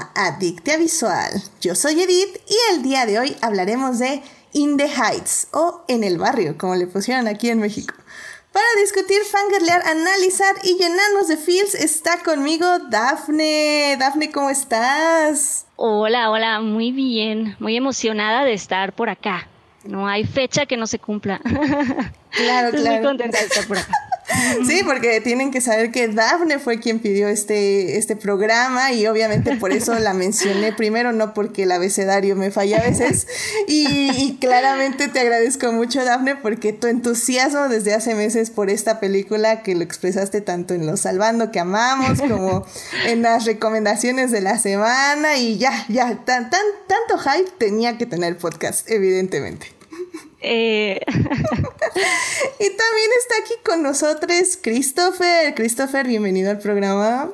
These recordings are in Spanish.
Sean bienvenidos a Adictia Visual. Yo soy Edith y el día de hoy hablaremos de In the Heights o En el Barrio, como le pusieron aquí en México. Para discutir, fangirlear, analizar y llenarnos de feels está conmigo Dafne. Dafne, ¿cómo estás? Hola, hola, muy bien, muy emocionada de estar por acá. No hay fecha que no se cumpla. Claro, Estoy claro. muy contenta de estar por acá. Sí, porque tienen que saber que Dafne fue quien pidió este, este programa y obviamente por eso la mencioné primero, no porque el abecedario me falla a veces. Y, y claramente te agradezco mucho, Dafne, porque tu entusiasmo desde hace meses por esta película que lo expresaste tanto en Los Salvando que amamos como en las recomendaciones de la semana y ya, ya, tan, tan, tanto hype tenía que tener podcast, evidentemente. Eh, Y también está aquí con nosotros Christopher. Christopher, bienvenido al programa.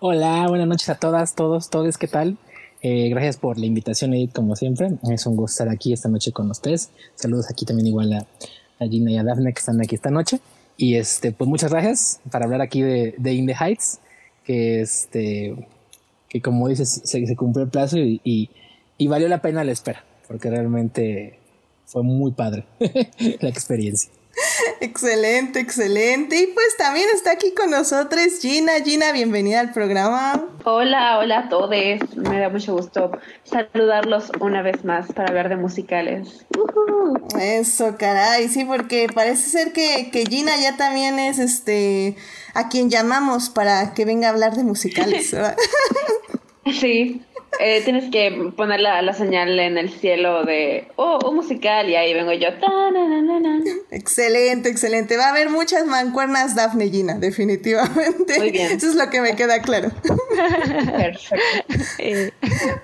Hola, buenas noches a todas, todos, todos, ¿qué tal? Eh, gracias por la invitación, Edith, como siempre. Es un gusto estar aquí esta noche con ustedes. Saludos aquí también igual a, a Gina y a Daphne que están aquí esta noche. Y este, pues muchas gracias para hablar aquí de, de In the Heights, que este, que como dices, se, se cumplió el plazo y, y, y valió la pena la espera, porque realmente fue muy padre la experiencia. Excelente, excelente. Y pues también está aquí con nosotros Gina. Gina, bienvenida al programa. Hola, hola a todos. Me da mucho gusto saludarlos una vez más para hablar de musicales. Eso, caray, sí, porque parece ser que, que Gina ya también es este a quien llamamos para que venga a hablar de musicales, ¿verdad? Sí, eh, tienes que poner la, la señal en el cielo de, oh, un musical, y ahí vengo yo. Excelente, excelente. Va a haber muchas mancuernas Daphne Gina, definitivamente. Muy bien. Eso es lo que me queda claro. Perfecto.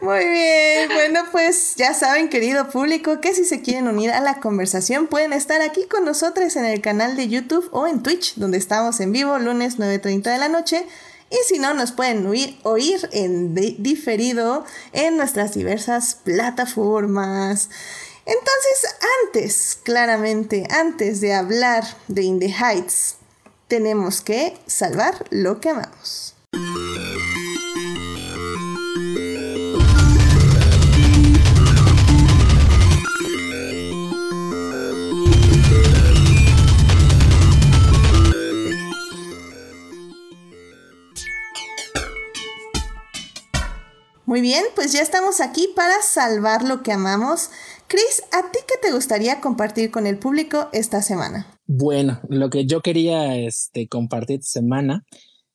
Muy bien, bueno pues ya saben querido público que si se quieren unir a la conversación pueden estar aquí con nosotros en el canal de YouTube o en Twitch donde estamos en vivo lunes 9.30 de la noche y si no nos pueden oír, en di- diferido en nuestras diversas plataformas. Entonces antes, claramente, antes de hablar de In the Heights, tenemos que salvar lo que amamos. Muy bien, pues ya estamos aquí para salvar lo que amamos. Chris, ¿a ti qué te gustaría compartir con el público esta semana? Bueno, lo que yo quería este, compartir esta semana,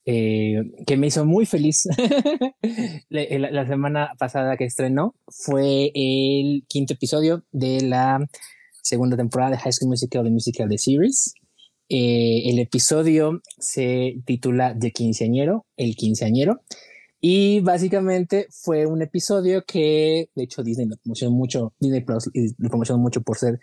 eh, que me hizo muy feliz la, semana pasada que estrenó, fue el quinto episodio de la segunda temporada de High School Musical, The Musical The Series. Eh, el episodio se titula The Quinceañero, el quinceañero. Y básicamente fue un episodio que, de hecho, Disney lo promocionó mucho, Disney Plus lo promocionó mucho por ser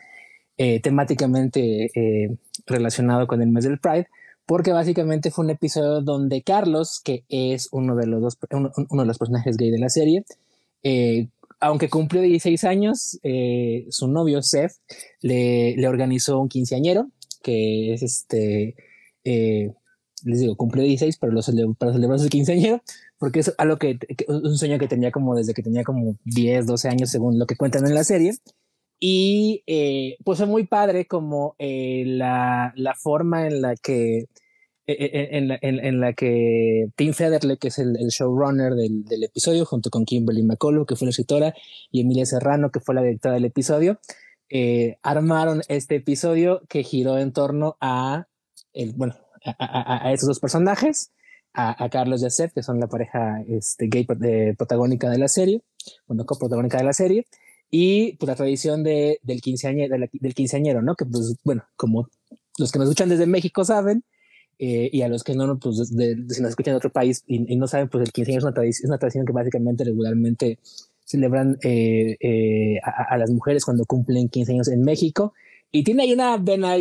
eh, temáticamente eh, relacionado con el mes del Pride, porque básicamente fue un episodio donde Carlos, que es uno de los dos, uno, de los personajes gay de la serie, eh, aunque cumplió 16 años, su novio Seth le, organizó un quinceañero, que es este, les digo, cumplió 16, pero lo celebró, para celebrar su quinceañero, porque es algo que, que- un sueño que tenía como desde que tenía como 10, 12 años, según lo que cuentan en la serie. Y eh, pues fue muy padre como eh, la, la forma en la que eh, eh, en, la, en, en la que Tim Federle, que es el, el showrunner del, del, episodio, junto con Kimberly McCullough, que fue la escritora, y Emilia Serrano, que fue la directora del episodio, eh, armaron este episodio que giró en torno a, el, bueno, a, a, a estos dos personajes, a, a Carlos y a Seth, que son la pareja este, gay de, protagónica de la serie, bueno, coprotagónica de la serie, y pues la tradición de, del, quinceañero, de la, del quinceañero, ¿no? Que pues, bueno, como los que nos escuchan desde México saben, eh, y a los que no, pues de, de, si nos escuchan de otro país y, y, no saben, pues el quinceañero es una, tradición, es una tradición que básicamente regularmente celebran eh, eh, a, a, las mujeres cuando cumplen 15 años en México. Y tiene ahí una vena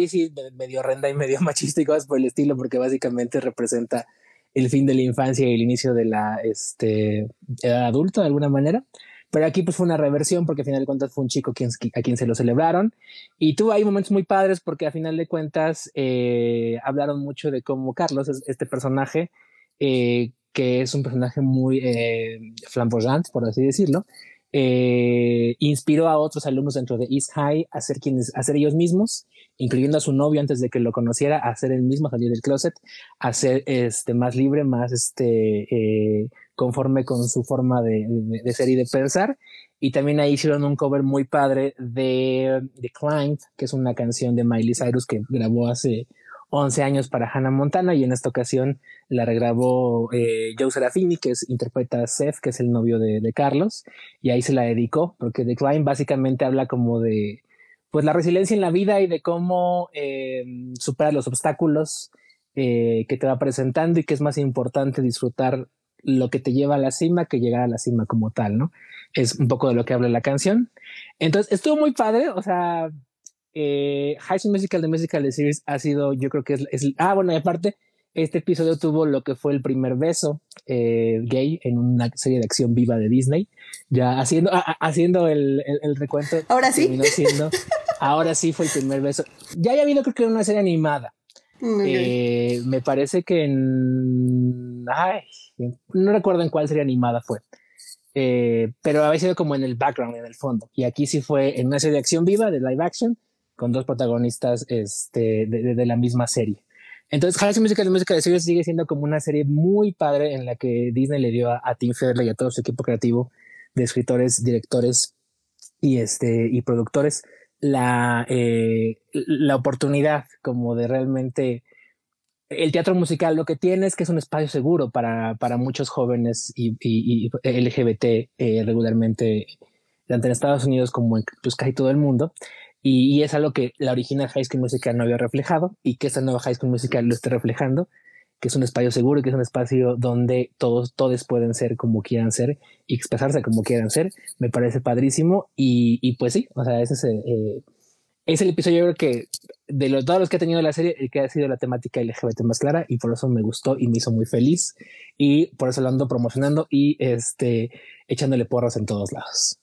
medio horrenda y medio machista y cosas por el estilo, porque básicamente representa el fin de la infancia y el inicio de la este, edad adulta de alguna manera. Pero aquí pues fue una reversión porque al final de cuentas fue un chico a quien se lo celebraron. Y tuvo ahí momentos muy padres porque al final de cuentas eh, hablaron mucho de cómo Carlos, este personaje, eh, que es un personaje muy eh, flamboyant, por así decirlo, eh, inspiró a otros alumnos dentro de East High a ser quienes, a ser ellos mismos, incluyendo a su novio antes de que lo conociera, a ser el mismo, salir del closet, a ser este, más libre, más este, eh, conforme con su forma de, de, ser y de pensar. Y también ahí hicieron un cover muy padre de The Climb, que es una canción de Miley Cyrus que grabó hace 11 años para Hannah Montana y en esta ocasión la regrabó eh, Joe Serafini, que es, interpreta a Seth, que es el novio de, Carlos, y ahí se la dedicó, porque The Climb básicamente habla como de pues la resiliencia en la vida y de cómo eh, superar los obstáculos eh, que te va presentando y que es más importante disfrutar lo que te lleva a la cima que llegar a la cima como tal, ¿no? Es un poco de lo que habla la canción. Entonces, estuvo muy padre, o sea, eh, High School Musical, The Musical, Series ha sido, yo creo que es, ah, bueno, y aparte, este episodio tuvo lo que fue el primer beso eh, gay en una serie de acción viva de Disney, ya haciendo, haciendo el, el, recuento. Ahora sí. ahora sí fue el primer beso. Ya había habido, creo que una serie animada. Eh, me parece que en. Ay, no recuerdo en cuál serie animada fue. Eh, pero había sido como en el background, en el fondo. Y aquí sí fue en una serie de acción viva, de live action, con dos protagonistas este, de, de, la misma serie. Entonces, High Musical, de música de series sigue siendo como una serie muy padre en la que Disney le dio a, Tim Fairley y a todo su equipo creativo de escritores, directores y, este, y productores la, eh, la oportunidad como de realmente el teatro musical lo que tiene es que es un espacio seguro para, para muchos jóvenes y, y, LGBT eh, regularmente, tanto en Estados Unidos como en pues, casi todo el mundo. Y, es algo que la original High School Musical no había reflejado y que esta nueva High School Musical lo esté reflejando, que es un espacio seguro y que es un espacio donde todos, todos pueden ser como quieran ser y expresarse como quieran ser. Me parece padrísimo y, y pues sí, o sea, ese es, eh, es el episodio yo creo que de los, todos los que ha tenido la serie, el que ha sido la temática LGBT más clara y por eso me gustó y me hizo muy feliz y por eso lo ando promocionando y este, echándole porras en todos lados.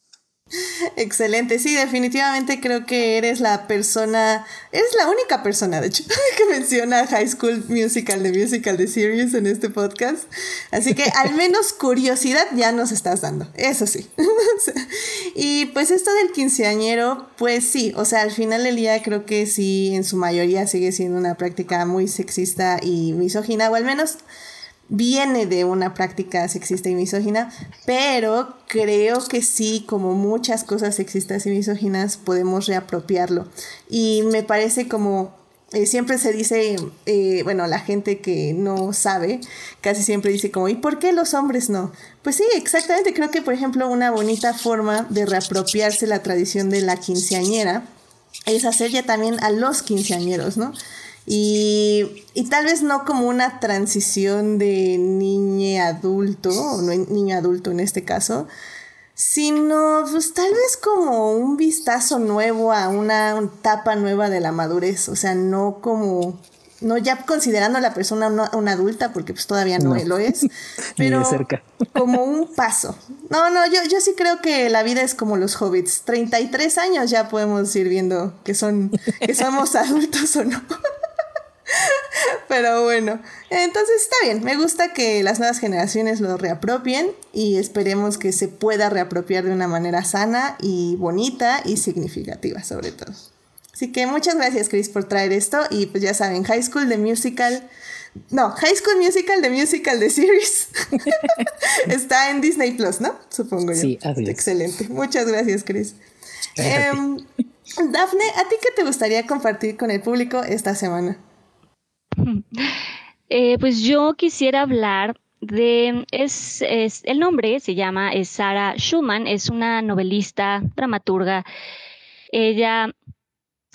Excelente, sí, definitivamente creo que eres la persona, eres la única persona, de hecho, que menciona High School Musical, de Musical, de Series en este podcast. Así que al menos curiosidad ya nos estás dando, eso sí. y pues esto del quinceañero, pues sí, o sea, al final del día creo que sí, en su mayoría sigue siendo una práctica muy sexista y misógina, o al menos viene de una práctica sexista y misógina, pero creo que sí, como muchas cosas sexistas y misóginas, podemos reapropiarlo. Y me parece como eh, siempre se dice, eh, bueno, la gente que no sabe, casi siempre dice como, ¿y por qué los hombres no? Pues sí, exactamente, creo que por ejemplo una bonita forma de reapropiarse la tradición de la quinceañera es hacer ya también a los quinceañeros, ¿no? Y, tal vez no como una transición de niño adulto, o no niño adulto en este caso, sino pues tal vez como un vistazo nuevo a una, etapa nueva de la madurez, o sea, no como no ya considerando a la persona una, adulta, porque pues todavía no, lo es, pero como un paso. No, no, yo, yo sí creo que la vida es como los hobbits. 33 años ya podemos ir viendo que son, que somos adultos o no. Pero bueno, entonces está bien. Me gusta que las nuevas generaciones lo reapropien y esperemos que se pueda reapropiar de una manera sana y bonita y significativa sobre todo. Así que muchas gracias Chris por traer esto y pues ya saben, High School de Musical, no, High School Musical de Musical de Series está en Disney Plus, ¿no? Supongo yo. Sí, Excelente. Muchas gracias Chris. Em, Dafne, ¿a ti qué te gustaría compartir con el público esta semana? Eh, pues yo quisiera hablar de, es, el nombre se llama es Sarah Schumann, es una novelista, dramaturga. Ella,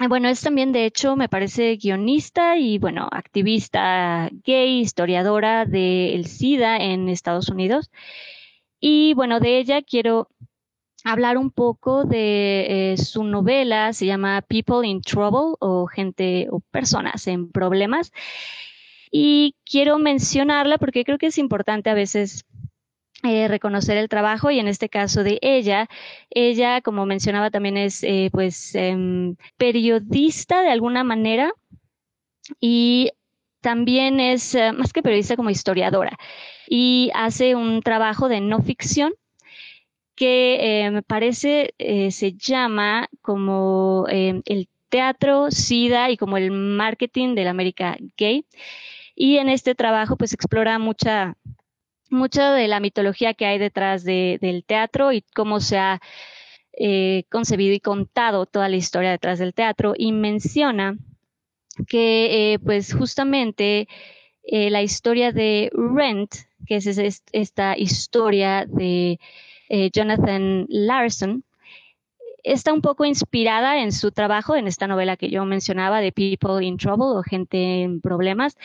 bueno, es también de hecho, me parece guionista y bueno, activista gay, historiadora del SIDA en Estados Unidos. Y bueno, de ella quiero hablar un poco de eh, su novela, se llama People in Trouble o gente o personas en problemas. Y quiero mencionarla porque creo que es importante a veces eh, reconocer el trabajo y en este caso de ella, ella, como mencionaba, también es eh, pues em, periodista de alguna manera y también es eh, más que periodista como historiadora y hace un trabajo de no ficción que me parece se llama como el teatro, SIDA y como el marketing de la América gay. Y en este trabajo pues explora mucha, mucha de la mitología que hay detrás del teatro y cómo se ha eh, concebido y contado toda la historia detrás del teatro y menciona que eh, pues justamente eh, la historia de Rent, que es esta historia de Jonathan Larson, está un poco inspirada en su trabajo, en esta novela que yo mencionaba de People in Trouble o Gente en Problemas.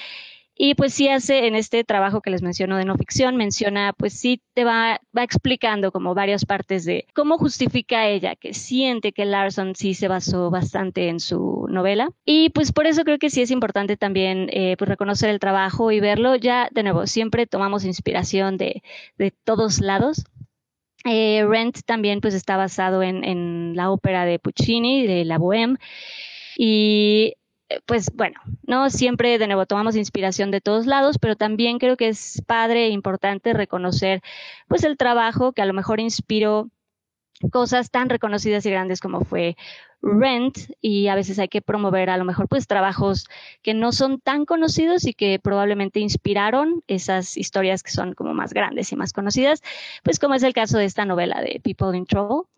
Y pues sí hace en este trabajo que les menciono de no ficción, menciona, pues sí te va, va explicando como varias partes de cómo justifica ella, que siente que Larson sí se basó bastante en su novela. Y pues por eso creo que sí es importante también eh, pues reconocer el trabajo y verlo. Ya de nuevo, siempre tomamos inspiración de, de todos lados. Eh, Rent también pues está basado en, en, la ópera de Puccini, de la Bohème. Y pues bueno, no siempre de nuevo tomamos inspiración de todos lados, pero también creo que es padre e importante reconocer pues el trabajo que a lo mejor inspiró cosas tan reconocidas y grandes como fue Rent y a veces hay que promover a lo mejor pues trabajos que no son tan conocidos y que probablemente inspiraron esas historias que son como más grandes y más conocidas, pues como es el caso de esta novela de People in Trouble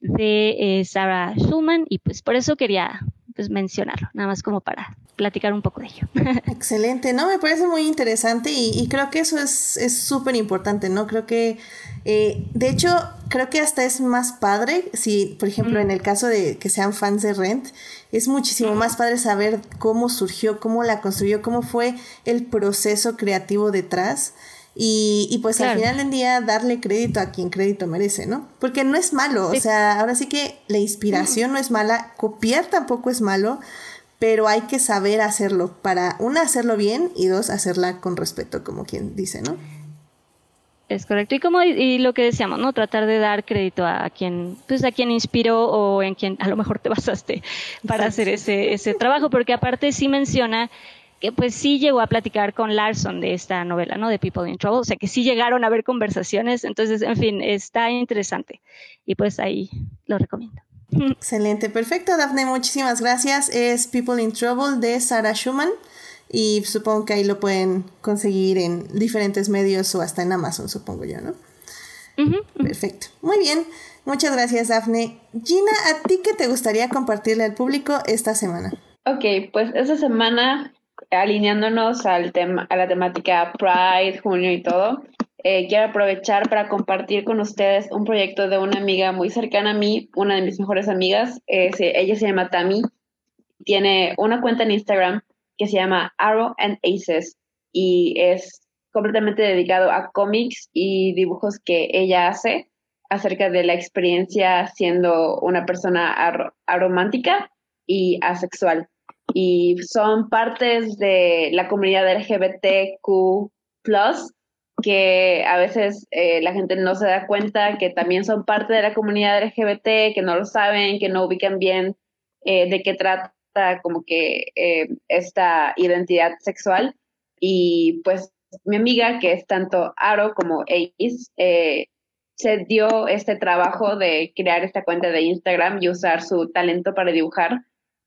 de eh, Sarah Schulman y pues por eso quería pues mencionarlo, nada más como para platicar un poco de ello. Excelente, ¿no? Me parece muy interesante y, creo que eso es súper importante, ¿no? Creo que, eh, de hecho, creo que hasta es más padre, si, por ejemplo, en el caso de que sean fans de Rent, es muchísimo más padre saber cómo surgió, cómo la construyó, cómo fue el proceso creativo detrás. Y, pues al final del día darle crédito a quien crédito merece, ¿no? Porque no es malo, o sea, ahora sí que la inspiración no es mala, copiar tampoco es malo, pero hay que saber hacerlo para, una, hacerlo bien y dos, hacerla con respeto, como quien dice, ¿no? Es correcto. Y como y lo que decíamos, ¿no? Tratar de dar crédito a quien, pues a quien inspiró o en quien a lo mejor te basaste para hacer ese, ese trabajo, porque aparte sí menciona que pues sí llegó a platicar con Larson de esta novela, ¿no? De People in Trouble, o sea que sí llegaron a ver conversaciones, entonces, en fin, está interesante y pues ahí lo recomiendo. Excelente, perfecto, Daphne, muchísimas gracias. Es People in Trouble de Sarah Schumann y supongo que ahí lo pueden conseguir en diferentes medios o hasta en Amazon, supongo yo, ¿no? Perfecto, muy bien. Muchas gracias, Daphne. Gina, ¿a ti qué te gustaría compartirle al público esta semana? Ok, pues esta semana alineándonos al tema, a la temática Pride, junio y todo, eh, quiero aprovechar para compartir con ustedes un proyecto de una amiga muy cercana a mí, una de mis mejores amigas. ella se llama Tami. Tiene una cuenta en Instagram que se llama Arrow and Aces y es completamente dedicado a cómics y dibujos que ella hace acerca de la experiencia siendo una persona aromántica y asexual y son partes de la comunidad LGBTQ, que a veces eh, la gente no se da cuenta que también son parte de la comunidad LGBT, que no lo saben, que no ubican bien eh, de qué trata como que eh, esta identidad sexual. Y pues mi amiga, que es tanto Aro como Ace, se dio este trabajo de crear esta cuenta de Instagram y usar su talento para dibujar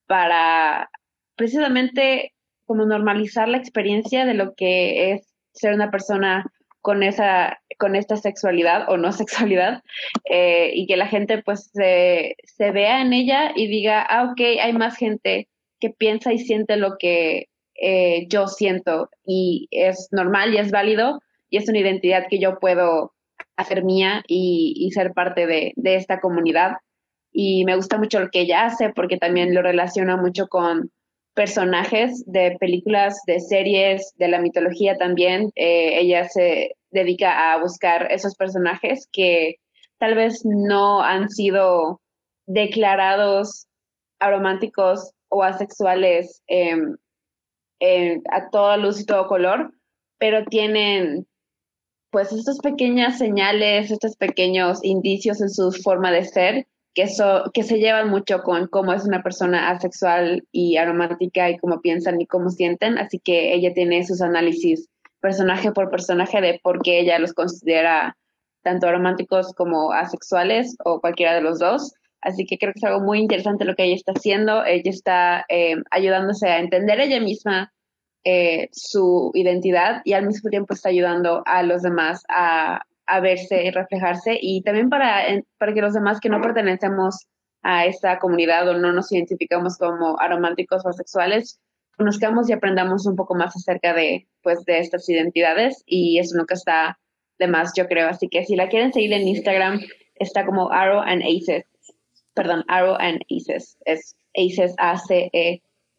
para precisamente como normalizar la experiencia de lo que es ser una persona con esa con esta sexualidad o no sexualidad eh, y que la gente pues se, se, vea en ella y diga ah ok hay más gente que piensa y siente lo que eh, yo siento y es normal y es válido y es una identidad que yo puedo hacer mía y, y ser parte de, de esta comunidad y me gusta mucho lo que ella hace porque también lo relaciona mucho con personajes de películas, de series, de la mitología también. Eh, ella se dedica a buscar esos personajes que tal vez no han sido declarados arománticos o asexuales em, a toda luz y todo color, pero tienen pues estas pequeñas señales, estos pequeños indicios en su forma de ser que, eso, que se llevan mucho con cómo es una persona asexual y aromática y cómo piensan y cómo sienten, así que ella tiene sus análisis personaje por personaje de por qué ella los considera tanto románticos como asexuales o cualquiera de los dos. Así que creo que es algo muy interesante lo que ella está haciendo. Ella está eh, ayudándose a entender ella misma eh, su identidad y al mismo tiempo está ayudando a los demás a, a verse y reflejarse y también para, para que los demás que no pertenecemos a esta comunidad o no nos identificamos como arománticos o asexuales, conozcamos y aprendamos un poco más acerca de, pues, de estas identidades y eso nunca está de más, yo creo. Así que si la quieren seguir en Instagram, está como Arrow and Aces. Perdón, Arrow and Aces. Es Aces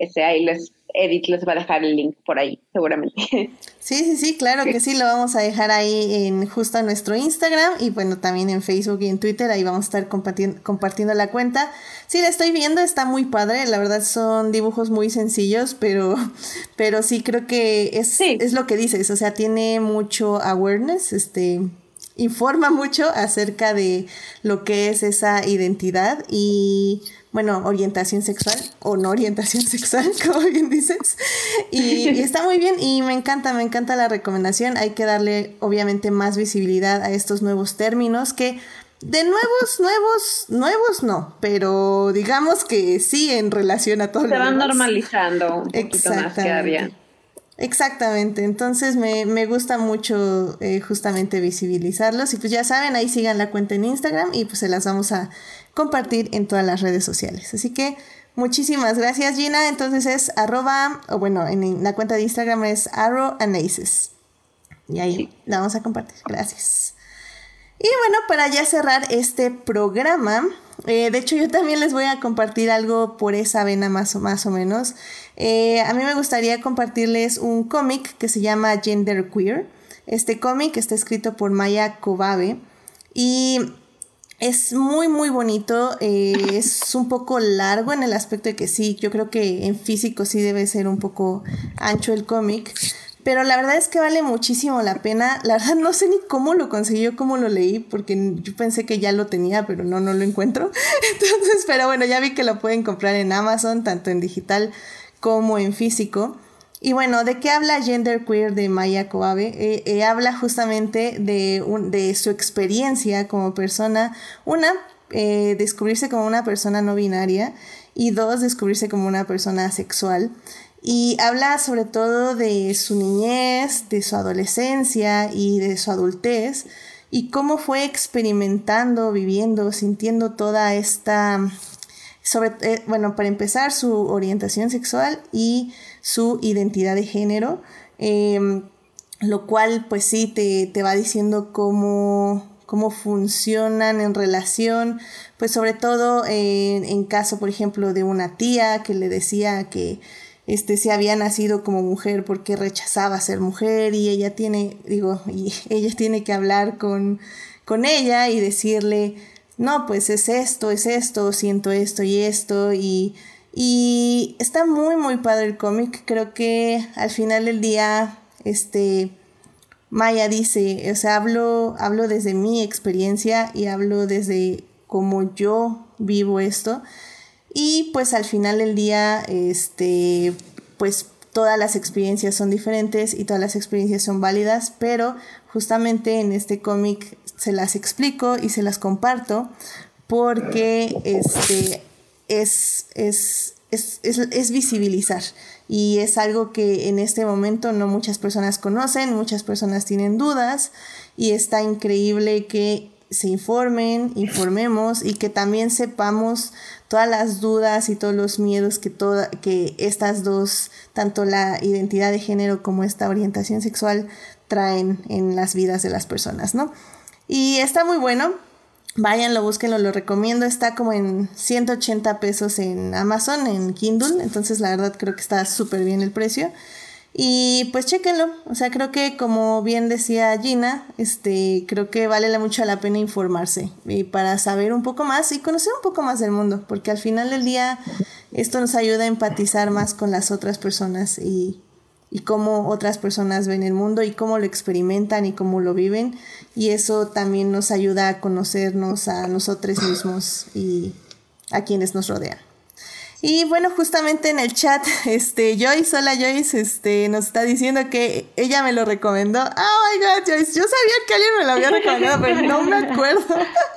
A-C-E-S-A y les Edith les va a dejar el link por ahí, seguramente. Sí, sí, sí, claro que sí, lo vamos a dejar ahí en justo a nuestro Instagram y bueno, también en Facebook y en Twitter, ahí vamos a estar compartiendo, compartiendo la cuenta. Sí, la estoy viendo, está muy padre, la verdad son dibujos muy sencillos, pero, pero sí creo que es, es lo que dices, o sea, tiene mucho awareness, este, informa mucho acerca de lo que es esa identidad y bueno, orientación sexual o no orientación sexual, como bien dices. Y, está muy bien y me encanta, me encanta la recomendación. Hay que darle obviamente más visibilidad a estos nuevos términos que de nuevos, nuevos, nuevos no, pero digamos que sí en relación a todo Se van normalizando un poquito más cada día. Exactamente, entonces me, me gusta mucho eh, justamente visibilizarlos y pues ya saben, ahí sigan la cuenta en Instagram y pues se las vamos a compartir en todas las redes sociales. Así que muchísimas gracias Gina, entonces es arroba, o bueno, en la cuenta de Instagram es arrow y ahí la vamos a compartir, gracias. Y bueno, para ya cerrar este programa, eh, de hecho yo también les voy a compartir algo por esa vena más o, más o menos. Eh, a mí me gustaría compartirles un cómic que se llama Gender Queer. Este cómic está escrito por Maya Kobabe y es muy muy bonito, eh, es un poco largo en el aspecto de que sí, yo creo que en físico sí debe ser un poco ancho el cómic, pero la verdad es que vale muchísimo la pena. La verdad no sé ni cómo lo consiguió, cómo lo leí, porque yo pensé que ya lo tenía, pero no, no lo encuentro. Entonces, pero bueno, ya vi que lo pueden comprar en Amazon, tanto en digital como en físico. Y bueno, ¿de qué habla Gender Queer de Maya Koabe? Eh, eh, habla justamente de, su experiencia como persona, una, eh, descubrirse como una persona no binaria y dos, descubrirse como una persona sexual. Y habla sobre todo de su niñez, de su adolescencia y de su adultez y cómo fue experimentando, viviendo, sintiendo toda esta eh, bueno, para empezar, su orientación sexual y su identidad de género, em, lo cual pues sí te, te va diciendo cómo, cómo funcionan en relación, pues sobre todo en, caso, por ejemplo, de una tía que le decía que este, se había nacido como mujer porque rechazaba ser mujer y ella tiene, digo, y ella tiene que hablar con, con ella y decirle, no, pues es esto, es esto, siento esto y esto y, y está muy muy padre el cómic, creo que al final del día, este, Maya dice, o sea, hablo, hablo desde mi experiencia y hablo desde cómo yo vivo esto. Y pues al final del día, este, pues todas las experiencias son diferentes y todas las experiencias son válidas, pero justamente en este cómic se las explico y se las comparto porque este, es, es, es, es, visibilizar y es algo que en este momento no muchas personas conocen, muchas personas tienen dudas y está increíble que se informen, informemos y que también sepamos todas las dudas y todos los miedos que, toda, que estas dos, tanto la identidad de género como esta orientación sexual, traen en las vidas de las personas, ¿no? Y está muy bueno. Váyanlo, búsquenlo, lo recomiendo. Está como en 180 pesos en Amazon, en Kindle. Entonces, la verdad, creo que está súper bien el precio. Y pues chéquenlo. O sea, creo que como bien decía Gina, este, creo que vale mucho la pena informarse y para saber un poco más y conocer un poco más del mundo. Porque al final del día, esto nos ayuda a empatizar más con las otras personas y, y cómo otras personas ven el mundo y cómo lo experimentan y cómo lo viven. Y eso también nos ayuda a conocernos a nosotros mismos y a quienes nos rodean. Y bueno, justamente en el chat, este, Joyce, hola Joyce, este, nos está diciendo que ella me lo recomendó. Oh my god, Joyce, yo sabía que alguien me lo había recomendado, pero no me acuerdo.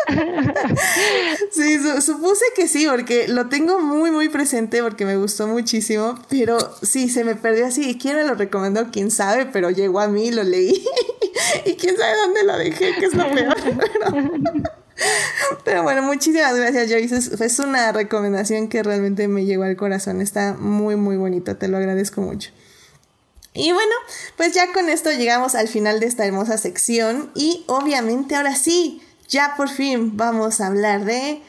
sí, supuse que sí, porque lo tengo muy, muy presente porque me gustó muchísimo, pero sí, se me perdió así. ¿Quién me lo recomendó? ¿Quién sabe? Pero llegó a mí, lo leí. y quién sabe dónde lo dejé, que es lo peor. Pero bueno, muchísimas gracias, Joyce. Es, una recomendación que realmente me llegó al corazón. Está muy, muy bonito. Te lo agradezco mucho. Y bueno, pues ya con esto llegamos al final de esta hermosa sección. Y obviamente ahora sí, ya por fin vamos a hablar de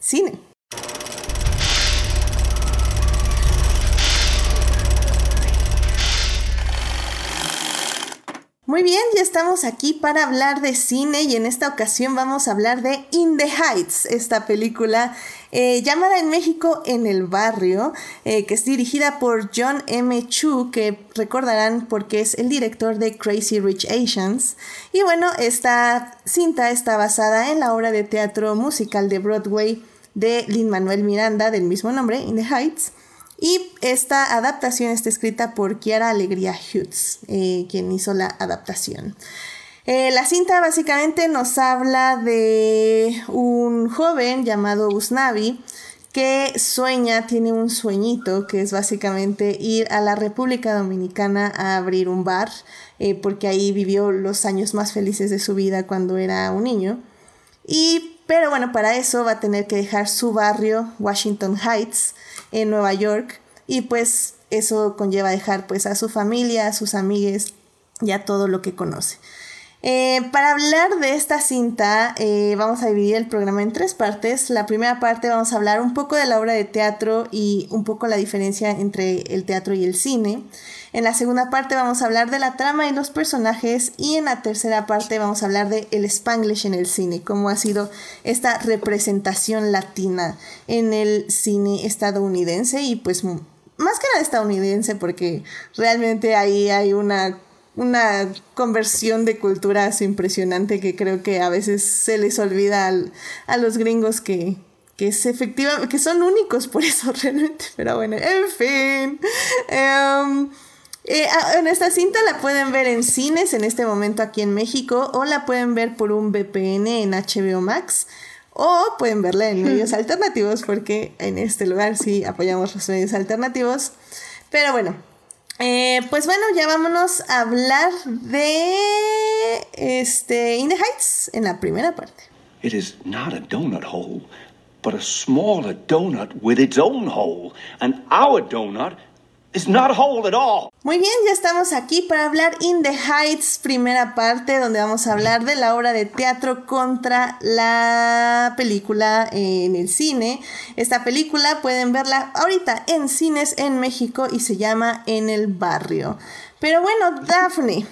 cine. Muy bien, ya estamos aquí para hablar de cine y en esta ocasión vamos a hablar de In the Heights, esta película eh, llamada en México En el Barrio, eh, que es dirigida por John M. Chu, que recordarán porque es el director de Crazy Rich Asians. Y bueno, esta cinta está basada en la obra de teatro musical de Broadway de Lin Manuel Miranda del mismo nombre, In the Heights. Y esta adaptación está escrita por Kiara Alegría Hughes, eh, quien hizo la adaptación. Eh, la cinta básicamente nos habla de un joven llamado Usnavi que sueña, tiene un sueñito que es básicamente ir a la República Dominicana a abrir un bar, eh, porque ahí vivió los años más felices de su vida cuando era un niño. Y, pero bueno, para eso va a tener que dejar su barrio, Washington Heights, en Nueva York y pues eso conlleva dejar pues a su familia, a sus amigues y a todo lo que conoce. Eh, para hablar de esta cinta eh, vamos a dividir el programa en tres partes. La primera parte vamos a hablar un poco de la obra de teatro y un poco la diferencia entre el teatro y el cine. En la segunda parte vamos a hablar de la trama y los personajes y en la tercera parte vamos a hablar de el spanglish en el cine, cómo ha sido esta representación latina en el cine estadounidense y pues más que nada estadounidense porque realmente ahí hay una una conversión de culturas impresionante que creo que a veces se les olvida a los gringos que, que es efectiva, que son únicos por eso realmente, pero bueno, en fin. Em, eh, en esta cinta la pueden ver en cines en este momento aquí en México o la pueden ver por un VPN en HBO Max o pueden verla en medios alternativos porque en este lugar sí apoyamos los medios alternativos. Pero bueno, eh, pues bueno, ya vámonos a hablar de este In the Heights en la primera parte. It is not a donut hole, but a smaller donut with its own hole, and our donut muy bien, ya estamos aquí para hablar In the Heights, primera parte, donde vamos a hablar de la obra de teatro contra la película en el cine. Esta película pueden verla ahorita en cines en México y se llama En el Barrio. Pero bueno, Daphne,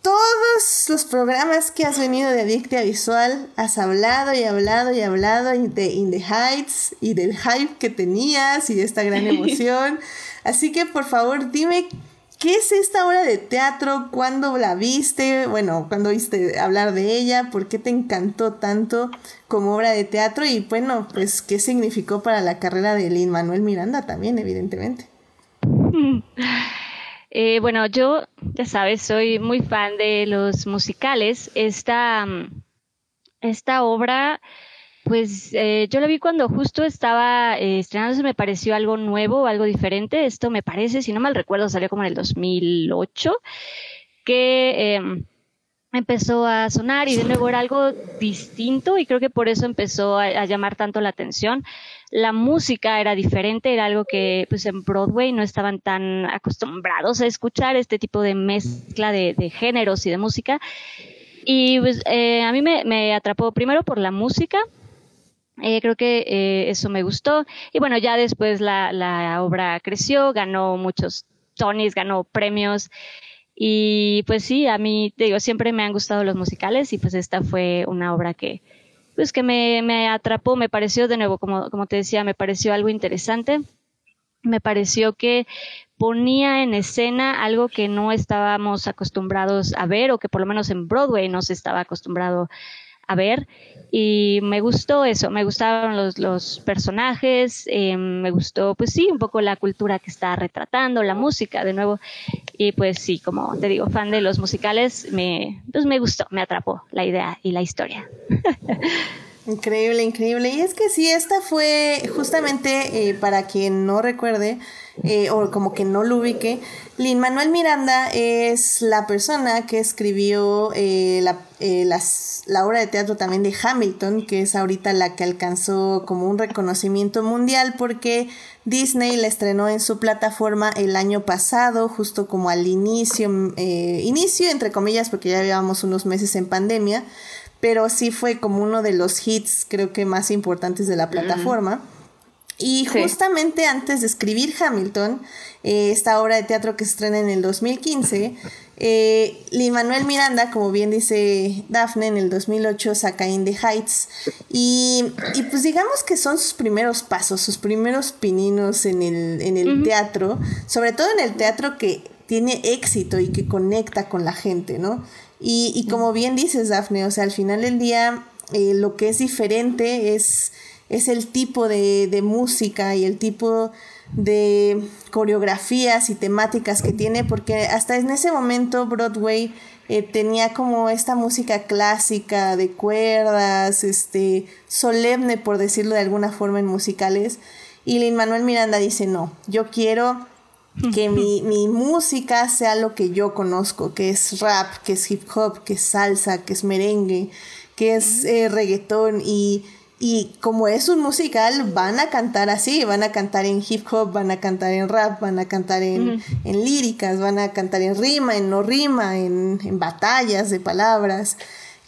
todos los programas que has venido de Adictia Visual has hablado y hablado y hablado de In the Heights y del hype que tenías y de esta gran emoción. Así que por favor dime, ¿qué es esta obra de teatro? ¿Cuándo la viste? Bueno, ¿cuándo viste hablar de ella? ¿Por qué te encantó tanto como obra de teatro? Y bueno, pues, ¿qué significó para la carrera de Lin Manuel Miranda también, evidentemente? Eh, bueno, yo, ya sabes, soy muy fan de los musicales. Esta, mm, esta obra pues eh, yo lo vi cuando justo estaba eh, estrenándose, me pareció algo nuevo, algo diferente. Esto me parece, si no mal recuerdo, salió como en el 2008, que em, empezó a sonar y de nuevo era algo distinto y creo que por eso empezó a, llamar tanto la atención. La música era diferente, era algo que pues en Broadway no estaban tan acostumbrados a escuchar este tipo de mezcla de, géneros y de música. Y pues eh, a mí me atrapó primero por la música, eh, creo que eh, eso me gustó. Y bueno, ya después la, obra creció, ganó muchos Tonys, ganó premios. Y pues sí, a mí, te digo, siempre me han gustado los musicales y pues esta fue una obra que, pues que me, me atrapó, me pareció de nuevo, como, como te decía, me pareció algo interesante. me pareció que ponía en escena algo que no estábamos acostumbrados a ver o que por lo menos en Broadway no se estaba acostumbrado a ver y me gustó eso, me gustaron los, los personajes, eh, me gustó pues sí, un poco la cultura que está retratando, la música de nuevo y pues sí, como te digo, fan de los musicales, me, pues me gustó, me atrapó la idea y la historia. Increíble, increíble. Y es que sí, esta fue justamente eh, para quien no recuerde eh, o como que no lo ubique, Lin Manuel Miranda es la persona que escribió eh, la, la, obra de teatro también de Hamilton, que es ahorita la que alcanzó como un reconocimiento mundial porque Disney la estrenó en su plataforma el año pasado, justo como al inicio, inicio entre comillas, porque ya llevábamos unos meses en pandemia pero sí fue como uno de los hits creo que más importantes de la plataforma. Y justamente antes de escribir Hamilton, eh, esta obra de teatro que se estrena en el 2015, eh, Lin Manuel Miranda, como bien dice Daphne, en el 2008 saca In the Heights. Y, pues digamos que son sus primeros pasos, sus primeros pininos en el, en el teatro, sobre todo en el teatro que tiene éxito y que conecta con la gente, ¿no? Y, como bien dices, Dafne, o sea, al final del día eh, lo que es diferente es, es el tipo de, música y el tipo de coreografías y temáticas que tiene, porque hasta en ese momento Broadway eh, tenía como esta música clásica de cuerdas, este, solemne por decirlo de alguna forma en musicales, y Lin Manuel Miranda dice, no, yo quiero que mi, mi, música sea lo que yo conozco, que es rap, que es hip hop, que es salsa, que es merengue, que es eh, reggaetón. Y, y como es un musical van a cantar así, van a cantar en hip hop, van a cantar en rap, van a cantar en, en líricas, van a cantar en rima, en no rima, en, en batallas de palabras.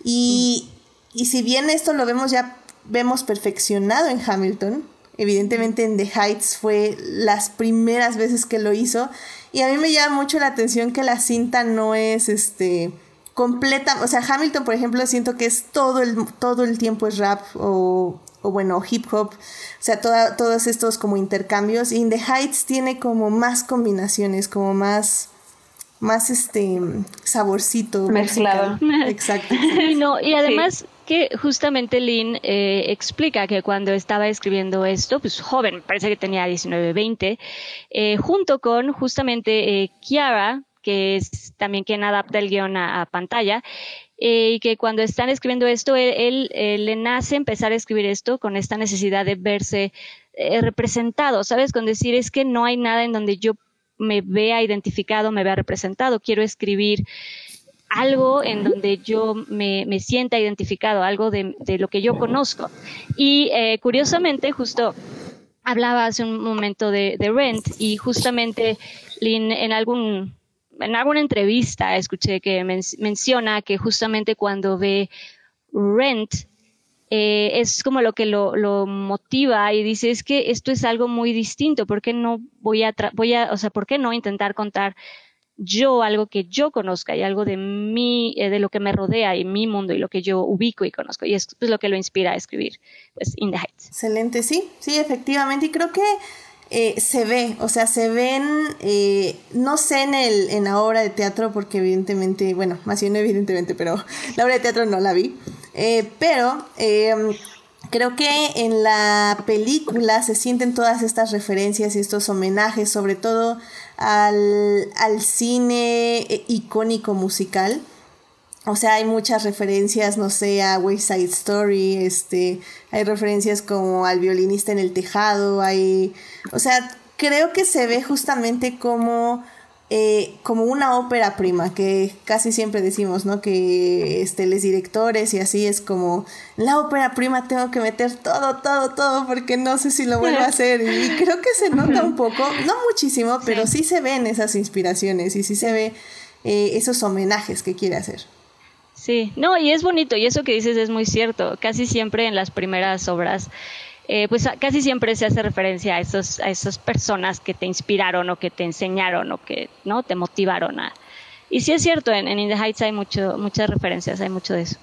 Y, y si bien esto lo vemos ya, vemos perfeccionado en Hamilton, Evidentemente en The Heights fue las primeras veces que lo hizo. Y a mí me llama mucho la atención que la cinta no es este completa. O sea, Hamilton, por ejemplo, siento que es todo el, todo el tiempo es rap o, o bueno, hip hop. O sea, todos estos como intercambios. Y en The Heights tiene como más combinaciones, como más más este saborcito mezclado exacto no y además que justamente Lynn eh, explica que cuando estaba escribiendo esto, pues joven, parece que tenía 19, 20, eh, junto con justamente eh, Kiara, que es también quien adapta el guion a, pantalla, y que cuando están escribiendo esto, él, le nace empezar a escribir esto con esta necesidad de verse representado, ¿sabes? Con decir, es que no hay nada en donde yo me vea identificado, me vea representado, quiero escribir algo en donde yo me, me sienta identificado, algo de, de, lo que yo conozco. Y eh, curiosamente, justo hablaba hace un momento de, Rent y justamente Lynn, en algún en alguna entrevista escuché que menciona que justamente cuando ve Rent eh, es como lo que lo, lo, motiva y dice es que esto es algo muy distinto, ¿por qué no voy a, voy a, o sea, por qué no intentar contar yo, algo que yo conozca y algo de mí, eh, de lo que me rodea y mi mundo y lo que yo ubico y conozco. Y es pues, lo que lo inspira a escribir, pues, In the Heights. Excelente, sí, sí, efectivamente. Y creo que eh, se ve, o sea, se ven, eh, no sé en, el, en la obra de teatro, porque evidentemente, bueno, más bien evidentemente, pero la obra de teatro no la vi. pero em, creo que en la película se sienten todas estas referencias y estos homenajes, sobre todo al, al cine eh, icónico musical. O sea, hay muchas referencias, no sé, a West Side Story, este, hay referencias como al violinista en el tejado, hay, o sea, creo que se ve justamente como eh, como una ópera prima, que casi siempre decimos, ¿no? Que este, los directores y así es como, la ópera prima tengo que meter todo, todo, todo, porque no sé si lo vuelvo a hacer. Y creo que se nota un poco, no muchísimo, pero sí, se ven esas inspiraciones y sí se ve eh, esos homenajes que quiere hacer. Sí, no, y es bonito, y eso que dices es muy cierto. Casi siempre en las primeras obras eh, pues casi siempre se hace referencia a, esos, a esas personas que te inspiraron o que te enseñaron o que no te motivaron a... Y sí es cierto, en, In the Heights hay mucho, muchas referencias, hay mucho de eso.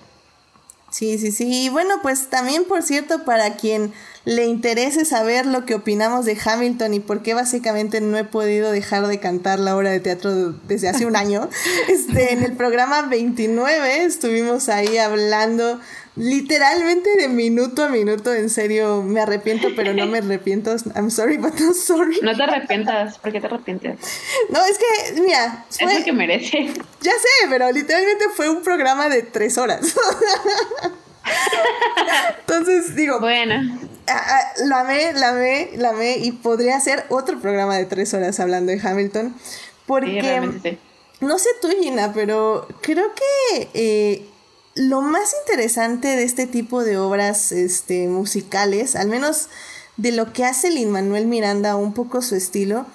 Sí, sí, sí. Y bueno, pues también, por cierto, para quien le interese saber lo que opinamos de Hamilton y por qué básicamente no he podido dejar de cantar la obra de teatro desde hace un año, este, en el programa 29 estuvimos ahí hablando literalmente de minuto a minuto, en serio, me arrepiento, pero no me arrepiento. I'm sorry, but not sorry. No te arrepientas, ¿por qué te arrepientes? No, es que, mira, es lo que merece. Ya sé, pero literalmente fue un programa de tres horas. Entonces, digo, bueno. La amé, la amé, la amé y podría hacer otro programa de tres horas hablando de Hamilton. Porque, no sé tú, Gina, pero creo que eh, lo más interesante de este tipo de obras este, musicales, al menos de lo que hace Lin Manuel Miranda, un poco su estilo,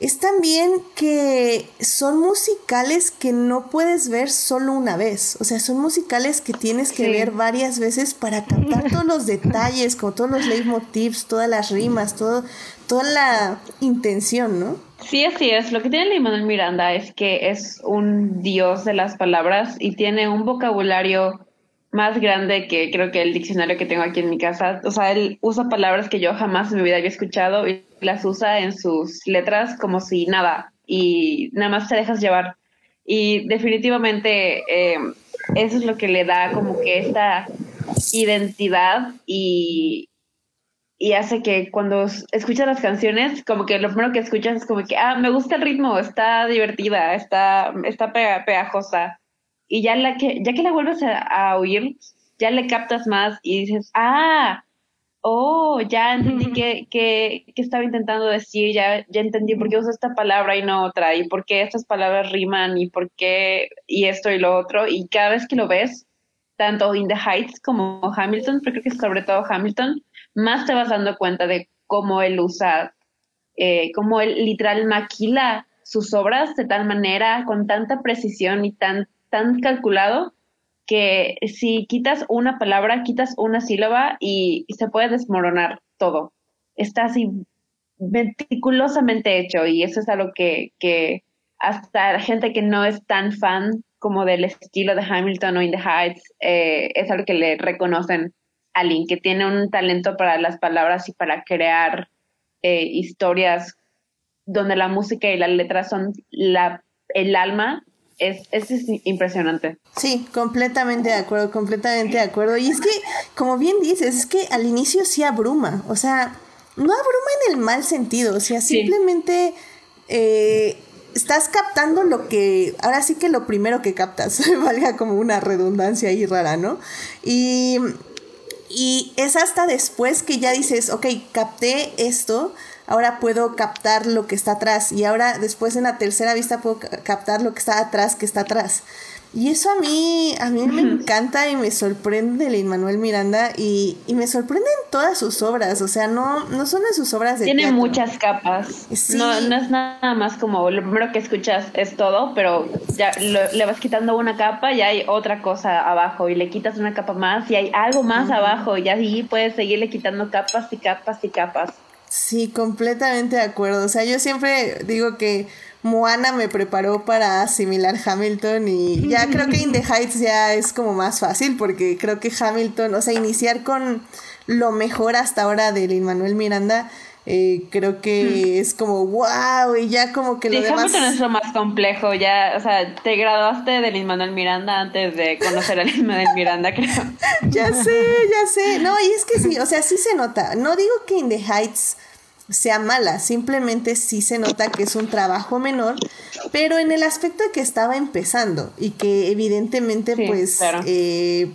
es también que son musicales que no puedes ver solo una vez. O sea, son musicales que tienes que ver varias veces para captar todos los detalles, como todos los leitmotivs, todas las rimas, todo, toda la intención, ¿no? Sí, así es. Lo que tiene Lin Miranda es que es un dios de las palabras y tiene un vocabulario más grande que creo que el diccionario que tengo aquí en mi casa. O sea, él usa palabras que yo jamás en mi vida había escuchado y las usa en sus letras como si nada y nada más te dejas llevar. Y definitivamente eh, eso es lo que le da como que esta identidad y, y hace que cuando escuchas las canciones, como que lo primero que escuchas es como que, ah, me gusta el ritmo, está divertida, está, está pegajosa y ya, la que, ya que la vuelves a, oír, ya le captas más y dices, ah, oh, ya entendí qué, qué, estaba intentando decir, ya, ya entendí por qué uso esta palabra y no otra, y por qué estas palabras riman, y por qué, y esto y lo otro, y cada vez que lo ves, tanto In the Heights como Hamilton, pero creo que sobre todo Hamilton, más te vas dando cuenta de cómo él usa, eh, cómo él literal maquila sus obras de tal manera, con tanta precisión y tan tan calculado que si quitas una palabra, quitas una sílaba y, se puede desmoronar todo. Está así meticulosamente hecho y eso es algo que, que hasta la gente que no es tan fan como del estilo de Hamilton o In the Heights, eh, es algo que le reconocen a Link, que tiene un talento para las palabras y para crear eh, historias donde la música y la letra son la, el alma es, es, impresionante. Sí, completamente de acuerdo, completamente de acuerdo. Y es que, como bien dices, es que al inicio sí abruma, o sea, no abruma en el mal sentido, o sea, simplemente eh, estás captando lo que, ahora sí que lo primero que captas, valga como una redundancia ahí rara, ¿no? Y, y es hasta después que ya dices, ok, capté esto ahora puedo captar lo que está atrás y ahora después en la tercera vista puedo captar lo que está atrás que está atrás. Y eso a mí, a mí me encanta y me sorprende Lin Manuel Miranda y, y, me sorprenden todas sus obras, o sea, no, no son de sus obras de Tiene muchas capas, no, no es nada más como lo primero que escuchas es todo, pero ya le vas quitando una capa y hay otra cosa abajo y le quitas una capa más y hay algo más abajo y así puedes seguirle quitando capas y capas y capas. Sí, completamente de acuerdo. O sea, yo siempre digo que Moana me preparó para asimilar Hamilton y ya creo que In the Heights ya es como más fácil porque creo que Hamilton, o sea, iniciar con lo mejor hasta ahora de Lin Manuel Miranda, eh, creo que es como wow y ya como que lo sí, demás... Hamilton es lo más complejo, ya, o sea, te graduaste de Lin Manuel Miranda antes de conocer a Lin Manuel Miranda, creo. ya sé, ya sé, no, y es que sí, o sea, sí se nota, no digo que In the Heights sea mala, simplemente sí se nota que es un trabajo menor, pero en el aspecto de que estaba empezando y que evidentemente pues eh,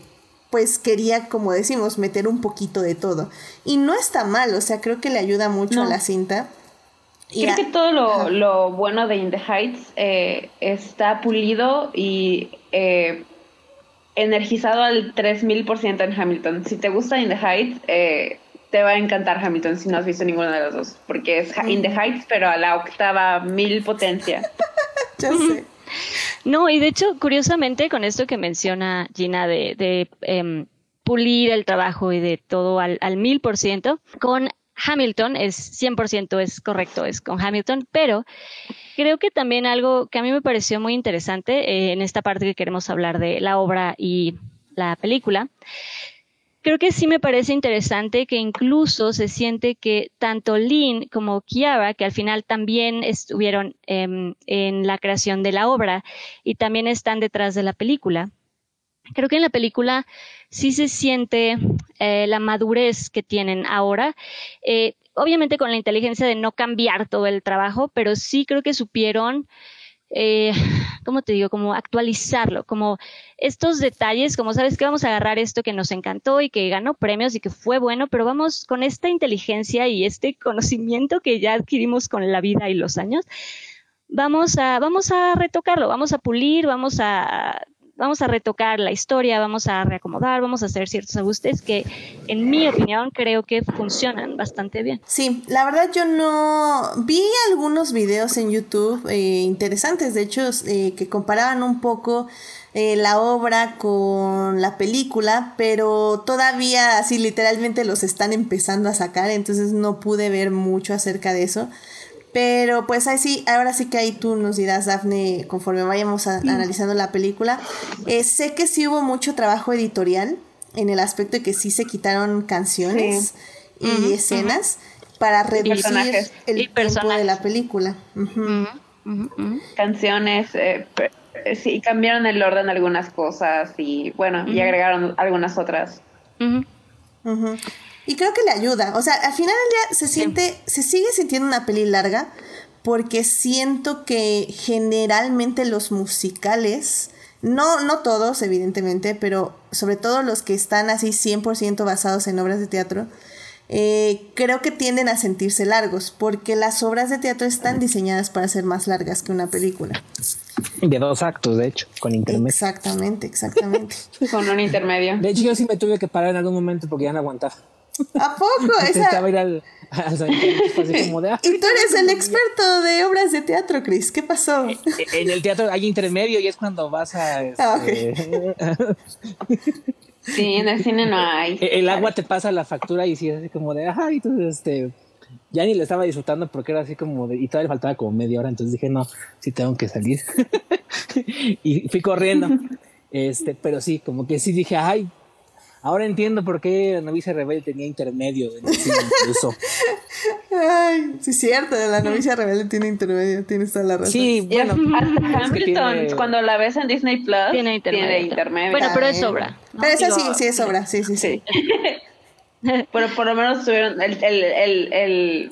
pues quería, como decimos, meter un poquito de todo. Y no está mal, o sea, creo que le ayuda mucho a la cinta. Creo que todo lo, bueno de In the Heights eh, está pulido y eh, energizado al 3000% en Hamilton. Si te gusta In the Heights, eh, te va a encantar Hamilton si no has visto ninguna de las dos, porque es In the Heights, pero a la octava mil potencia. ya sé. No, y de hecho, curiosamente, con esto que menciona Gina de, em, pulir el trabajo y de todo al, mil por ciento, con Hamilton es 100% es correcto, es con Hamilton, pero creo que también algo que a mí me pareció muy interesante eh, en esta parte que queremos hablar de la obra y la película, creo que sí me parece interesante que incluso se siente que tanto Lynn como Kiara, que al final también estuvieron em, en la creación de la obra y también están detrás de la película, creo que en la película sí se siente eh, la madurez que tienen ahora. Eh, obviamente con la inteligencia de no cambiar todo el trabajo, pero sí creo que supieron eh, ¿cómo te digo? Como actualizarlo, como estos detalles, como sabes que vamos a agarrar esto que nos encantó y que ganó premios y que fue bueno, pero vamos con esta inteligencia y este conocimiento que ya adquirimos con la vida y los años, vamos a, vamos a retocarlo, vamos a pulir, vamos a vamos a retocar la historia, vamos a reacomodar, vamos a hacer ciertos ajustes que, en mi opinión, creo que funcionan bastante bien. Sí, la verdad yo no vi algunos videos en YouTube eh, interesantes, de hecho, eh, que comparaban un poco eh, la obra con la película, pero todavía así literalmente los están empezando a sacar, entonces no pude ver mucho acerca de eso. Pero pues ahí sí, ahora sí que ahí tú nos dirás, Dafne, conforme vayamos analizando la película. Eh, sé que sí hubo mucho trabajo editorial en el aspecto de que sí se quitaron canciones y escenas para reducir el tiempo de la película. Canciones, eh, eh, sí, cambiaron el orden de algunas cosas y bueno, y agregaron algunas otras. Y creo que le ayuda. O sea, al final del día se siente, se sigue sintiendo una peli larga porque siento que generalmente los musicales, no, no todos evidentemente, pero sobre todo los que están así 100% basados en obras de teatro, eh, creo que tienden a sentirse largos, porque las obras de teatro están diseñadas para ser más largas que una película. De dos actos, de hecho, con intermedio. Exactamente, exactamente. con un intermedio. De hecho, yo sí me tuve que parar en algún momento porque ya no aguantaba. ¿A poco? Esa... ir al, como de, y tú eres el experto de obras de teatro, Chris. ¿Qué pasó? Eh, eh, en el teatro hay intermedio y es cuando vas a... Ah, este, sí, en el cine no hay. El agua te pasa la factura y sí, así como de, ajá, entonces este... Ya ni le estaba disfrutando porque era así como de... Y todavía faltaba como media hora, entonces dije, no, sí tengo que salir. y fui corriendo. Este, pero sí, como que sí dije, ay, Ahora entiendo por qué la novicia rebelde tenía intermedio en el cine incluso. Ay, sí es cierto, la novicia rebelde tiene intermedio, tienes toda la razón. Sí, bueno. Hasta Hamilton, cuando la ves en Disney Plus, tiene intermedio. Bueno, pero es obra. Pero esa sí, sí es obra, sí, sí, sí. pero por lo menos tuvieron el, el, el, el,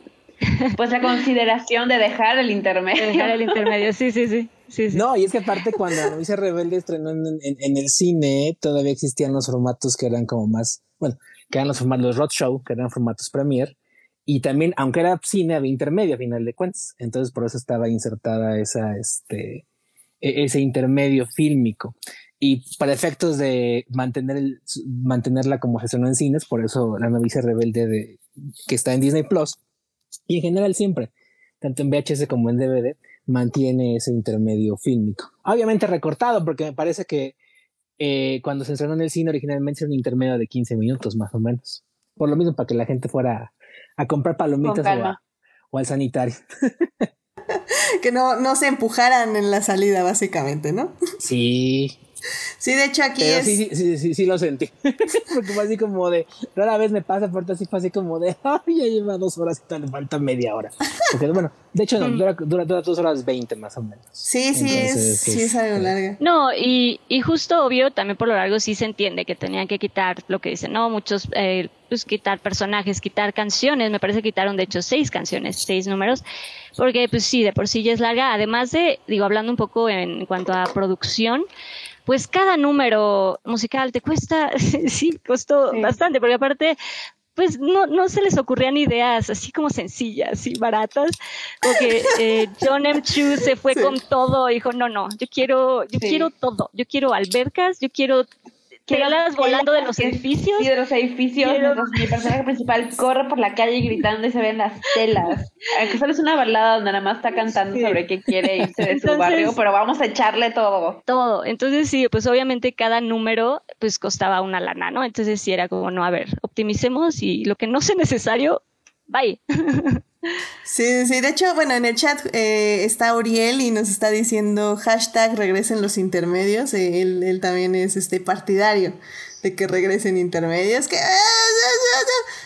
pues la consideración de dejar el intermedio. dejar el intermedio, sí, sí, sí. No, y es que aparte cuando la novicia rebelde estrenó en, el cine, todavía existían los formatos que eran como más, bueno, que eran los formatos, los roadshow, que eran formatos premier, y también, aunque era cine, había intermedio a final de cuentas, entonces por eso estaba insertada esa, este, e, ese intermedio fílmico. Y para efectos de mantener el, mantenerla como se en cines, por eso la novicia rebelde de, que está en Disney Plus, y en general siempre, tanto en VHS como en DVD, mantiene ese intermedio fílmico. Obviamente recortado, porque me parece que eh, cuando se estrenó en el cine originalmente era un intermedio de 15 minutos más o menos. Por lo mismo, para que la gente fuera a comprar palomitas o, al sanitario. que no, no se empujaran en la salida, básicamente, ¿no? Sí, Sí, de hecho aquí es... Sí, sí, sí, sí, lo sentí. Porque fue así como de, rara vez me pasa, porque así fue así como de, ay, ya lleva dos horas y le falta media hora. Porque bueno, de hecho no, dura, dura, dura, dos horas veinte más o menos. Sí, sí, es, sí es algo larga. No, y, y justo obvio, también por lo largo sí se entiende que tenían que quitar lo que dicen, no, muchos, eh, pues quitar personajes, quitar canciones, me parece que quitaron de hecho seis canciones, seis números, porque pues sí, de por sí ya es larga, además de, digo, hablando un poco en cuanto a producción, pues cada número musical te cuesta, sí, costó bastante, porque aparte, pues no, no se les ocurrían ideas así como sencillas y baratas, porque eh, John M. Chu se fue con todo, dijo, no, no, yo quiero, yo quiero todo, yo quiero albercas, yo quiero las volando de los edificios. Sí, de los edificios. mi personaje principal corre por la calle gritando y se ven las telas. Aunque solo es una balada donde nada más está cantando sobre qué quiere irse de su barrio, pero vamos a echarle todo. Todo. Entonces sí, pues obviamente cada número pues costaba una lana, ¿no? Entonces sí era como, no, a ver, optimicemos y lo que no sea necesario, bye. Sí, sí, de hecho, bueno, en el chat eh, está Uriel y nos está diciendo hashtag regresen los intermedios, eh, él, también es este partidario de que regresen intermedios, que...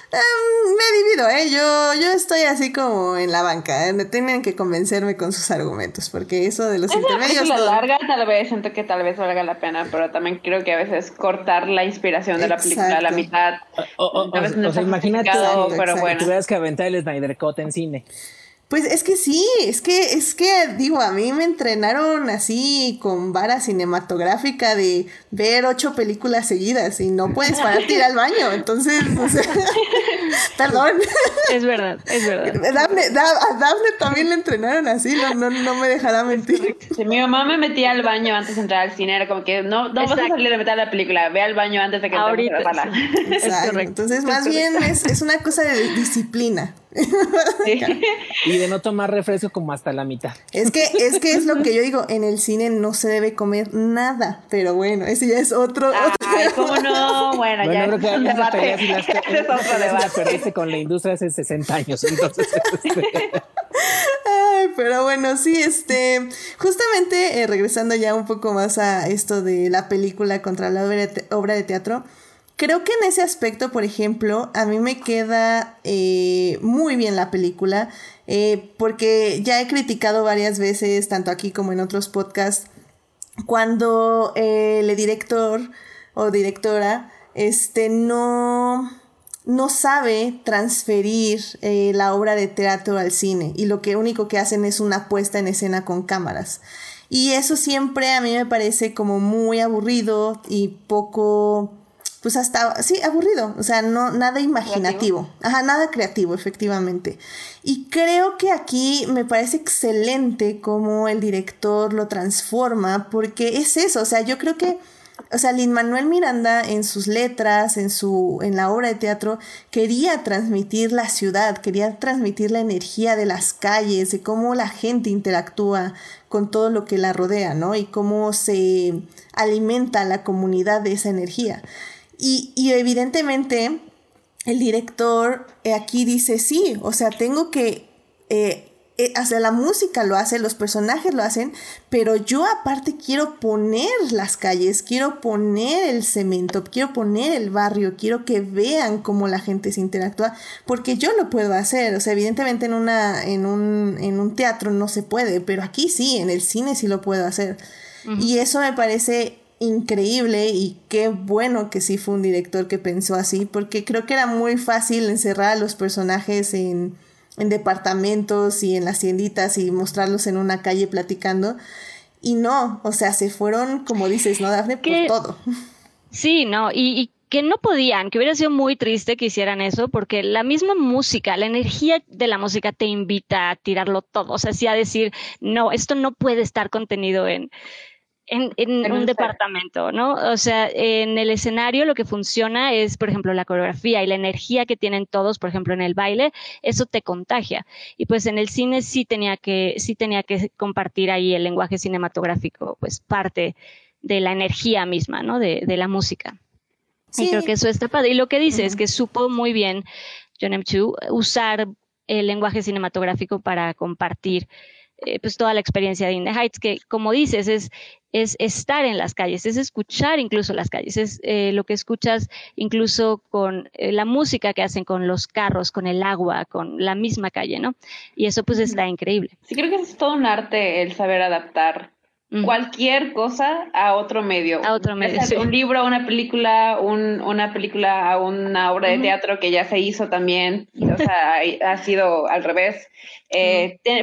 Em, me divido, ¿eh? Yo, yo estoy así como en la banca, ¿eh? tienen que convencerme con sus argumentos, porque eso de los Esa intermedios... película larga tal vez, siento que tal vez valga la pena, pero también creo que a veces cortar la inspiración de la película a la mitad... O, o- o- veces o no sea, imagínate pero exacto. bueno. tuvieras que aventar el Snyder Cut en cine. Pues es que sí, es que, es que, digo, a mí me entrenaron así con vara cinematográfica de ver ocho películas seguidas y no puedes pararte a ir al baño, entonces, o sea, perdón, Es verdad, es verdad. Dafne, Da- a Dafne también le entrenaron así, no, no, no me dejará mentir. Si mi mamá me metía al baño antes de entrar al cine, era como que no, no vas a salir a meter la película, ve al baño antes de que Ahorita, a la sala. sí. Es Exacto, correcto, Entonces, es más correcto. bien es, es una cosa de disciplina. Sí. Y de no tomar refresco como hasta la mitad. Es que, es que es lo que yo digo, en el cine no se debe comer nada, pero bueno, ese ya es otro, otro Ay, ¿cómo no? Bueno, Bueno, ya creo es que un esas debate. peleas y las, Ese es otro las perdiste con la industria hace 60 años. Entonces, este, Ay, pero bueno, sí, este, justamente eh, regresando ya un poco más a esto de la película contra la obra de, te- obra de teatro, creo que en ese aspecto, por ejemplo, a mí me queda eh, muy bien la película, eh, porque ya he criticado varias veces, tanto aquí como en otros podcasts, cuando el director o directora este no no sabe transferir eh, la obra de teatro al cine y lo que único que hacen es una puesta en escena con cámaras. Y eso siempre a mí me parece como muy aburrido y poco pues hasta sí aburrido o sea no nada imaginativo ajá nada creativo efectivamente y creo que aquí me parece excelente cómo el director lo transforma porque es eso o sea yo creo que o sea, Lin Manuel Miranda en sus letras, en su, en la obra de teatro, quería transmitir la ciudad, quería transmitir la energía de las calles, de cómo la gente interactúa con todo lo que la rodea, ¿no? Y cómo se alimenta la comunidad de esa energía. Y, y evidentemente el director eh, aquí dice, sí, o sea, tengo que... Eh, eh, o sea, la música lo hace, los personajes lo hacen, pero yo aparte quiero poner las calles, quiero poner el cemento, quiero poner el barrio, quiero que vean cómo la gente se interactúa, porque yo lo puedo hacer, o sea, evidentemente en, una, en, un, en un teatro no se puede, pero aquí sí, en el cine sí lo puedo hacer. Y eso me parece increíble y qué bueno que sí fue un director que pensó así, porque creo que era muy fácil encerrar a los personajes en, en departamentos y en las tienditas y mostrarlos en una calle platicando. Y no, o sea, se fueron, como dices, ¿no, Dafne? Por todo. Sí, no, y, y que no podían, que hubiera sido muy triste que hicieran eso, porque la misma música, la energía de la música te invita a tirarlo todo, o sea, sí a decir, no, esto no puede estar contenido en, en, en En un departamento, ¿no? O sea, en el escenario lo que funciona es, por ejemplo, la coreografía y la energía que tienen todos, por ejemplo, en el baile, eso te contagia. Y pues en el cine sí tenía que, sí tenía que compartir ahí el lenguaje cinematográfico, pues parte de la energía misma, ¿no? De, de la música. Y Sí. creo que eso está padre. Y lo que dice es que supo muy bien John M. Chu usar el lenguaje cinematográfico para compartir eh, pues toda la experiencia de In the Heights, que como dices, es, es estar en las calles, es escuchar incluso las calles, es eh, lo que escuchas incluso con eh, la música que hacen con los carros, con el agua, con la misma calle, ¿no? Y eso pues está increíble. Sí, creo que es todo un arte el saber adaptar cualquier cosa a otro medio. A otro medio, sí. Un libro, una película, un, una película a una obra de teatro que ya se hizo también. O sea, ha, ha sido al revés.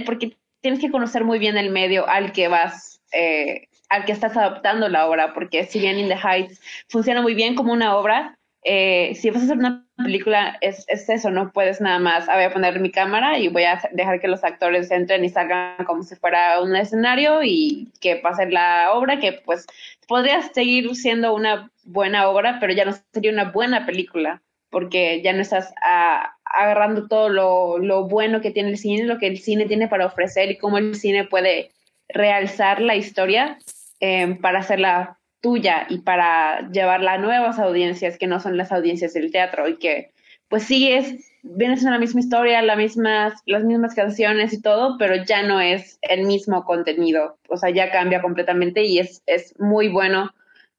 Porque tienes que conocer muy bien el medio al que vas, eh, al que estás adaptando la obra. Porque si bien In the Heights funciona muy bien como una obra, eh, si vas a hacer una película, es, es eso, no puedes nada más, ah, voy a poner mi cámara y voy a dejar que los actores entren y salgan como si fuera un escenario y que pase la obra, que pues podría seguir siendo una buena obra, pero ya no sería una buena película, porque ya no estás ah, agarrando todo lo, lo bueno que tiene el cine, lo que el cine tiene para ofrecer y cómo el cine puede realzar la historia eh, para hacerla tuya y para llevarla a nuevas audiencias que no son las audiencias del teatro y que pues sí es, viene la misma historia, la mismas, las mismas canciones y todo, pero ya no es el mismo contenido, o sea, ya cambia completamente y es, es muy bueno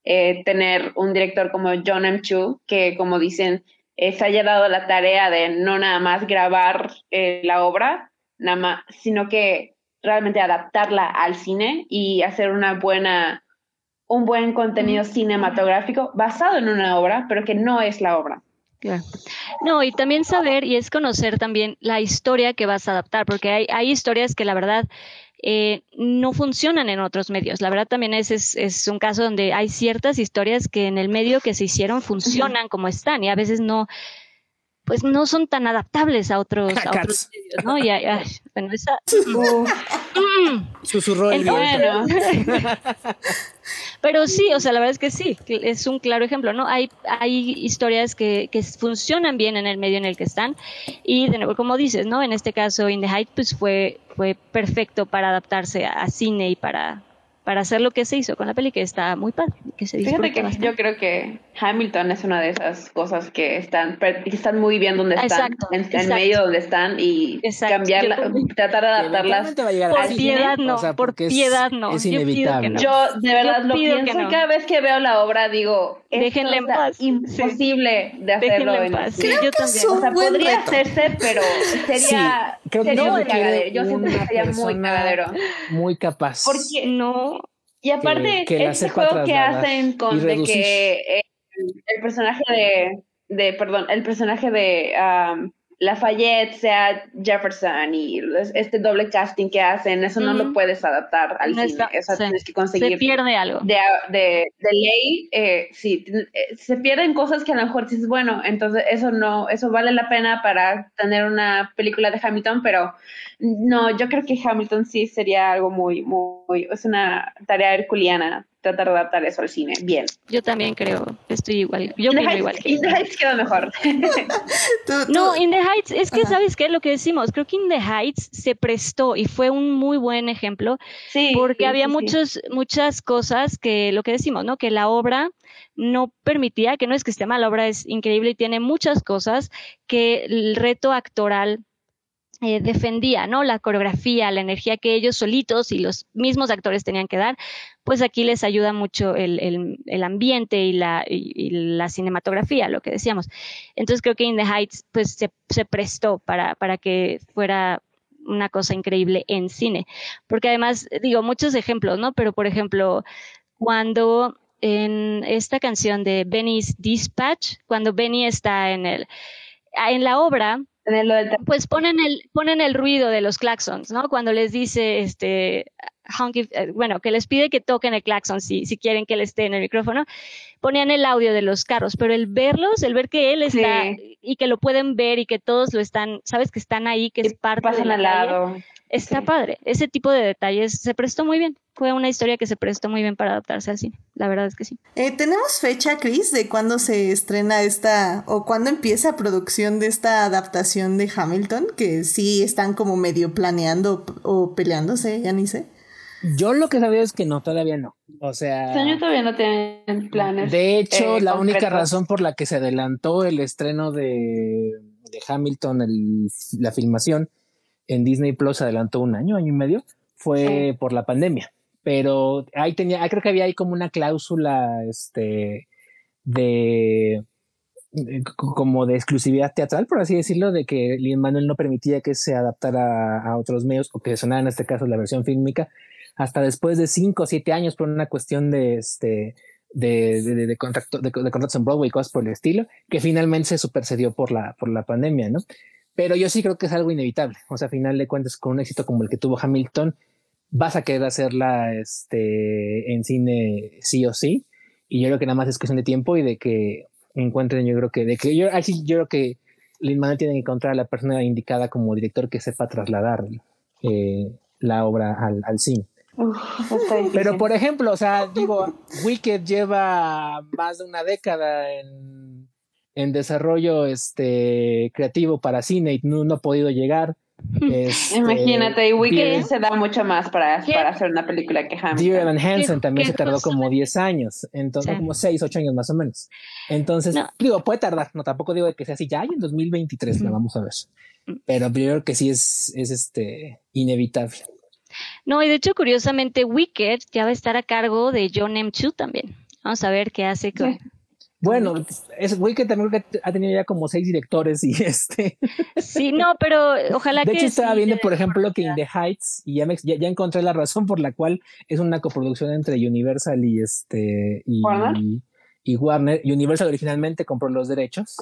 eh, tener un director como John M. Chu, que como dicen, eh, se haya dado la tarea de no nada más grabar eh, la obra, nada más, sino que realmente adaptarla al cine y hacer una buena, un buen contenido cinematográfico basado en una obra, pero que no es la obra. Claro. No, y también saber y es conocer también la historia que vas a adaptar, porque hay, hay historias que la verdad eh, no funcionan en otros medios. La verdad también es, es, es, un caso donde hay ciertas historias que en el medio que se hicieron funcionan como están y a veces no, pues no son tan adaptables a otros, a otros medios, ¿no? Y, ay, bueno, esa... Susurró el bueno. Pero sí, o sea, la verdad es que sí, es un claro ejemplo, ¿no? Hay, hay historias que, que funcionan bien en el medio en el que están y, de nuevo, como dices, ¿no? En este caso, In the Height, pues fue, fue perfecto para adaptarse a, a cine y para, para hacer lo que se hizo con la peli, que está muy padre. Que se Fíjate que bastante. yo creo que Hamilton es una de esas cosas que están, que están muy bien donde están, exacto, en, exacto. en, medio donde están y exacto. cambiarla, yo, tratar de adaptarlas. Por piedad no, o sea, por piedad no. Es inevitable. Yo, no. yo de verdad yo lo pienso no. cada vez que veo la obra digo, déjenle en paz. Imposible sí. de hacerlo. Déjenle en paz. Sí, creo yo que también. O sea, podría reto. hacerse, pero sería, sí, creo que sería no muy cagadero. Yo siento que sería muy cagadero. Muy capaz. Porque no. Y aparte, que, que este juego que hacen con de que el, el personaje de, de, perdón, el personaje de um, Lafayette sea Jefferson y este doble casting que hacen, eso no lo puedes adaptar al no cine, eso sí. tienes que conseguir. Se pierde algo. De, de, de ley, eh, sí, se pierden cosas que a lo mejor dices, bueno, entonces eso no, eso vale la pena para tener una película de Hamilton, pero no, yo creo que Hamilton sí sería algo muy, muy, es una tarea herculiana tratar de adaptar eso al cine. Bien. Yo también creo, estoy igual. Yo In creo Heights, igual que In the Heights quedó mejor. Tú- tú- No, In the Heights, es que Ajá. sabes qué lo que decimos. Creo que In the Heights se prestó y fue un muy buen ejemplo sí. porque sí, había sí, muchos, muchas cosas que lo que decimos, ¿no? Que la obra no permitía, que no es que esté mal, la obra es increíble y tiene muchas cosas que el reto actoral eh, defendía, ¿no? La coreografía, la energía que ellos solitos y los mismos actores tenían que dar, pues aquí les ayuda mucho el, el, ambiente y la, y la, cinematografía, lo que decíamos. Entonces creo que In the Heights pues se, se prestó para, para que fuera una cosa increíble en cine. Porque además, digo, muchos ejemplos, ¿no? Pero por ejemplo, cuando en esta canción de Benny's Dispatch, cuando Benny está en el en la obra, pues ponen el, ponen el ruido de los claxons, ¿no? Cuando les dice, este, honky, bueno, que les pide que toquen el claxon si, si quieren que él esté en el micrófono, ponían el audio de los carros, pero el verlos, el ver que él está sí. y que lo pueden ver y que todos lo están, sabes que están ahí, que es parte pasan de la al lado. Está sí. padre. Ese tipo de detalles se prestó muy bien. Fue una historia que se prestó muy bien para adaptarse al cine. La verdad es que sí. Eh, ¿Tenemos fecha, Chris, de cuándo se estrena esta o cuándo empieza producción de esta adaptación de Hamilton? Que sí están como medio planeando o peleándose, ya ni sé. Yo lo que sabía es que no, todavía no. O sea. Este año todavía no tienen planes. De hecho, eh, la concretos. única razón por la que se adelantó el estreno de, de Hamilton, el, la filmación en Disney Plus, adelantó un año, año y medio, fue sí. por la pandemia. Pero ahí tenía, creo que había ahí como una cláusula este, de, como de exclusividad teatral, por así decirlo, de que Lin Manuel no permitía que se adaptara a, otros medios o que sonara en este caso la versión fílmica hasta después de cinco o siete años por una cuestión de este de, de, de, de contratos en Broadway y cosas por el estilo, que finalmente se supercedió por la, por la pandemia, ¿no? Pero yo sí creo que es algo inevitable. O sea, a final de cuentas, con un éxito como el que tuvo Hamilton, vas a querer hacerla este, en cine sí o sí. Y yo creo que nada más es cuestión de tiempo y de que encuentren, yo creo que, de que yo, así, yo creo que Lin Manuel tiene que encontrar a la persona indicada como director que sepa trasladar eh, la obra al, al cine. Uf, Pero por ejemplo, o sea, digo, Wicked lleva más de una década en, en desarrollo este creativo para cine y no, no ha podido llegar. Este, Imagínate, y Wicked Dear, se da mucho más para, para hacer una película que Hamilton. Dear Evan Hansen también se tardó como 10 años, entonces sí. como 6, 8 años más o menos. Entonces, no. digo, puede tardar, no tampoco digo que sea así ya, y en 2023 mm. la vamos a ver. Pero yo creo que sí es, es este inevitable. No, y de hecho, curiosamente, Wicked ya va a estar a cargo de John M. Chu también. Vamos a ver qué hace con, bueno, es güey que también ha tenido ya como seis directores y este. Sí, no, pero ojalá que. De hecho, estaba viendo, por ejemplo, que In the Heights, y ya, ya, encontré la razón por la cual es una coproducción entre Universal y este. Y Warner. Y, Warner. Universal originalmente compró los derechos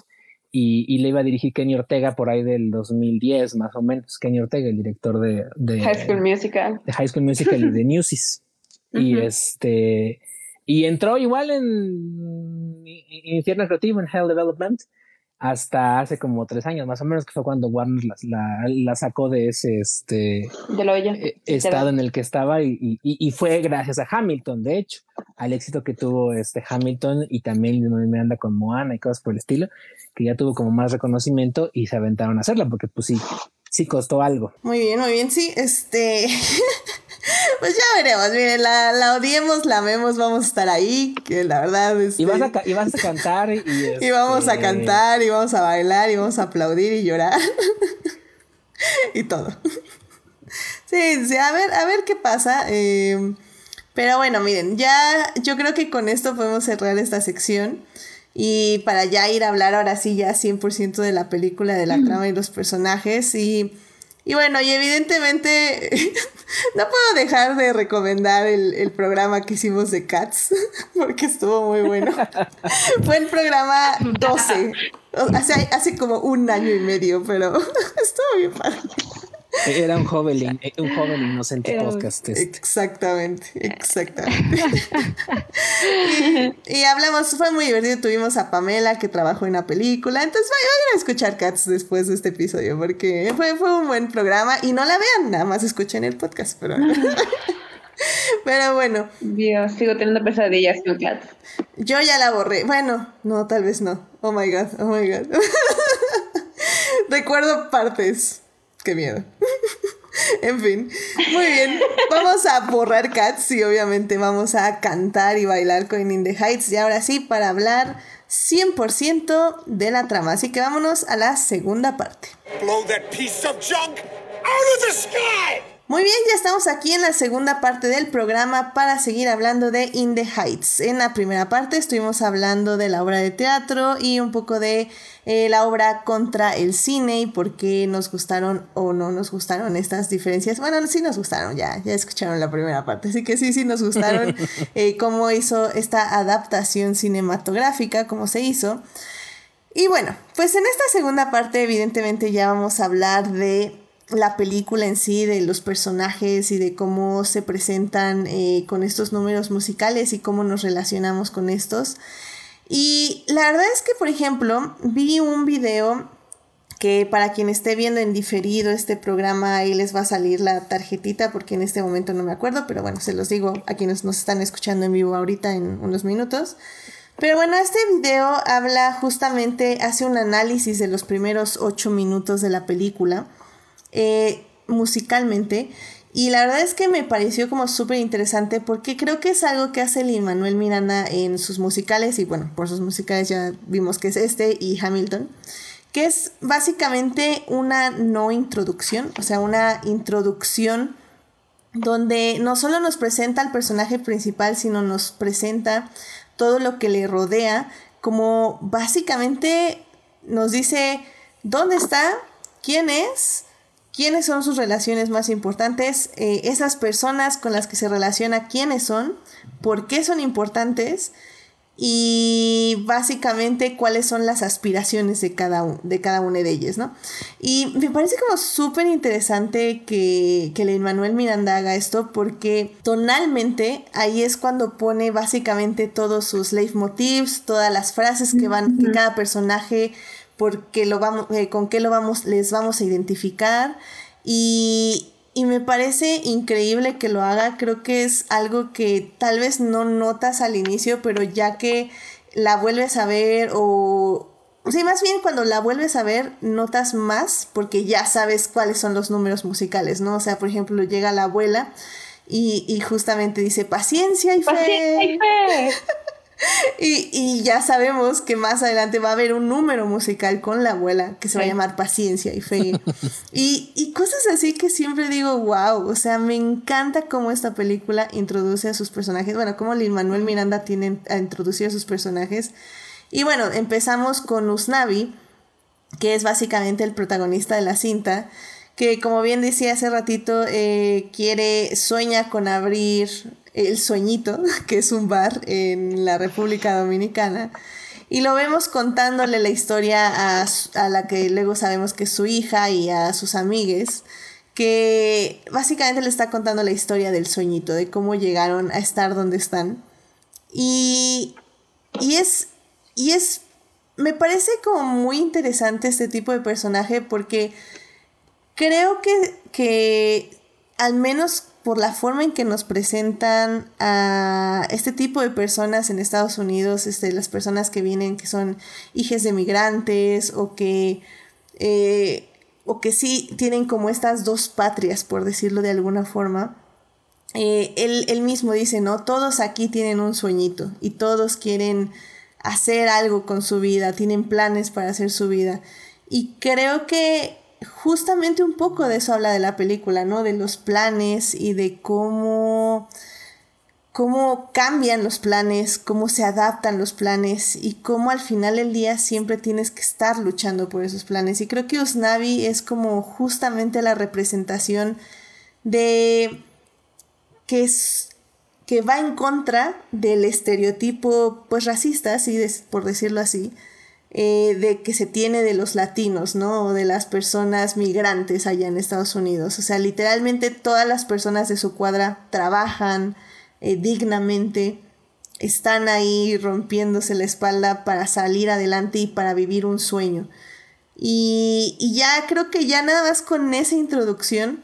y, y, le iba a dirigir Kenny Ortega por ahí del 2010, más o menos. Kenny Ortega, el director de. de High School Musical. De High School Musical y de Newsies. Y este. Y entró igual en Infierno Creativo, en Hell Development, hasta hace como tres años, más o menos, que fue cuando Warner la, la, sacó de ese este, de estado en el que estaba y, y, y, fue gracias a Hamilton, de hecho, al éxito que tuvo este Hamilton y también me anda con Moana y cosas por el estilo, que ya tuvo como más reconocimiento y se aventaron a hacerla, porque pues sí, sí costó algo. Muy bien, muy bien, sí, este... Pues ya veremos, miren, la, la, odiemos, la amemos, vamos a estar ahí, que la verdad es... Y, vas a, y vas a cantar y... y vamos a este, cantar y vamos a bailar y vamos a aplaudir y llorar. y todo. sí, sí, a ver, a ver qué pasa. Eh, pero bueno, miren, ya yo creo que con esto podemos cerrar esta sección. Y para ya ir a hablar ahora sí ya 100% de la película, de la trama y los personajes. Y y bueno, y evidentemente no puedo dejar de recomendar el, programa que hicimos de Cats, porque estuvo muy bueno. Fue el programa 12, hace, hace como un año y medio, pero estuvo bien padre. Era un joven, un joven inocente podcast. Este. Exactamente, exactamente. y, hablamos, fue muy divertido. Tuvimos a Pamela que trabajó en la película. Entonces vayan a escuchar Cats después de este episodio porque fue, fue un buen programa. Y no la vean, nada más escuchen el podcast. Pero, pero bueno. Dios, sigo teniendo pesadillas con Cats. Yo ya la borré. Bueno, no, tal vez no. Oh my god, oh my god. Recuerdo partes Qué miedo. en fin, muy bien. Vamos a borrar Cats y obviamente vamos a cantar y bailar con In the Heights. Y ahora sí, para hablar 100% de la trama. Así que vámonos a la segunda parte. Blow that piece of junk out of the sky! Muy bien, ya estamos aquí en la segunda parte del programa para seguir hablando de In the Heights. En la primera parte estuvimos hablando de la obra de teatro y un poco de eh, la obra contra el cine y por qué nos gustaron o no nos gustaron estas diferencias. Bueno, sí nos gustaron, ya, ya escucharon la primera parte, así que sí, sí nos gustaron eh, cómo hizo esta adaptación cinematográfica, cómo se hizo. Y bueno, pues en esta segunda parte evidentemente ya vamos a hablar de la película en sí, de los personajes y de cómo se presentan eh, con estos números musicales y cómo nos relacionamos con estos. Y la verdad es que, por ejemplo, vi un video que para quien esté viendo en diferido este programa, ahí les va a salir la tarjetita porque en este momento no me acuerdo, pero bueno, se los digo a quienes nos están escuchando en vivo ahorita en unos minutos. Pero bueno, este video habla justamente, hace un análisis de los primeros ocho minutos de la película eh, musicalmente. Y la verdad es que me pareció como súper interesante porque creo que es algo que hace Lin Manuel Miranda en sus musicales. Y bueno, por sus musicales ya vimos que es este y Hamilton. Que es básicamente una no introducción, o sea, una introducción donde no solo nos presenta al personaje principal, sino nos presenta todo lo que le rodea, como básicamente nos dice dónde está, quién es, quiénes son sus relaciones más importantes, eh, esas personas con las que se relaciona, quiénes son, por qué son importantes y básicamente cuáles son las aspiraciones de cada, de cada una de ellas, ¿no? Y me parece como súper interesante que, que el Manuel Miranda haga esto porque tonalmente ahí es cuando pone básicamente todos sus leitmotivs, todas las frases que van, que cada personaje porque lo vamos, eh, con qué lo vamos, les vamos a identificar. Y, y me parece increíble que lo haga. Creo que es algo que tal vez no notas al inicio, pero ya que la vuelves a ver o... Sí, más bien cuando la vuelves a ver notas más porque ya sabes cuáles son los números musicales, ¿no? O sea, por ejemplo, llega la abuela y, y justamente dice paciencia y fe. Paciencia y fe. Y, y, ya sabemos que más adelante va a haber un número musical con la abuela que se va a llamar Paciencia y Fe. y, y cosas así que siempre digo, wow, o sea, me encanta cómo esta película introduce a sus personajes. Bueno, cómo Lin Manuel Miranda tiene a introducir a sus personajes. Y bueno, empezamos con Usnavi, que es básicamente el protagonista de la cinta que como bien decía hace ratito, eh, quiere, sueña con abrir el sueñito, que es un bar en la República Dominicana. Y lo vemos contándole la historia a, a la que luego sabemos que es su hija y a sus amigues, que básicamente le está contando la historia del sueñito, de cómo llegaron a estar donde están. Y, y es, y es, me parece como muy interesante este tipo de personaje porque creo que, que al menos por la forma en que nos presentan a este tipo de personas en Estados Unidos, este, las personas que vienen, que son hijas de migrantes o que, eh, o que sí tienen como estas dos patrias, por decirlo de alguna forma. Eh, él, él mismo dice, ¿no? Todos aquí tienen un sueñito y todos quieren hacer algo con su vida, tienen planes para hacer su vida. Y creo que justamente un poco de eso habla de la película, ¿no? De los planes y de cómo cómo cambian los planes, cómo se adaptan los planes y cómo al final del día siempre tienes que estar luchando por esos planes. Y creo que Usnavi es como justamente la representación de que es que va en contra del estereotipo pues racista, así por decirlo así, eh, de que se tiene de los latinos, ¿no? O de las personas migrantes allá en Estados Unidos. O sea, literalmente todas las personas de su cuadra trabajan eh, dignamente, están ahí rompiéndose la espalda para salir adelante y para vivir un sueño. Y, y ya creo que ya nada más con esa introducción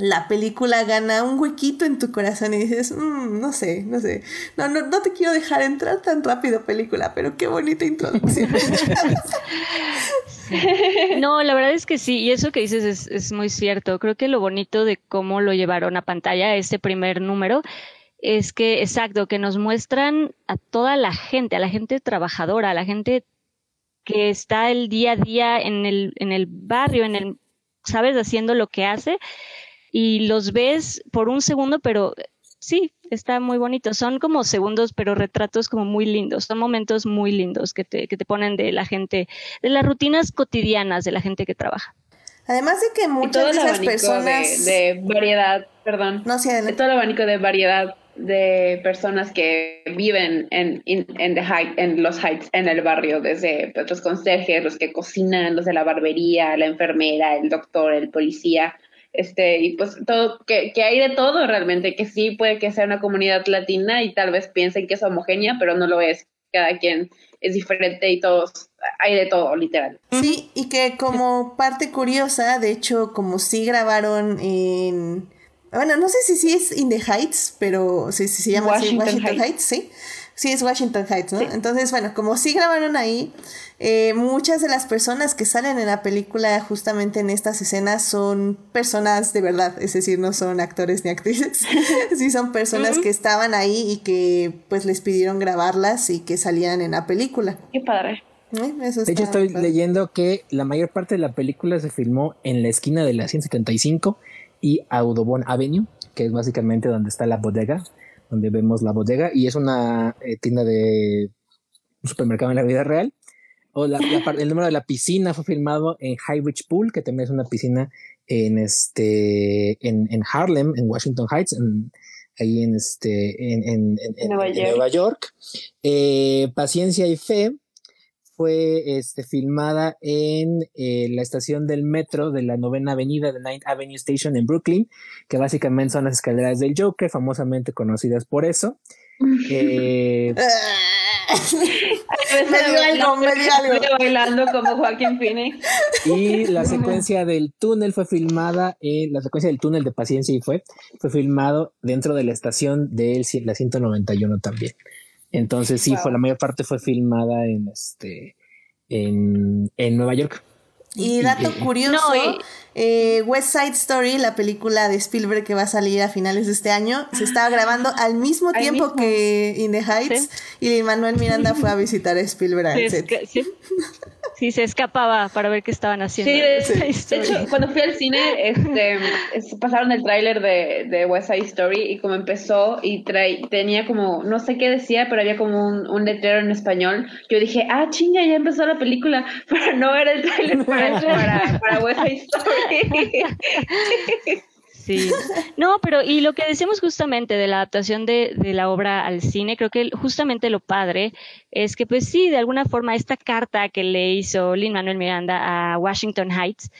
la película gana un huequito en tu corazón y dices, mm, no sé, no sé, no, no, no te quiero dejar entrar tan rápido película, pero qué bonita introducción. No, la verdad es que sí, y eso que dices es, es, muy cierto. Creo que lo bonito de cómo lo llevaron a pantalla, este primer número, es que, exacto, que nos muestran a toda la gente, a la gente trabajadora, a la gente que está el día a día en el, en el barrio, en el, sabes, haciendo lo que hace y los ves por un segundo, pero sí, está muy bonito. Son como segundos, pero retratos como muy lindos. Son momentos muy lindos que te, que te ponen de la gente, de las rutinas cotidianas de la gente que trabaja. Además de que muchas de esas personas... De, variedad, perdón. No, de todo el abanico de variedad de personas que viven en, en, the height, en los heights, en el barrio, desde pues, los conserjes, los que cocinan, los de la barbería, la enfermera, el doctor, el policía, este, y pues todo, que, que, hay de todo realmente, que sí puede que sea una comunidad latina y tal vez piensen que es homogénea, pero no lo es. Cada quien es diferente y todos, hay de todo, literal. Sí, y que como parte curiosa, de hecho, como sí grabaron en... Bueno, no sé si sí es In the Heights, pero sí, sí se llama Washington, así, Washington Heights. sí. Sí, es Washington Heights, ¿no? Entonces, bueno, como sí grabaron ahí, eh, muchas de las personas que salen en la película justamente en estas escenas son personas de verdad, es decir, no son actores ni actrices, sí son personas que estaban ahí y que pues les pidieron grabarlas y que salían en la película. Qué padre. Eh, de hecho, estoy leyendo que la mayor parte de la película se filmó en la esquina de la 175 y Audubon Avenue, que es básicamente donde está la bodega, donde vemos la bodega, y es una eh, tienda de un supermercado en la vida real. O la, el número de la piscina fue filmado en High Beach Pool, que también es una piscina en este en, en Harlem, en Washington Heights, en, ahí en este en, en, en Nueva, York. Nueva York. Eh, Paciencia y Fe fue este, filmada en eh, la estación del metro de la novena avenida de Ninth Avenue Station en Brooklyn, que básicamente son las escaleras del Joker, famosamente conocidas por eso. Eh, me dio algo, me dio algo. Bailando como Joaquín Phoenix. Y la secuencia del túnel fue filmada, en la secuencia del túnel de Paciencia y fue, fue filmado dentro de la estación de la 191 también. Entonces sí, fue la mayor parte fue filmada en este en, en Nueva York. Y dato curioso, eh, West Side Story, la película de Spielberg que va a salir a finales de este año, se estaba grabando al mismo tiempo que In the Heights y Manuel Miranda fue a visitar a Spielberg al set. Sí, se escapaba para ver qué estaban haciendo. Sí, de, hecho, cuando fui al cine, este, pasaron el tráiler de, de, West Side Story y como empezó y tenía como, no sé qué decía, pero había como un, un, letrero en español. Yo dije, ah, chinga, ya empezó la película, pero no era el tráiler para, para, para West Side Story. Sí. No, pero y lo que decimos justamente de la adaptación de, de, la obra al cine, creo que justamente lo padre es que, pues sí, de alguna forma, esta carta que le hizo Lin Manuel Miranda a Washington Heights,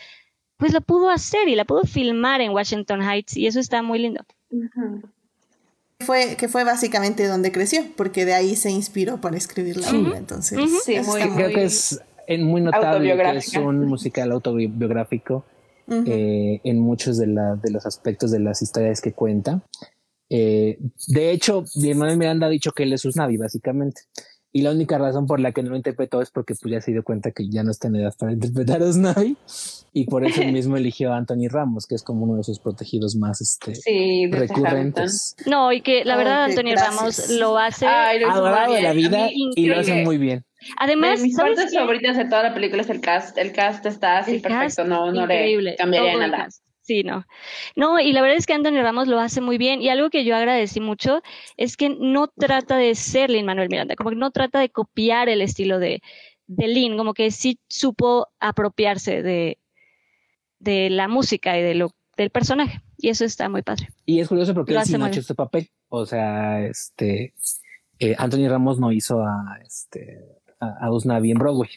pues la pudo hacer y la pudo filmar en Washington Heights y eso está muy lindo. Fue, que fue básicamente donde creció, porque de ahí se inspiró para escribir la obra. Entonces, sí, creo que es muy notable que es un musical autobiográfico eh, en muchos de, de, los aspectos de las historias que cuenta. Eh, de hecho, Manuel Miranda ha dicho que él es Usnavi, básicamente. Y la única razón por la que no lo interpretó es porque pues, ya se dio cuenta que ya no está en edad para interpretar a Usnavi. Y por eso mismo eligió a Anthony Ramos, que es como uno de sus protegidos más este, recurrentes. No, y que la verdad, Anthony Ramos lo hace a lo largo de la vida y lo hace muy bien. Además, mis partes favoritas de toda la película es el cast. El cast está así perfecto, no, no le cambiaría nada. Sí, no. No, y la verdad es que Anthony Ramos lo hace muy bien. Y algo que yo agradecí mucho es que no trata de ser Lin Manuel Miranda, como que no trata de copiar el estilo de, de Lin, como que sí supo apropiarse de, de la música y de lo, del personaje. Y eso está muy padre. Y es curioso porque él sí no ha hecho este papel. O sea, este eh, Anthony Ramos no hizo a este a, Usnavi en Broadway.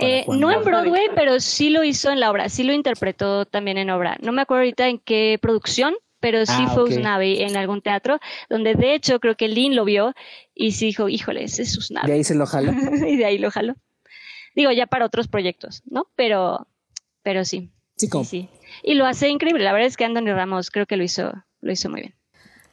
Eh, no en Broadway, pero sí lo hizo en la obra, sí lo interpretó también en obra. No me acuerdo ahorita en qué producción, pero sí ah, fue Usnavi en algún teatro, donde de hecho creo que Lynn lo vio y sí dijo, híjole, ese es Usnavi. De ahí se lo jaló. y de ahí lo jaló. Digo, ya para otros proyectos, ¿no? Pero, pero sí. Sí, sí, Y lo hace increíble. La verdad es que Anthony Ramos creo que lo hizo, lo hizo muy bien.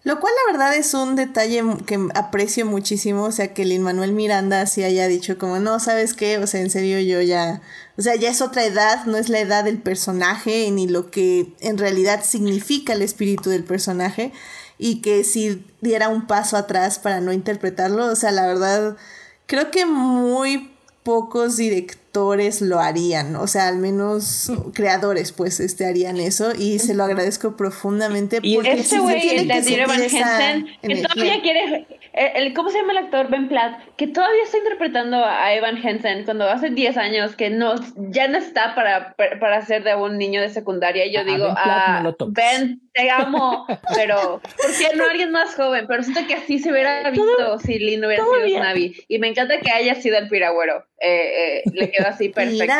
Lo cual la verdad es un detalle que aprecio muchísimo, o sea, que Lin Manuel Miranda sí haya dicho como, no, ¿sabes qué? O sea, en serio yo ya, o sea, ya es otra edad, no es la edad del personaje ni lo que en realidad significa el espíritu del personaje y que si diera un paso atrás para no interpretarlo, o sea, la verdad, creo que muy pocos directores lo harían, o sea, al menos creadores pues este harían eso y se lo agradezco profundamente porque ese güey, el de Van Hensen, que todavía quiere el, ¿cómo se llama el actor Ben Platt? Que todavía está interpretando a Evan Hansen cuando hace 10 años que no, ya no está para, para ser de un niño de secundaria. Y yo digo, ah, Ben, te amo, pero ¿por qué no alguien más joven? Pero siento que así se hubiera visto si Lynn no hubiera sido Navi. Y me encanta que haya sido el piragüero. Eh, eh, le quedó así perfecto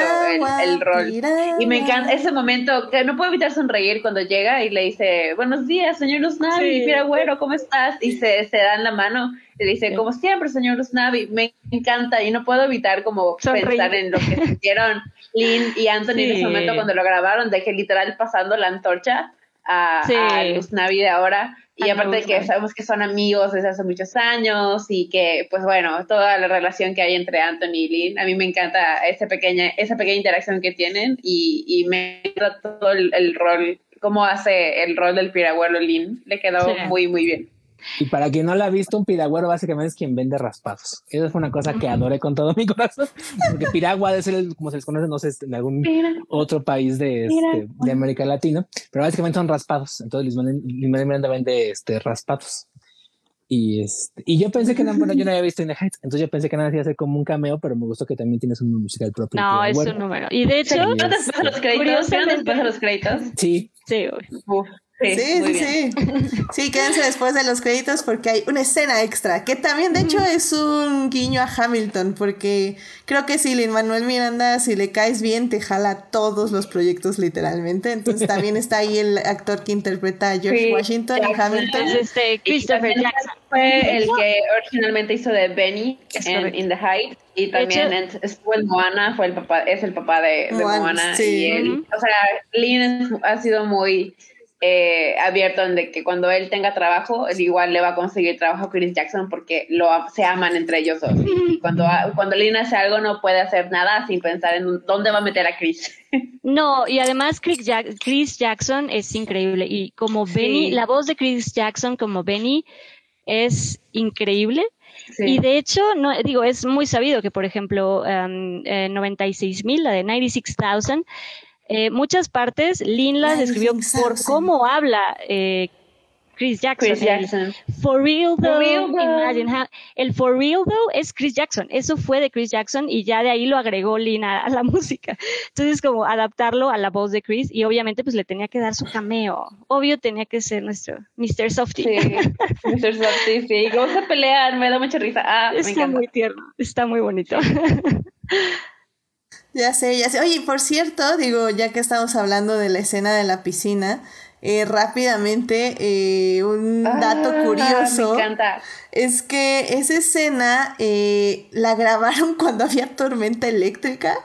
el, rol. Y me encanta ese momento, que no puedo evitar sonreír cuando llega y le dice, buenos días, señor Usnavi, sí. piragüero, ¿cómo estás? Y se, se dan la mano y dice, como siempre, señor Usnavi, me encanta y no puedo evitar como pensar en lo que hicieron Lynn y Anthony en ese momento cuando lo grabaron, de que literal pasando la antorcha a, sí. a de ahora. Y aparte de que sabemos que son amigos desde hace muchos años y que, pues bueno, toda la relación que hay entre Anthony y Lynn, a mí me encanta esa pequeña, esa pequeña interacción que tienen y, y me encanta todo el, rol, cómo hace el rol del piragüero Lynn, le quedó muy, muy bien. Y para quien no la ha visto, un piragüero básicamente es quien vende raspados. Eso fue una cosa que adoré con todo mi corazón. Porque piragua debe ser como se les conoce, no sé, en algún otro país de, este, de América Latina, pero básicamente son raspados. Entonces Luis Miranda vende este, raspados. Y, este, y yo pensé que no, bueno, yo no había visto In the Heights, entonces yo pensé que nada hacía ser como un cameo, pero me gustó que también tienes un musical propio. No, es un número. Y de hecho, ¿no después de los créditos? después de los créditos? Sí. Sí, Uf. Sí, sí, sí, sí. quédense después de los créditos porque hay una escena extra, que también de hecho es un guiño a Hamilton, porque creo que si Lin Manuel Miranda, si le caes bien, te jala todos los proyectos literalmente. Entonces también está ahí el actor que interpreta a George Washington en Hamilton. este Christopher Jackson. Fue el que originalmente hizo de Benny en In the Heights. Y también estuvo en Moana, fue el papá, es el papá de, Moana. y él, o sea, Lin ha sido muy eh, abierto en de que cuando él tenga trabajo, igual le va a conseguir trabajo a Chris Jackson porque lo, se aman entre ellos dos. Y cuando, cuando Lina hace algo no puede hacer nada sin pensar en dónde va a meter a Chris. No, y además Chris, Chris Jackson es increíble. Y como Benny, la voz de Chris Jackson como Benny es increíble. Y de hecho, no, digo, es muy sabido que, por ejemplo, um, eh, 96.000, la de 96,000, eh, muchas partes, Lin las escribió por cómo habla eh, Chris Jackson. for real though, imagine el for real though es Chris Jackson. Eso fue de Chris Jackson y ya de ahí lo agregó Lin a, la música. Entonces como adaptarlo a la voz de Chris y obviamente pues le tenía que dar su cameo. Obvio tenía que ser nuestro Mr. Softy. Sí, Mr. Softy, sí. Vamos a pelear, me da mucha risa. Ah, está muy tierno, está muy bonito. Ya sé, ya sé. Oye, por cierto, digo, ya que estamos hablando de la escena de la piscina, eh, rápidamente eh, un dato ah, curioso es que esa escena eh, la grabaron cuando había tormenta eléctrica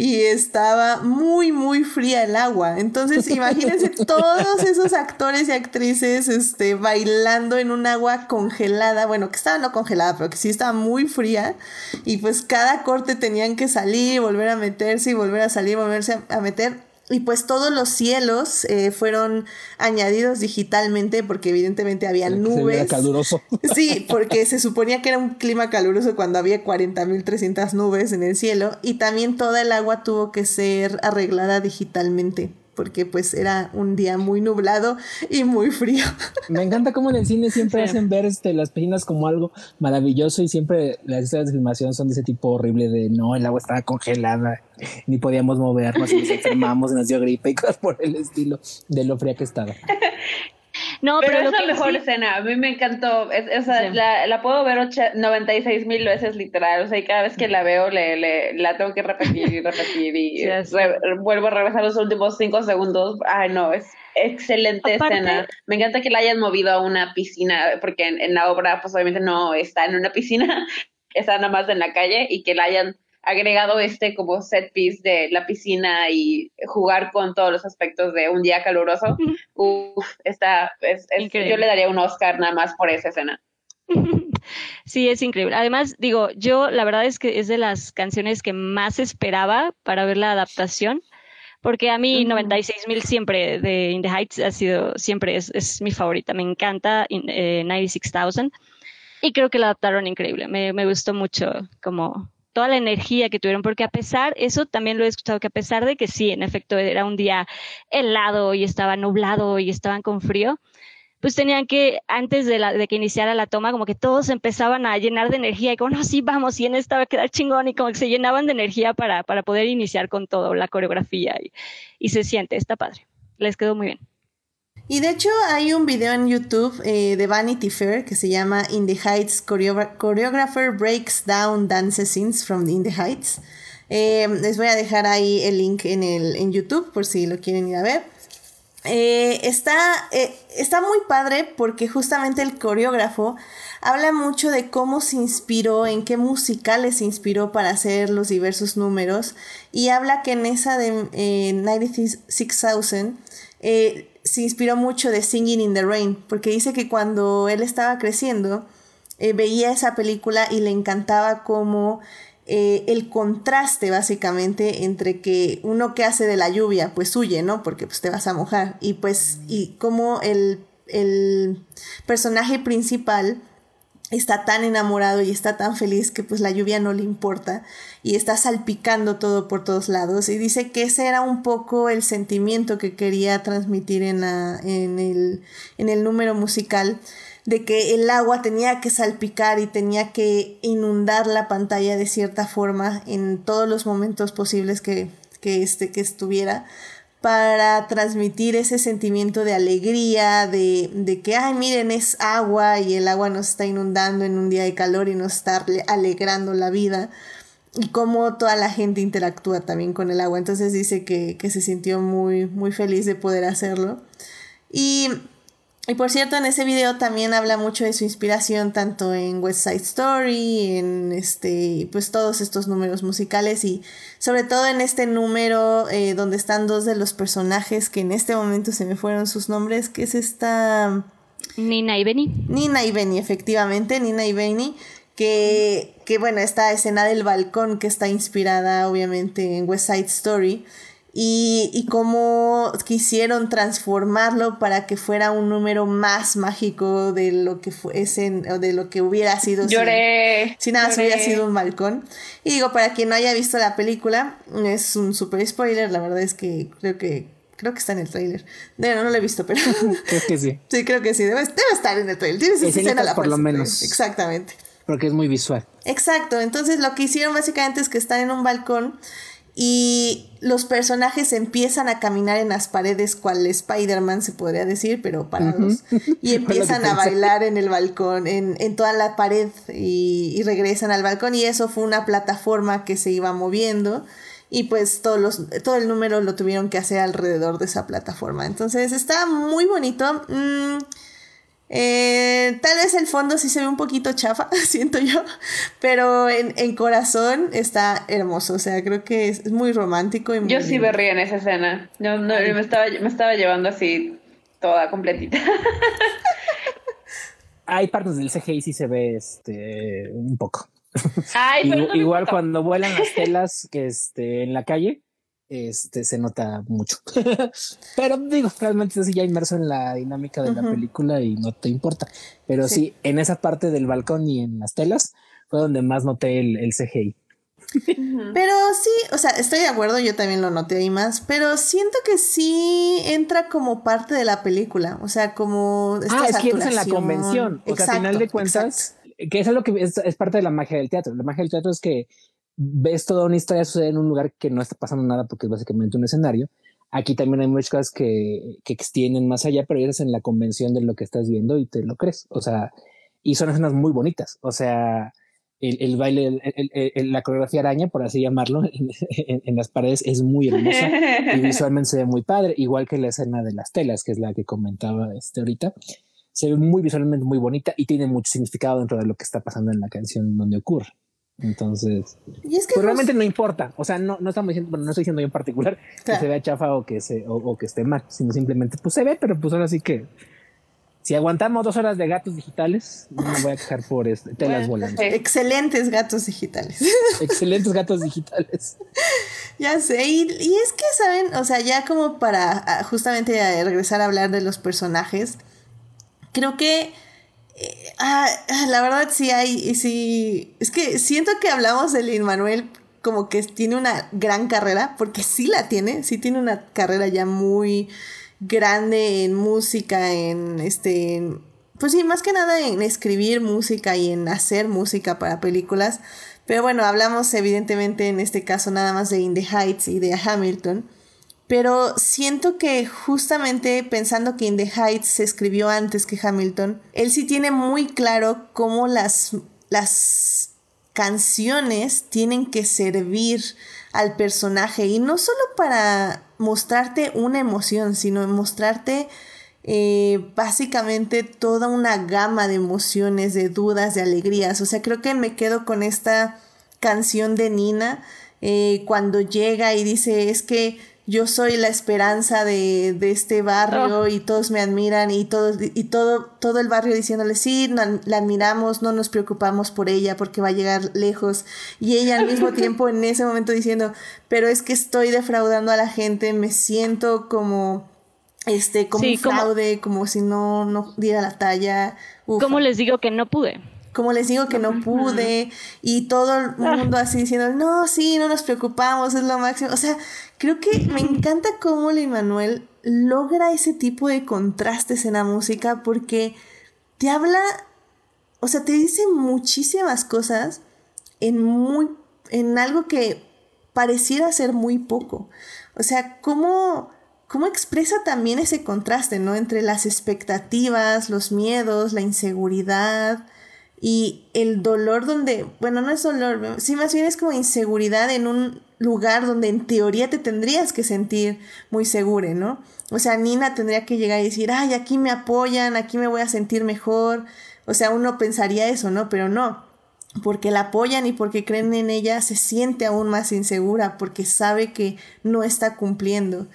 y estaba muy, muy fría el agua. Entonces, imagínense todos esos actores y actrices este, bailando en un agua congelada, bueno, que estaba no congelada, pero que sí estaba muy fría. Y pues cada corte tenían que salir, volver a meterse y volver a salir, volverse a meter y pues todos los cielos eh, fueron añadidos digitalmente porque evidentemente había nubes. caluroso. Sí, porque se suponía que era un clima caluroso cuando había 40.300 nubes en el cielo y también toda el agua tuvo que ser arreglada digitalmente porque pues era un día muy nublado y muy frío. Me encanta cómo en el cine siempre hacen ver este, las piscinas como algo maravilloso y siempre las historias de filmación son de ese tipo horrible de no, el agua estaba congelada, ni podíamos movernos y nos enfermamos, nos dio gripe y cosas por el estilo de lo fría que estaba. No, pero, es la mejor escena. A mí me encantó. Es, la, puedo ver 96 mil veces literal. O sea, y cada vez que la veo, le, le la tengo que repetir y repetir. Y vuelvo a regresar los últimos cinco segundos. Ay, no, es excelente escena. Me encanta que la hayan movido a una piscina, porque en, en la obra, pues obviamente no está en una piscina, está nada más en la calle y que la hayan agregado este como set piece de la piscina y jugar con todos los aspectos de un día caluroso, Uf, está, es, yo le daría un Oscar nada más por esa escena. Sí, es increíble. Además, digo, yo la verdad es que es de las canciones que más esperaba para ver la adaptación, porque a mí 96 mil siempre de In the Heights ha sido, siempre es, es mi favorita. Me encanta eh, 96,000 y creo que la adaptaron increíble. Me, me gustó mucho como toda la energía que tuvieron, porque a pesar, eso también lo he escuchado, que a pesar de que sí, en efecto, era un día helado y estaba nublado y estaban con frío, pues tenían que, antes de, que iniciara la toma, como que todos empezaban a llenar de energía y como, no, sí, vamos, y en esta va a quedar chingón, y como que se llenaban de energía para, para poder iniciar con todo, la coreografía, y, y se siente, está padre, les quedó muy bien. Y de hecho hay un video en YouTube eh, de Vanity Fair que se llama In the Heights Choreographer Breaks Down Dance Scenes from In the Heights. Eh, les voy a dejar ahí el link en, el, en YouTube por si lo quieren ir a ver. Eh, está, está muy padre porque justamente el coreógrafo habla mucho de cómo se inspiró, en qué musicales se inspiró para hacer los diversos números y habla que en esa de eh, 96,000 eh, se inspiró mucho de Singing in the Rain, porque dice que cuando él estaba creciendo, eh, veía esa película y le encantaba como eh, el contraste básicamente entre que uno que hace de la lluvia, pues huye, ¿no? Porque pues te vas a mojar. Y pues, y como el, el personaje principal está tan enamorado y está tan feliz que pues la lluvia no le importa y está salpicando todo por todos lados. Y dice que ese era un poco el sentimiento que quería transmitir en, en, el, en el número musical de que el agua tenía que salpicar y tenía que inundar la pantalla de cierta forma en todos los momentos posibles que, que, este, que estuviera para transmitir ese sentimiento de alegría, de, de, que, ay, miren, es agua y el agua nos está inundando en un día de calor y nos está alegrando la vida. Y cómo toda la gente interactúa también con el agua. Entonces dice que, que se sintió muy, muy feliz de poder hacerlo. Y y por cierto, en ese video también habla mucho de su inspiración tanto en West Side Story, en este, pues todos estos números musicales y sobre todo en este número eh, donde están dos de los personajes que en este momento se me fueron sus nombres, que es esta... Nina y Benny. Nina y Benny, efectivamente, Nina y Benny, que, que bueno, esta escena del balcón que está inspirada obviamente en West Side Story y, y cómo quisieron transformarlo para que fuera un número más mágico de lo que fuese o de lo que hubiera sido lloré, si, nada más hubiera sido un balcón y digo para quien no haya visto la película es un super spoiler la verdad es que creo que Creo que está en el trailer. No, no lo he visto, pero. creo que sí. Sí, creo que sí. Debe, debe estar en el trailer. Tienes esa escena la por lo menos. Exactamente. Porque es muy visual. Exacto. Entonces, lo que hicieron básicamente es que están en un balcón y los personajes empiezan a caminar en las paredes cual Spider-Man se podría decir, pero parados. Y empiezan a bailar en el balcón, en, en toda la pared y, y, regresan al balcón y eso fue una plataforma que se iba moviendo y pues todos los, todo el número lo tuvieron que hacer alrededor de esa plataforma. Entonces está muy bonito. Mm, eh, tal vez el fondo sí se ve un poquito chafa, siento yo, pero en, en corazón está hermoso, o sea, creo que es, muy romántico. Y muy yo sí me río en esa escena, no, no, me, estaba, me estaba llevando así toda completita. Hay partes del CGI sí se ve este, un poco. igual, igual cuando vuelan las telas que este, en la calle, este, se nota mucho. Pero digo, realmente estás ya inmerso en la dinámica de la película y no te importa. Pero sí. en esa parte del balcón y en las telas fue donde más noté el, el CGI. Pero sí, o sea, estoy de acuerdo, yo también lo noté ahí más, pero siento que sí entra como parte de la película, o sea, como... ah, es que en la convención, o sea, al final de cuentas, que es algo que es, es, parte de la magia del teatro. La magia del teatro es que ves toda una historia suceder en un lugar que no está pasando nada porque es básicamente un escenario. Aquí también hay muchas cosas que, que extienden más allá, pero eres en la convención de lo que estás viendo y te lo crees. O sea, y son escenas muy bonitas. O sea, el, el baile, el, la coreografía araña, por así llamarlo, en, en, las paredes es muy hermosa y visualmente se ve muy padre, igual que la escena de las telas, que es la que comentaba este ahorita. Se ve muy visualmente muy bonita y tiene mucho significado dentro de lo que está pasando en la canción donde ocurre. Entonces, pues realmente no importa. O sea, no, no estamos diciendo, bueno, no estoy diciendo yo en particular que se vea chafa o que se, o, que esté mal, sino simplemente, pues se ve, pero pues ahora sí que si aguantamos dos horas de gatos digitales, no me voy a quejar por este, telas volando. Excelentes gatos digitales. Excelentes gatos digitales. ya sé, y, y, es que, ¿saben? O sea, ya como para justamente regresar a hablar de los personajes, creo que Ah, la verdad sí hay, sí, es que siento que hablamos de Lin Manuel como que tiene una gran carrera, porque sí la tiene, sí tiene una carrera ya muy grande en música, en este, pues sí, más que nada en escribir música y en hacer música para películas. Pero bueno, hablamos evidentemente en este caso nada más de In the Heights y de Hamilton. Pero siento que justamente pensando que In the Heights se escribió antes que Hamilton, él sí tiene muy claro cómo las, las canciones tienen que servir al personaje y no solo para mostrarte una emoción, sino mostrarte eh, básicamente toda una gama de emociones, de dudas, de alegrías. O sea, creo que me quedo con esta canción de Nina eh, cuando llega y dice es que yo soy la esperanza de, de este barrio oh. y todos me admiran y todo, y todo, todo el barrio diciéndole, sí, la admiramos, no nos preocupamos por ella porque va a llegar lejos. Y ella al mismo tiempo en ese momento diciendo, pero es que estoy defraudando a la gente, me siento como este como un fraude, como, si no, no diera la talla. ¿Cómo les digo que no pude? como les digo que no pude y todo el mundo así diciendo, no, sí, no nos preocupamos, es lo máximo. O sea, creo que me encanta cómo Luis Manuel logra ese tipo de contrastes en la música porque te habla, o sea, te dice muchísimas cosas en muy, en algo que pareciera ser muy poco. O sea, cómo, cómo expresa también ese contraste, ¿no? Entre las expectativas, los miedos, la inseguridad, y el dolor donde, bueno, no es dolor, sí más bien es como inseguridad en un lugar donde en teoría te tendrías que sentir muy seguro, ¿no? O sea, Nina tendría que llegar y decir, ay, aquí me apoyan, aquí me voy a sentir mejor. O sea, uno pensaría eso, ¿no? Pero no, porque la apoyan y porque creen en ella, se siente aún más insegura porque sabe que no está cumpliendo.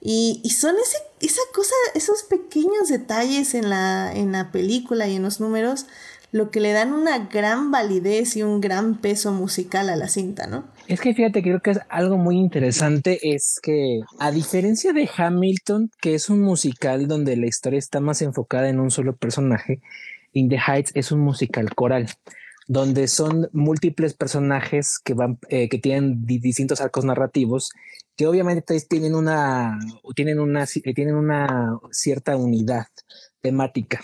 Y, y son ese, esa cosa, esos pequeños detalles en la, en la película y en los números lo que le dan una gran validez y un gran peso musical a la cinta, ¿no? Es que fíjate, creo que es algo muy interesante, es que a diferencia de Hamilton, que es un musical donde la historia está más enfocada en un solo personaje, In the Heights es un musical coral donde son múltiples personajes que van, eh, que tienen distintos arcos narrativos, que obviamente tienen una, tienen una, tienen una cierta unidad temática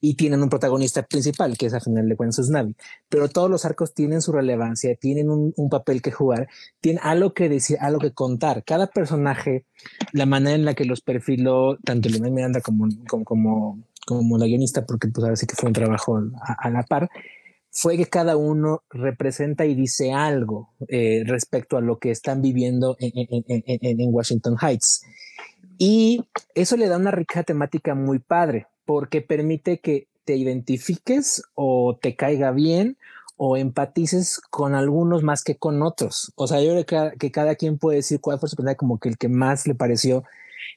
y tienen un protagonista principal, que es a final de cuentas Navi. Pero todos los arcos tienen su relevancia, tienen un, papel que jugar, tienen algo que decir, algo que contar. Cada personaje, la manera en la que los perfiló, tanto Lina Miranda como, como, como, la guionista, porque pues ahora sí que fue un trabajo a, la par, fue que cada uno representa y dice algo eh, respecto a lo que están viviendo en, en Washington Heights. Y eso le da una rica temática muy padre porque permite que te identifiques o te caiga bien o empatices con algunos más que con otros. O sea, yo creo que, cada quien puede decir cuál fue su personaje como que el que más le pareció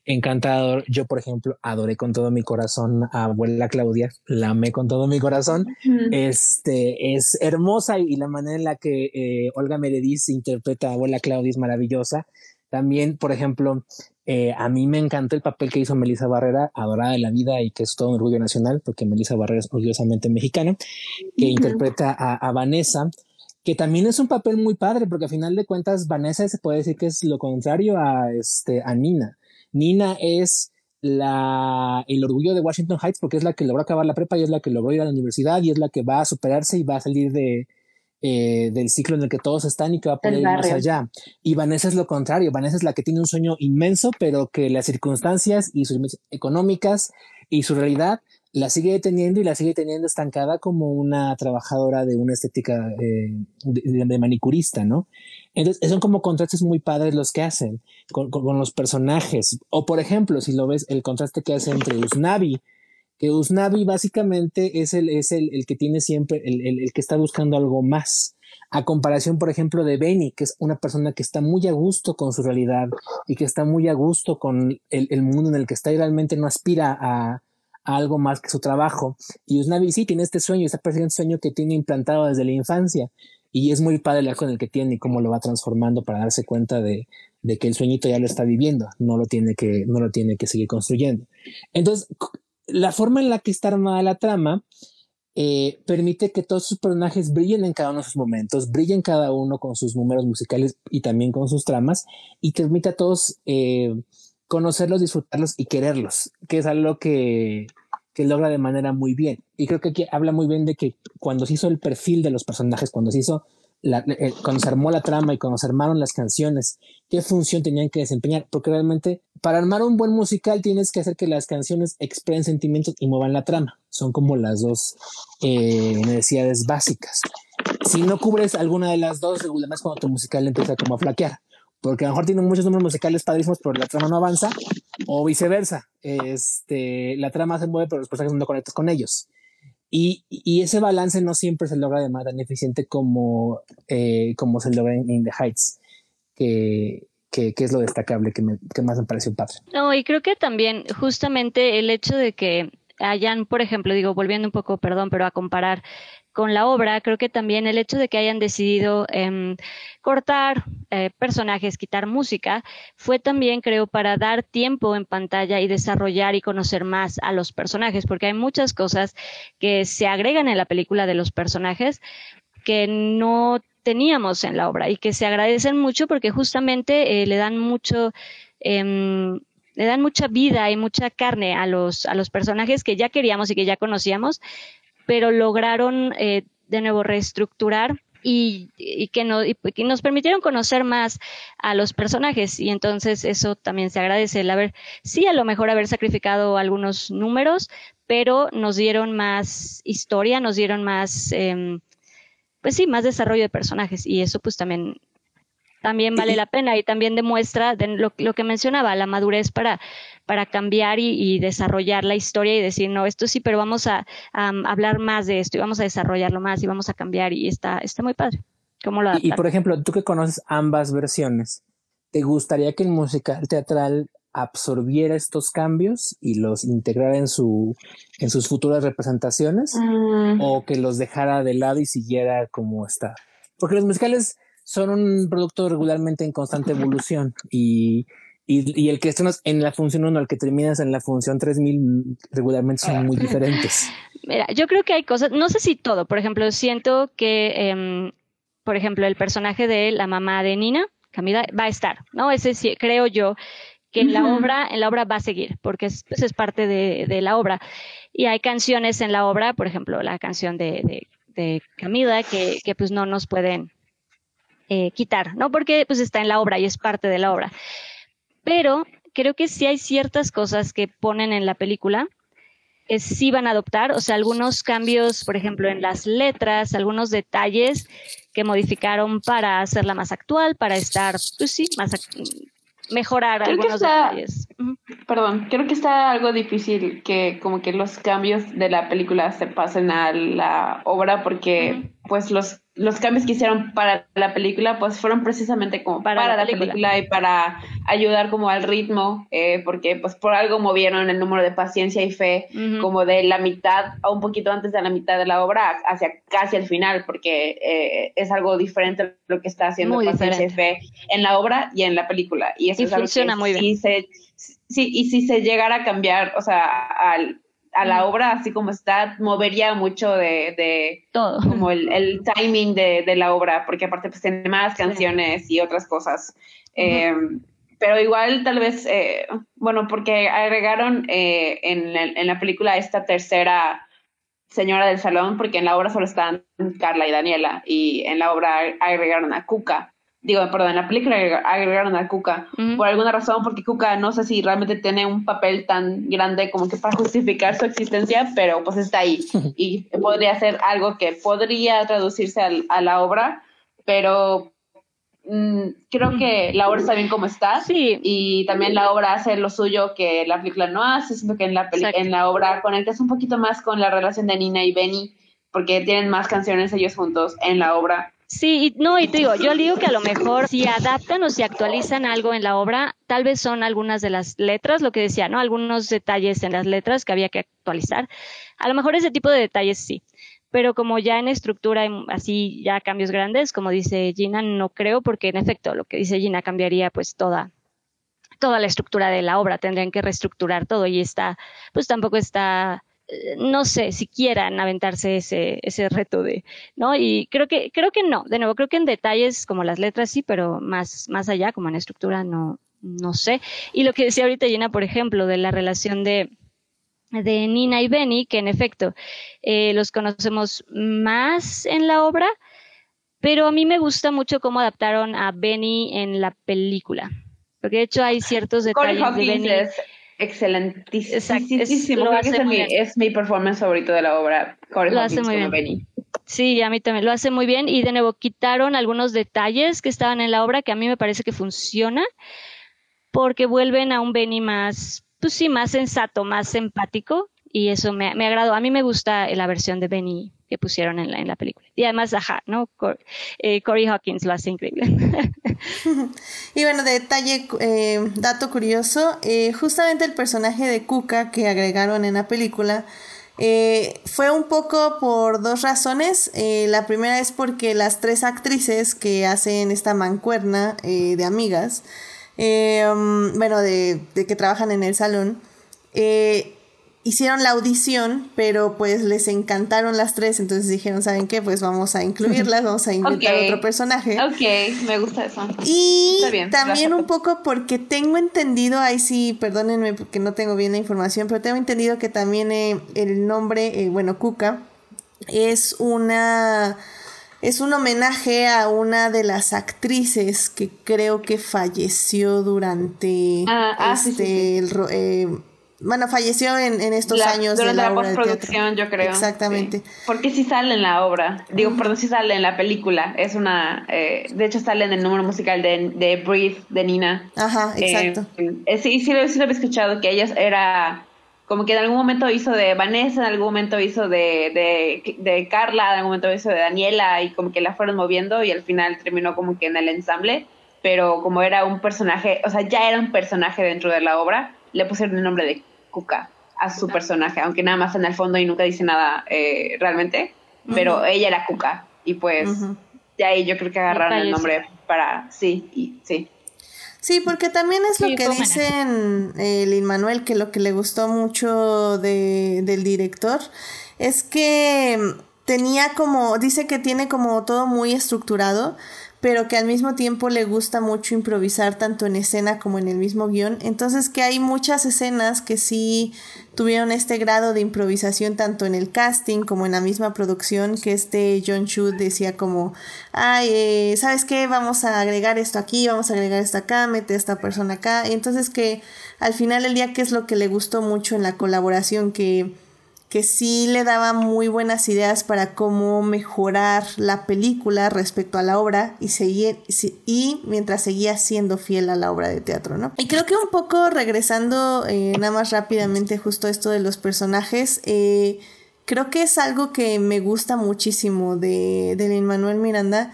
encantador. Yo, por ejemplo, adoré con todo mi corazón a abuela Claudia, la amé con todo mi corazón. Este es hermosa y, la manera en la que eh, Olga Meredith interpreta a abuela Claudia es maravillosa. También, por ejemplo, eh, a mí me encantó el papel que hizo Melissa Barrera, adorada de la vida y que es todo un orgullo nacional, porque Melissa Barrera es orgullosamente mexicana, que interpreta a, Vanessa, que también es un papel muy padre, porque a final de cuentas Vanessa se puede decir que es lo contrario a, este, a Nina. Nina es la, el orgullo de Washington Heights porque es la que logró acabar la prepa y es la que logró ir a la universidad y es la que va a superarse y va a salir de, eh, del ciclo en el que todos están y que va a poder ir más allá. Y Vanessa es lo contrario, Vanessa es la que tiene un sueño inmenso, pero que las circunstancias y sus económicas y su realidad la sigue teniendo y la sigue teniendo estancada como una trabajadora de una estética eh, de, manicurista, ¿no? Entonces, son como contrastes muy padres los que hacen con, con, los personajes. O, por ejemplo, si lo ves, el contraste que hace entre Usnavi que Usnavi básicamente es el, es el, el que tiene siempre, el, el, el, que está buscando algo más. A comparación, por ejemplo, de Benny, que es una persona que está muy a gusto con su realidad y que está muy a gusto con el, mundo en el que está y realmente no aspira a, algo más que su trabajo. Y Usnavi sí tiene este sueño, está persiguiendo este sueño que tiene implantado desde la infancia. Y es muy padre el en el que tiene y cómo lo va transformando para darse cuenta de, de que el sueñito ya lo está viviendo, no lo tiene que, no lo tiene que seguir construyendo. Entonces, la forma en la que está armada la trama eh, permite que todos sus personajes brillen en cada uno de sus momentos, brillen cada uno con sus números musicales y también con sus tramas, y permite a todos eh, conocerlos, disfrutarlos y quererlos, que es algo que, que logra de manera muy bien. Y creo que aquí habla muy bien de que cuando se hizo el perfil de los personajes, cuando se hizo eh, cuando se armó la trama y cuando se armaron las canciones, qué función tenían que desempeñar, porque realmente para armar un buen musical tienes que hacer que las canciones expresen sentimientos y muevan la trama. Son como las dos eh, necesidades básicas. Si no cubres alguna de las dos, además cuando tu musical empieza a flaquear, porque a lo mejor tienen muchos números musicales padrísimos, pero la trama no avanza, o viceversa. Este, la trama se mueve, pero los personajes no conectas con ellos. Y, y, ese balance no siempre se logra de manera tan eficiente como, eh, como se logra en, The Heights, que, que, es lo destacable que, me, que más me pareció padre. No, y creo que también justamente el hecho de que hayan, por ejemplo, digo, volviendo un poco, perdón, pero a comparar con la obra, creo que también el hecho de que hayan decidido em, cortar eh, personajes, quitar música, fue también, creo, para dar tiempo en pantalla y desarrollar y conocer más a los personajes, porque hay muchas cosas que se agregan en la película de los personajes que no teníamos en la obra y que se agradecen mucho porque justamente eh, le dan mucho em, le dan mucha vida y mucha carne a los, a los personajes que ya queríamos y que ya conocíamos, pero lograron eh, de nuevo reestructurar y, que nos permitieron conocer más a los personajes. Y entonces eso también se agradece el haber, sí, a lo mejor haber sacrificado algunos números, pero nos dieron más historia, nos dieron más, em, pues sí, más desarrollo de personajes. Y eso pues también también vale la pena y también demuestra lo, que mencionaba, la madurez para, para cambiar y, desarrollar la historia y decir, no, esto sí, pero vamos a, hablar más de esto y vamos a desarrollarlo más y vamos a cambiar y está, está muy padre. ¿Cómo lo y, por ejemplo, tú que conoces ambas versiones, ¿te gustaría que el musical teatral absorbiera estos cambios y los integrara en su en sus futuras representaciones mm. o que los dejara de lado y siguiera como está porque los musicales son un producto regularmente en constante evolución y, y, el que estás en la función 1 al que terminas en la función 3000 regularmente son muy diferentes. Mira, yo creo que hay cosas, no sé si todo, por ejemplo, siento que, em, por ejemplo, el personaje de la mamá de Nina, Camila, va a estar, ¿no? Ese sí, creo yo que en la obra, en la obra va a seguir, porque es, pues, es parte de, de, la obra. Y hay canciones en la obra, por ejemplo, la canción de, de, de Camila, que, que pues no nos pueden eh, quitar, ¿no? Porque pues está en la obra y es parte de la obra. Pero creo que sí hay ciertas cosas que ponen en la película que sí van a adoptar, o sea, algunos cambios, por ejemplo, en las letras, algunos detalles que modificaron para hacerla más actual, para estar, pues sí, más mejorar algunos detalles. Perdón, creo que está algo difícil que como que los cambios de la película se pasen a la obra porque pues los los cambios que hicieron para la película pues fueron precisamente como para, la, película. y para ayudar como al ritmo eh, porque pues por algo movieron el número de paciencia y fe como de la mitad a un poquito antes de la mitad de la obra hacia casi el final porque eh, es algo diferente lo que está haciendo paciencia y fe en la obra y en la película. Y eso funciona muy bien. sí y si se llegara a cambiar o sea al a la obra así como está, movería mucho de, de todo. Como el, timing de, de, la obra, porque aparte pues tiene más canciones y otras cosas. Eh, pero igual tal vez, eh, bueno, porque agregaron eh, en, en, la película esta tercera señora del salón, porque en la obra solo están Carla y Daniela, y en la obra agregaron a Cuca digo, perdón, en la película agregaron a Kuka por alguna razón, porque Kuka no sé si realmente tiene un papel tan grande como que para justificar su existencia, pero pues está ahí. Y podría ser algo que podría traducirse a la obra, pero mm, creo que la obra está bien como está. Sí. y también la obra hace lo suyo que la película no hace, siento que en la, en la obra conectas un poquito más con la relación de Nina y Benny porque tienen más canciones ellos juntos en la obra Sí, no, y te digo, yo digo que a lo mejor si adaptan o si actualizan algo en la obra, tal vez son algunas de las letras, lo que decía, ¿no? Algunos detalles en las letras que había que actualizar. A lo mejor ese tipo de detalles sí, pero como ya en estructura, así ya cambios grandes, como dice Gina, no creo, porque en efecto lo que dice Gina cambiaría pues toda toda la estructura de la obra, tendrían que reestructurar todo y está, pues tampoco está no sé si quieran aventarse ese, ese reto de, ¿no? Y creo que, creo que no, de nuevo, creo que en detalles como las letras sí, pero más, más allá, como en estructura, no, no sé. Y lo que decía ahorita Gina, por ejemplo, de la relación de, de Nina y Benny, que en efecto eh, los conocemos más en la obra, pero a mí me gusta mucho cómo adaptaron a Benny en la película. Porque de hecho hay ciertos detalles de Benny excelentísimo. Creo que es mi, es mi, performance favorito de la obra. lo hace muy bien. Sí, a mí también lo hace muy bien. Y de nuevo, quitaron algunos detalles que estaban en la obra que a mí me parece que funciona porque vuelven a un Benny más, pues sí, más sensato, más empático. Y eso me, me agradó. A mí me gusta la versión de Benny que pusieron en la, en la película. Y además, ajá, ¿no? Eh, Corey Hawkins lo hace increíble. y bueno, detalle, eh, dato curioso, eh, justamente el personaje de Kuka que agregaron en la película fue un poco por dos razones. la primera es porque las tres actrices que hacen esta mancuerna de amigas, um, bueno, de, de, que trabajan en el salón, hicieron la audición, pero pues les encantaron las tres, entonces dijeron, ¿saben qué? Pues vamos a incluirlas, vamos a inventar otro personaje. Ok, me gusta eso. Y también un poco porque tengo entendido, ahí sí, perdónenme porque no tengo bien la información, pero tengo entendido que también eh, el nombre, eh, bueno, Kuka, es una es un homenaje a una de las actrices que creo que falleció durante ah, ah, este, El, eh, bueno, falleció en, en estos años de la, postproducción, yo creo. Exactamente. Porque sí sale en la obra. Digo, perdón, sí sale en la película. Es una. Eh, de hecho, sale en el número musical de, de Breathe de Nina. Ajá, eh, exacto. Eh, sí, sí, sí, lo había escuchado que ella era. Como que en algún momento hizo de Vanessa, en algún momento hizo de, de, de Carla, en algún momento hizo de Daniela, y como que la fueron moviendo, y al final terminó como que en el ensamble. Pero como era un personaje, o sea, ya era un personaje dentro de la obra, le pusieron el nombre de Cuca a su personaje, aunque nada más en el fondo y nunca dice nada eh, realmente, pero ella era Cuca y pues de ahí yo creo que agarraron el nombre para sí y sí. Sí, porque también es lo que dicen eh, Lin Manuel, que lo que le gustó mucho de, del director es que tenía como, dice que tiene como todo muy estructurado, pero que al mismo tiempo le gusta mucho improvisar tanto en escena como en el mismo guion. Entonces que hay muchas escenas que sí tuvieron este grado de improvisación tanto en el casting como en la misma producción que este John Chu decía como, ay, eh, ¿sabes qué? Vamos a agregar esto aquí, vamos a agregar esto acá, mete a esta persona acá. Entonces que al final el día que es lo que le gustó mucho en la colaboración, que que sí le daba muy buenas ideas para cómo mejorar la película respecto a la obra y, seguir, y mientras seguía siendo fiel a la obra de teatro, ¿no? Y creo que un poco regresando eh, nada más rápidamente justo esto de los personajes, eh, creo que es algo que me gusta muchísimo de, de Manuel Miranda,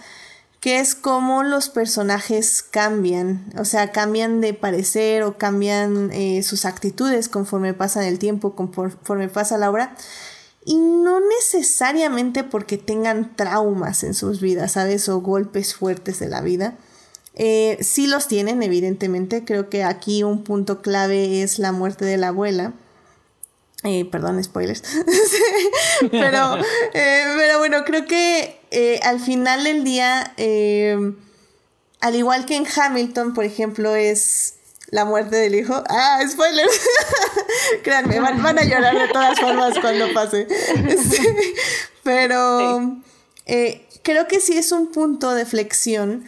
que es cómo los personajes cambian, o sea, cambian de parecer o cambian eh, sus actitudes conforme pasa el tiempo, conforme pasa la obra, y no necesariamente porque tengan traumas en sus vidas, ¿sabes? O golpes fuertes de la vida. Eh, sí los tienen, evidentemente. Creo que aquí un punto clave es la muerte de la abuela. Eh, perdón, spoilers. pero, pero bueno, creo que eh, al final del día, al igual que en Hamilton, por ejemplo, es la muerte del hijo. Ah, spoilers. Créanme, van, a llorar de todas formas cuando pase. pero creo que sí es un punto de flexión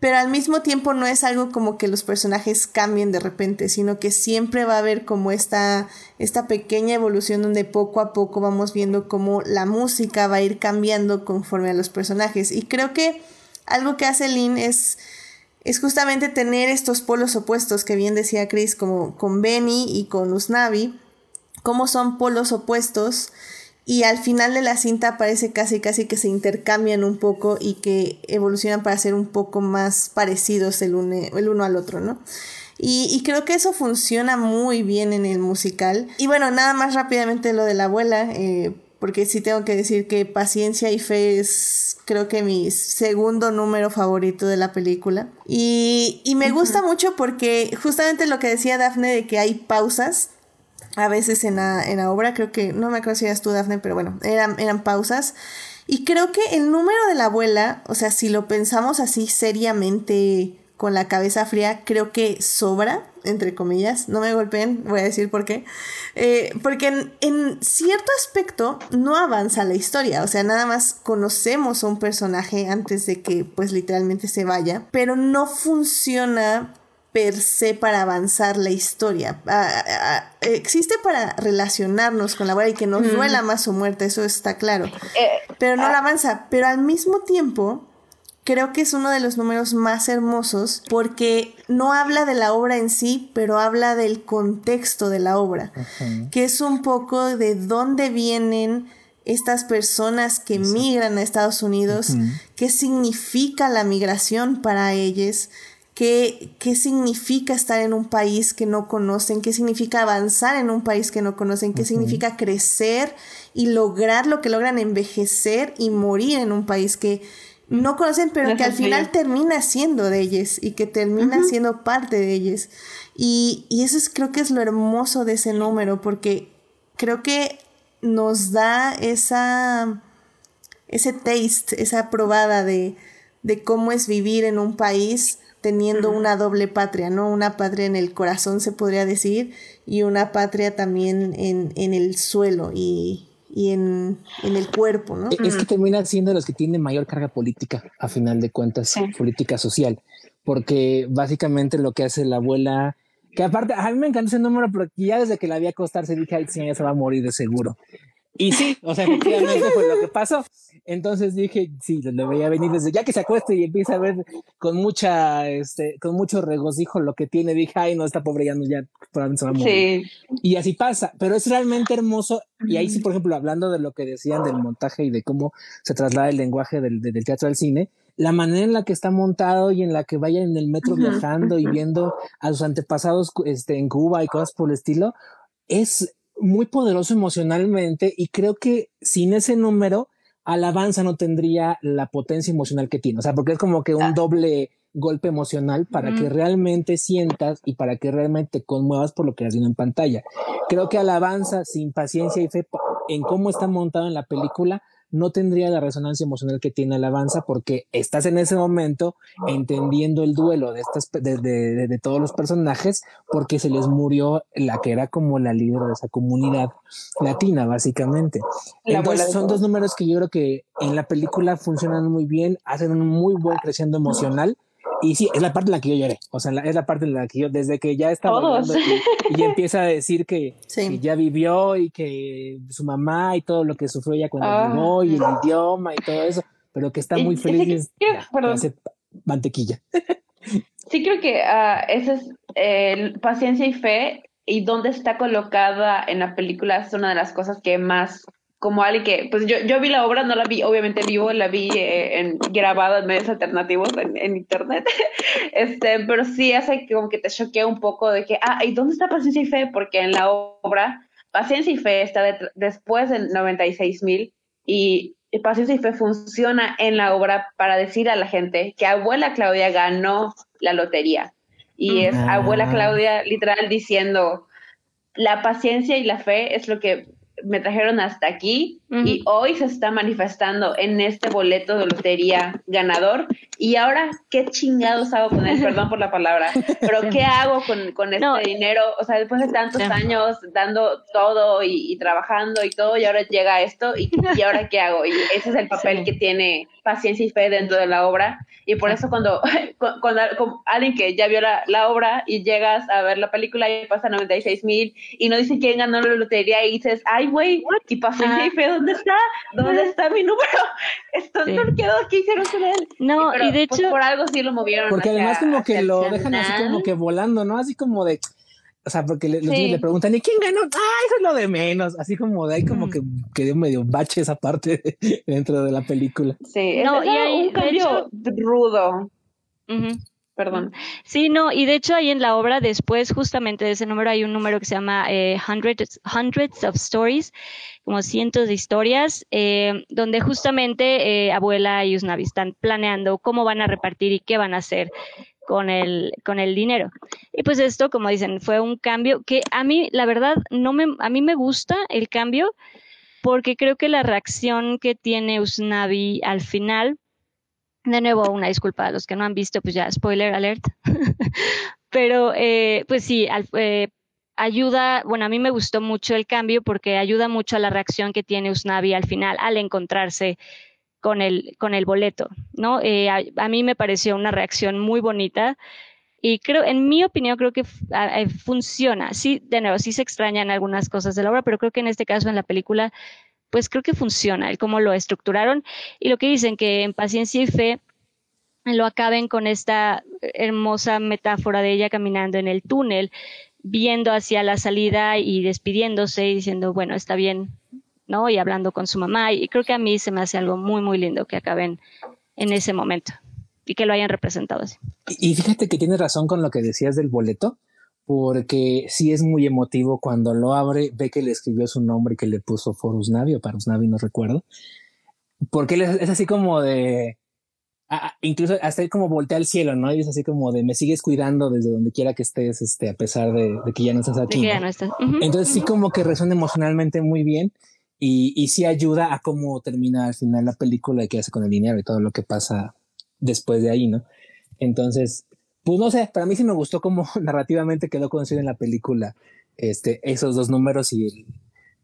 pero al mismo tiempo no es algo como que los personajes cambien de repente, sino que siempre va a haber como esta, esta pequeña evolución donde poco a poco vamos viendo cómo la música va a ir cambiando conforme a los personajes. Y creo que algo que hace Lynn es, es justamente tener estos polos opuestos que bien decía Chris, como con Benny y con Usnavi, cómo son polos opuestos y al final de la cinta parece casi casi que se intercambian un poco y que evolucionan para ser un poco más parecidos el, el uno al otro, ¿no? Y, creo que eso funciona muy bien en el musical. Y bueno, nada más rápidamente lo de la abuela, eh, porque sí tengo que decir que Paciencia y Fe es creo que mi segundo número favorito de la película. Y, y me gusta mucho porque justamente lo que decía Daphne de que hay pausas a veces en la, en la obra, creo que, no me acuerdo si eras tú, Dafne, pero bueno, eran, eran pausas. Y creo que el número de la abuela, o sea, si lo pensamos así seriamente con la cabeza fría, creo que sobra, entre comillas, no me golpeen, voy a decir por qué, eh, porque en, en, cierto aspecto no avanza la historia, o sea, nada más conocemos a un personaje antes de que pues literalmente se vaya, pero no funciona per se para avanzar la historia. Ah, ah, ah, existe para relacionarnos con la abuela y que nos duela más su muerte, eso está claro. Eh, pero no la avanza. Pero al mismo tiempo, creo que es uno de los números más hermosos porque no habla de la obra en sí, pero habla del contexto de la obra, que es un poco de dónde vienen estas personas que migran a Estados Unidos, qué significa la migración para ellos, qué, qué significa estar en un país que no conocen, qué significa avanzar en un país que no conocen, qué significa crecer y lograr lo que logran envejecer y morir en un país que no conocen, pero que al final termina siendo de ellos y que termina siendo parte de ellos. Y, y eso es, creo que es lo hermoso de ese número, porque creo que nos da esa, ese taste, esa probada de, de cómo es vivir en un país teniendo una doble patria, ¿no? Una patria en el corazón, se podría decir, y una patria también en, en el suelo. Y, y en, el cuerpo, ¿no? Es que termina siendo los que tienen mayor carga política, a final de cuentas, política social, porque básicamente lo que hace la abuela, que aparte, a mí me encanta ese número, pero ya desde que la vi acostarse dije, ay, sí, ya se va a morir de seguro. Y sí, o sea, efectivamente fue lo que pasó. Entonces dije, sí, lo veía venir desde ya que se acueste y empieza a ver con mucha, este, con mucho regocijo lo que tiene. Dije, ay, no, esta pobre ya no, ya se va a morir. Sí. Y así pasa, pero es realmente hermoso. Y ahí sí, por ejemplo, hablando de lo que decían del montaje y de cómo se traslada el lenguaje del, del teatro al cine, la manera en la que está montado y en la que vaya en el metro viajando y viendo a sus antepasados este, en Cuba y cosas por el estilo, es muy poderoso emocionalmente y creo que sin ese número, Alabanza no tendría la potencia emocional que tiene. O sea, porque es como que un ah. doble golpe emocional para que realmente sientas y para que realmente conmuevas por lo que has visto en pantalla. Creo que Alabanza, sin paciencia y fe en cómo está montado en la película, no tendría la resonancia emocional que tiene Alabanza porque estás en ese momento entendiendo el duelo de, estas, de, de, todos los personajes porque se les murió la que era como la líder de esa comunidad latina, básicamente. Entonces son dos números que yo creo que en la película funcionan muy bien, hacen un muy buen creciendo emocional y sí, es la parte en la que yo lloré. O sea, es la parte en la que yo, desde que ya estaba y, empieza a decir que, ya vivió y que su mamá y todo lo que sufrió ya cuando ah. llegó y el idioma y todo eso, pero que está muy feliz. y hace mantequilla. Sí, creo que uh, esa es eh, paciencia y fe y dónde está colocada en la película es una de las cosas que más como alguien que, pues yo, yo vi la obra, no la vi obviamente vivo, la vi eh, en, grabada en medios alternativos en, internet, este, pero sí hace como que te choquea un poco de que, ah, ¿y dónde está Paciencia y Fe? Porque en la obra, Paciencia y Fe está después del 96 mil y Paciencia y Fe funciona en la obra para decir a la gente que abuela Claudia ganó la lotería. Y es abuela ah. Claudia literal diciendo, la paciencia y la fe es lo que me trajeron hasta aquí y hoy se está manifestando en este boleto de lotería ganador. Y ahora, ¿qué chingados hago con él? Perdón por la palabra, pero ¿qué hago con, con este dinero? O sea, después de tantos años dando todo y, trabajando y todo, y ahora llega esto, y, y, ahora qué hago? Y ese es el papel que tiene paciencia y fe dentro de la obra. Y por eso cuando, cuando, alguien que ya vio la, la, obra y llegas a ver la película y pasa 96 mil y no dice quién ganó la lotería y dices, ay, güey, y paciencia y fe, ¿dónde está? ¿Dónde está mi número? Esto no quedó, ¿qué hicieron con él? No, y, de pues, hecho... por algo sí lo movieron. Porque además como que lo dejan así como que volando, ¿no? Así como de o sea, porque le, le preguntan, ¿y quién ganó? Ah, eso es lo de menos. Así como de ahí como que, que dio medio bache esa parte dentro de la película. Sí, no, y hay un cambio rudo. Perdón. Sí, no, y de hecho ahí en la obra, después justamente de ese número, hay un número que se llama eh, hundreds, hundreds of Stories, como cientos de historias, eh, donde justamente eh, abuela y Usnavi están planeando cómo van a repartir y qué van a hacer con el, con el dinero. Y pues esto, como dicen, fue un cambio que a mí, la verdad, no me, a mí me gusta el cambio porque creo que la reacción que tiene Usnavi al final, de nuevo, una disculpa a los que no han visto, pues ya, spoiler alert, pero eh, pues sí, eh, ayuda, bueno, a mí me gustó mucho el cambio porque ayuda mucho a la reacción que tiene Usnavi al final al encontrarse con el, con el boleto, ¿no? Eh, a, mí me pareció una reacción muy bonita y creo, en mi opinión, creo que eh, funciona. Sí, de nuevo, sí se extrañan algunas cosas de la obra, pero creo que en este caso, en la película, pues creo que funciona el cómo lo estructuraron y lo que dicen que en Paciencia y Fe lo acaben con esta hermosa metáfora de ella caminando en el túnel, viendo hacia la salida y despidiéndose y diciendo, bueno, está bien, ¿no? Y hablando con su mamá. Y creo que a mí se me hace algo muy, muy lindo que acaben en ese momento y que lo hayan representado así. Y fíjate que tienes razón con lo que decías del boleto, porque sí es muy emotivo cuando lo abre, ve que le escribió su nombre y que le puso Forus Navi o Parus Navi, no recuerdo. Porque es así como de, incluso hasta como voltea al cielo, ¿no? Y es así como de me sigues cuidando desde donde quiera que estés, este, a pesar de, que ya no estás aquí. Entonces sí como que resuena emocionalmente muy bien y, y sí ayuda a cómo termina al final la película y qué hace con el dinero y todo lo que pasa después de ahí, ¿no? Entonces, pues no sé, para mí sí me gustó cómo narrativamente quedó conocido en la película este, esos dos números y el,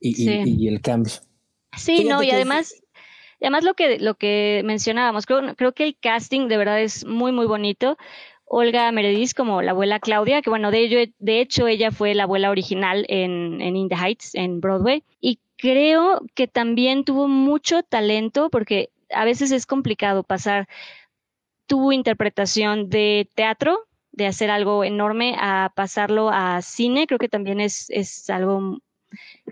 y, y, el cambio. Sí, no, y además, además lo que, lo que mencionábamos, creo, creo que el casting de verdad es muy, muy bonito. Olga Meredith como la abuela Claudia, que bueno, de, ello, de hecho ella fue la abuela original en, en In the Heights, en Broadway, y creo que también tuvo mucho talento porque a veces es complicado pasar tu interpretación de teatro, de hacer algo enorme, a pasarlo a cine, creo que también es, es algo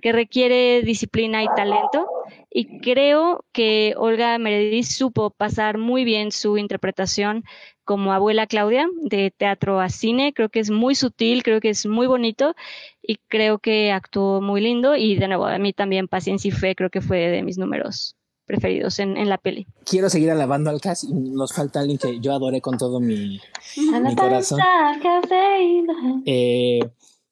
que requiere disciplina y talento. Y creo que Olga Meredith supo pasar muy bien su interpretación como abuela Claudia de teatro a cine. Creo que es muy sutil, creo que es muy bonito y creo que actuó muy lindo. Y de nuevo, a mí también Paciencia y Fe creo que fue de mis números preferidos en, en la peli. Quiero seguir alabando al cast y nos falta alguien que yo adoré con todo mi, mi corazón. Eh,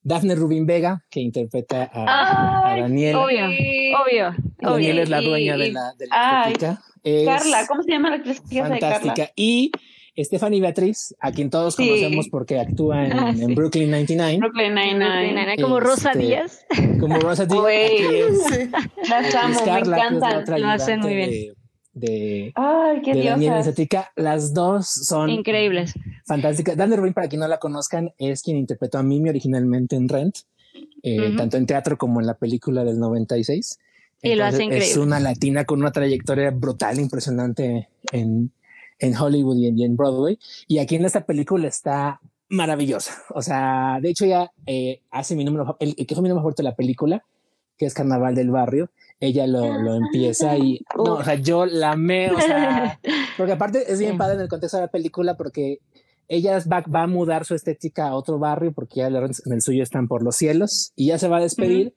Daphne Rubin Vega, que interpreta a, a Daniel. Obvio, obvio. Daniel obvio. es la dueña Y- de la, de la ay, estética. Es Carla, ¿cómo se llama la actriz de Carla? Fantástica. Y Stephanie Beatriz, a quien todos Sí. conocemos porque actúa en, Ah, en sí. Brooklyn 99, Brooklyn Nine-Nine. Como Rosa Este, Díaz. como Rosa Díaz. Las amo, es me encantan. otra Lo hacen muy bien. de, de, Ay, qué de. Las dos son Increíbles. fantásticas. Daphne Rubin, para quien no la conozcan, es quien interpretó a Mimi originalmente en Rent, eh, tanto en teatro como en la película del 96. Y lo hace Entonces, Es increíble. una latina con una trayectoria brutal, impresionante en, en Hollywood y en, y en Broadway. Y aquí en esta película está maravillosa. O sea, de hecho ya eh, hace mi número, el, que fue mi número favorito de la película, que es Carnaval del Barrio, ella lo, lo empieza y, no, o sea, yo la amé, o sea, porque aparte es bien padre en el contexto de la película porque ella va, va a mudar su estética a otro barrio porque ya en el suyo están por los cielos y ya se va a despedir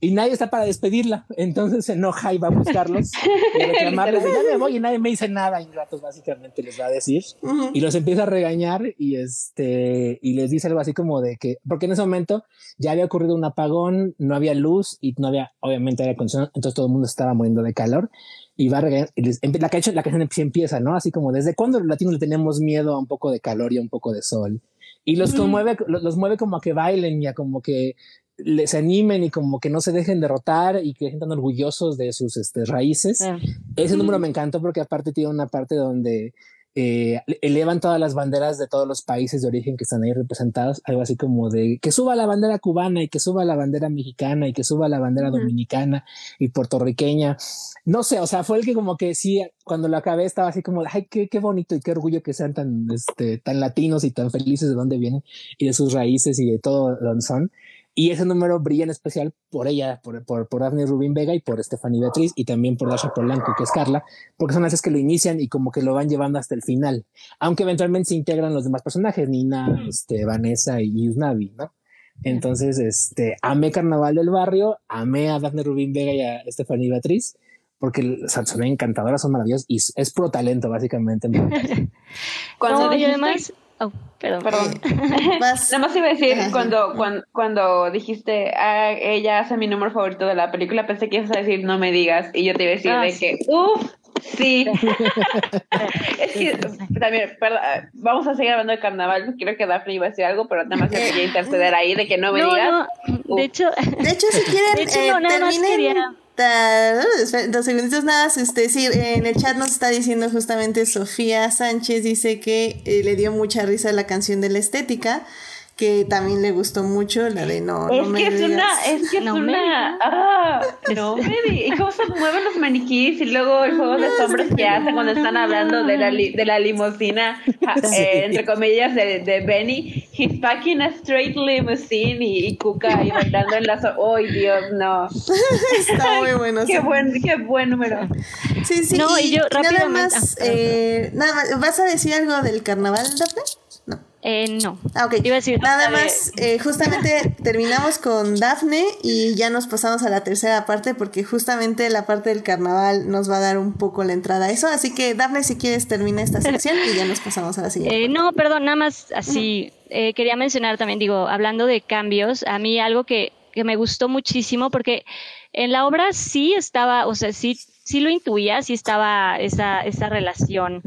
y nadie está para despedirla. Entonces se enoja y va a buscarlos y reclamarles ya me voy y nadie me dice nada. Ingratos, básicamente les va a decir Ujú. y los empieza a regañar y este y les dice algo así como de que porque en ese momento ya había ocurrido un apagón, no había luz y no había obviamente aire acondicionado, entonces todo el mundo estaba muriendo de calor y va a regañar y les- la canción la canción empieza, ¿no? Así como desde cuándo los latinos le tenemos miedo a un poco de calor y a un poco de sol y los conmueve los, los mueve como a que bailen y a como que les animen y como que no se dejen derrotar y que sientan orgullosos de sus este, raíces. Ese número me encantó porque aparte tiene una parte donde eh, elevan todas las banderas de todos los países de origen que están ahí representados, algo así como de que suba la bandera cubana y que suba la bandera mexicana y que suba la bandera dominicana y puertorriqueña. No sé, o sea, fue el que como que sí, cuando lo acabé estaba así como, ay, qué, qué bonito y qué orgullo que sean tan, este, tan latinos y tan felices de dónde vienen y de sus raíces y de todo donde son. Y ese número brilla en especial por ella, por, por, por Daphne Rubin Vega y por Stephanie Beatriz y también por Dasha Polanco, que es Carla, porque son las que lo inician y como que lo van llevando hasta el final. Aunque eventualmente se integran los demás personajes, Nina, este, Vanessa y Yusnavi, ¿no? Entonces, este, amé Carnaval del Barrio, amé a Daphne Rubin Vega y a Stephanie Beatriz, porque o sea, son encantadoras, son maravillosas y es- pro talento, básicamente. Cuando No, dijiste- además. Oh, perdón. Perdón. Nada más iba a decir, cuando, cuando, cuando dijiste, ah, ella hace mi número favorito de la película, pensé que ibas a decir, no me digas, y yo te iba a decir Ah, de sí. que, uff, sí. es que también, perdón, ah, vamos a seguir hablando de carnaval, creo que Daphne iba a decir algo, pero nada más yo quería interceder ahí de que no me No, digas. no, de hecho, De hecho, si quieren, De hecho, eh, no, nada más terminen quería- dos segunditos nada. Este, sí, en el chat nos está diciendo justamente Sofía Sánchez, dice que eh, le dio mucha risa la canción de la estética, que también le gustó mucho, la de no, Es no me que es digas. una, es que es No una, ah, no me. Y cómo se mueven los maniquíes y luego el juego de sombras que hacen cuando están hablando de la, li- de la limusina, eh, entre comillas, de, de Benny. He's packing a straight limousine y, y Cuca ahí bailando en la... ¡Ay, Dios, no! Está muy bueno. ¡Qué sí. buen, qué buen número! Sí, sí, No, y yo nada más, ah, perdón, eh, nada más, ¿vas a decir algo del carnaval, Daphne? No. eh, no. Ah, ok. Iba a decir Nada de- más, eh, justamente terminamos con Dafne y ya nos pasamos a la tercera parte porque justamente la parte del carnaval nos va a dar un poco la entrada a eso. Así que Dafne, si quieres, termina esta sección y ya nos pasamos a la siguiente. Eh, no, perdón, nada más así. eh, quería mencionar también, digo, hablando de cambios, a mí algo que, que me gustó muchísimo, porque en la obra sí estaba, o sea, sí, sí lo intuía, sí estaba esa, esa relación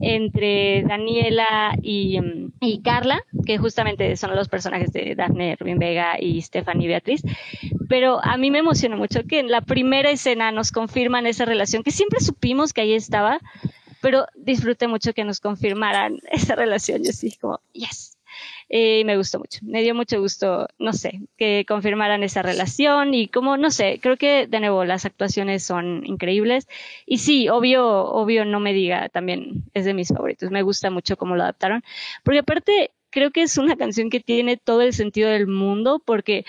entre Daniela y, mm, y Carla, que justamente son los personajes de Daphne Rubin Vega y Stephanie Beatriz, pero a mí me emociona mucho que en la primera escena nos confirman esa relación, que siempre supimos que ahí estaba, pero disfruté mucho que nos confirmaran esa relación. Yo sí, como, yes. Y me gustó mucho, me dio mucho gusto, no sé, que confirmaran esa relación y como, no sé, creo que de nuevo las actuaciones son increíbles. Y sí, obvio, obvio, no me diga, también es de mis favoritos, me gusta mucho cómo lo adaptaron, porque aparte creo que es una canción que tiene todo el sentido del mundo, porque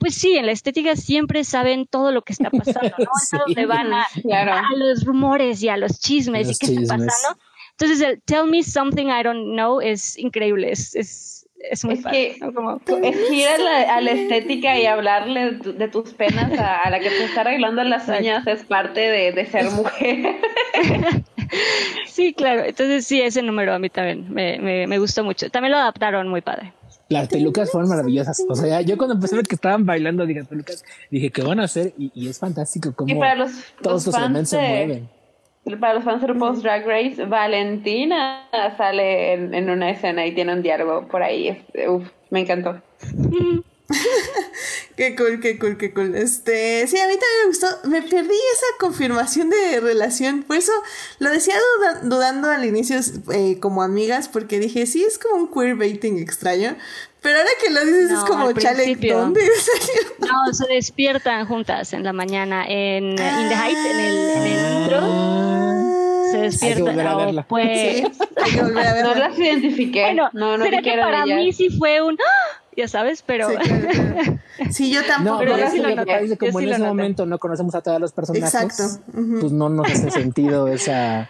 pues sí, en la estética siempre saben todo lo que está pasando, ¿no? Es a donde van a, a, los rumores y a los chismes y qué está pasando. Entonces, el Tell Me Something I Don't Know es increíble, es, es, es muy es que, es ir a la, a la, estética y hablarle de tus penas a, a, la que te está arreglando las uñas es parte de, de ser mujer. sí, claro. Entonces sí, ese número a mí también me, me, me gustó mucho. También lo adaptaron muy padre. Las pelucas fueron maravillosas. O sea, yo cuando empecé a ver que estaban bailando, dije, pelucas, dije, ¿qué van a hacer? Y, y es fantástico cómo los, todos los, elementos se mueven. Para los fans de Post Drag Race, Valentina sale en, en, una escena y tiene un diálogo por ahí. Uf, me encantó. qué cool, qué cool, qué cool. Este, sí, a mí también me gustó. Me perdí esa confirmación de relación. Por eso lo decía dudando al inicio eh, como amigas, porque dije, sí, es como un queerbaiting extraño. Pero ahora que lo dices es como, chale, ¿dónde No, se despiertan juntas en la mañana en In the Height, en el, en el intro. Se despiertan. Hay que pues, sí, hay que volver a verla. No las identifiqué. Bueno, no, no pero que para mí sí fue un ya sabes, pero... Sí, claro, claro. sí yo tampoco. No, pero yo sí lo noté. Como en ese momento no conocemos a todos los personajes, Exacto. Uh -huh. pues no nos hace sentido esa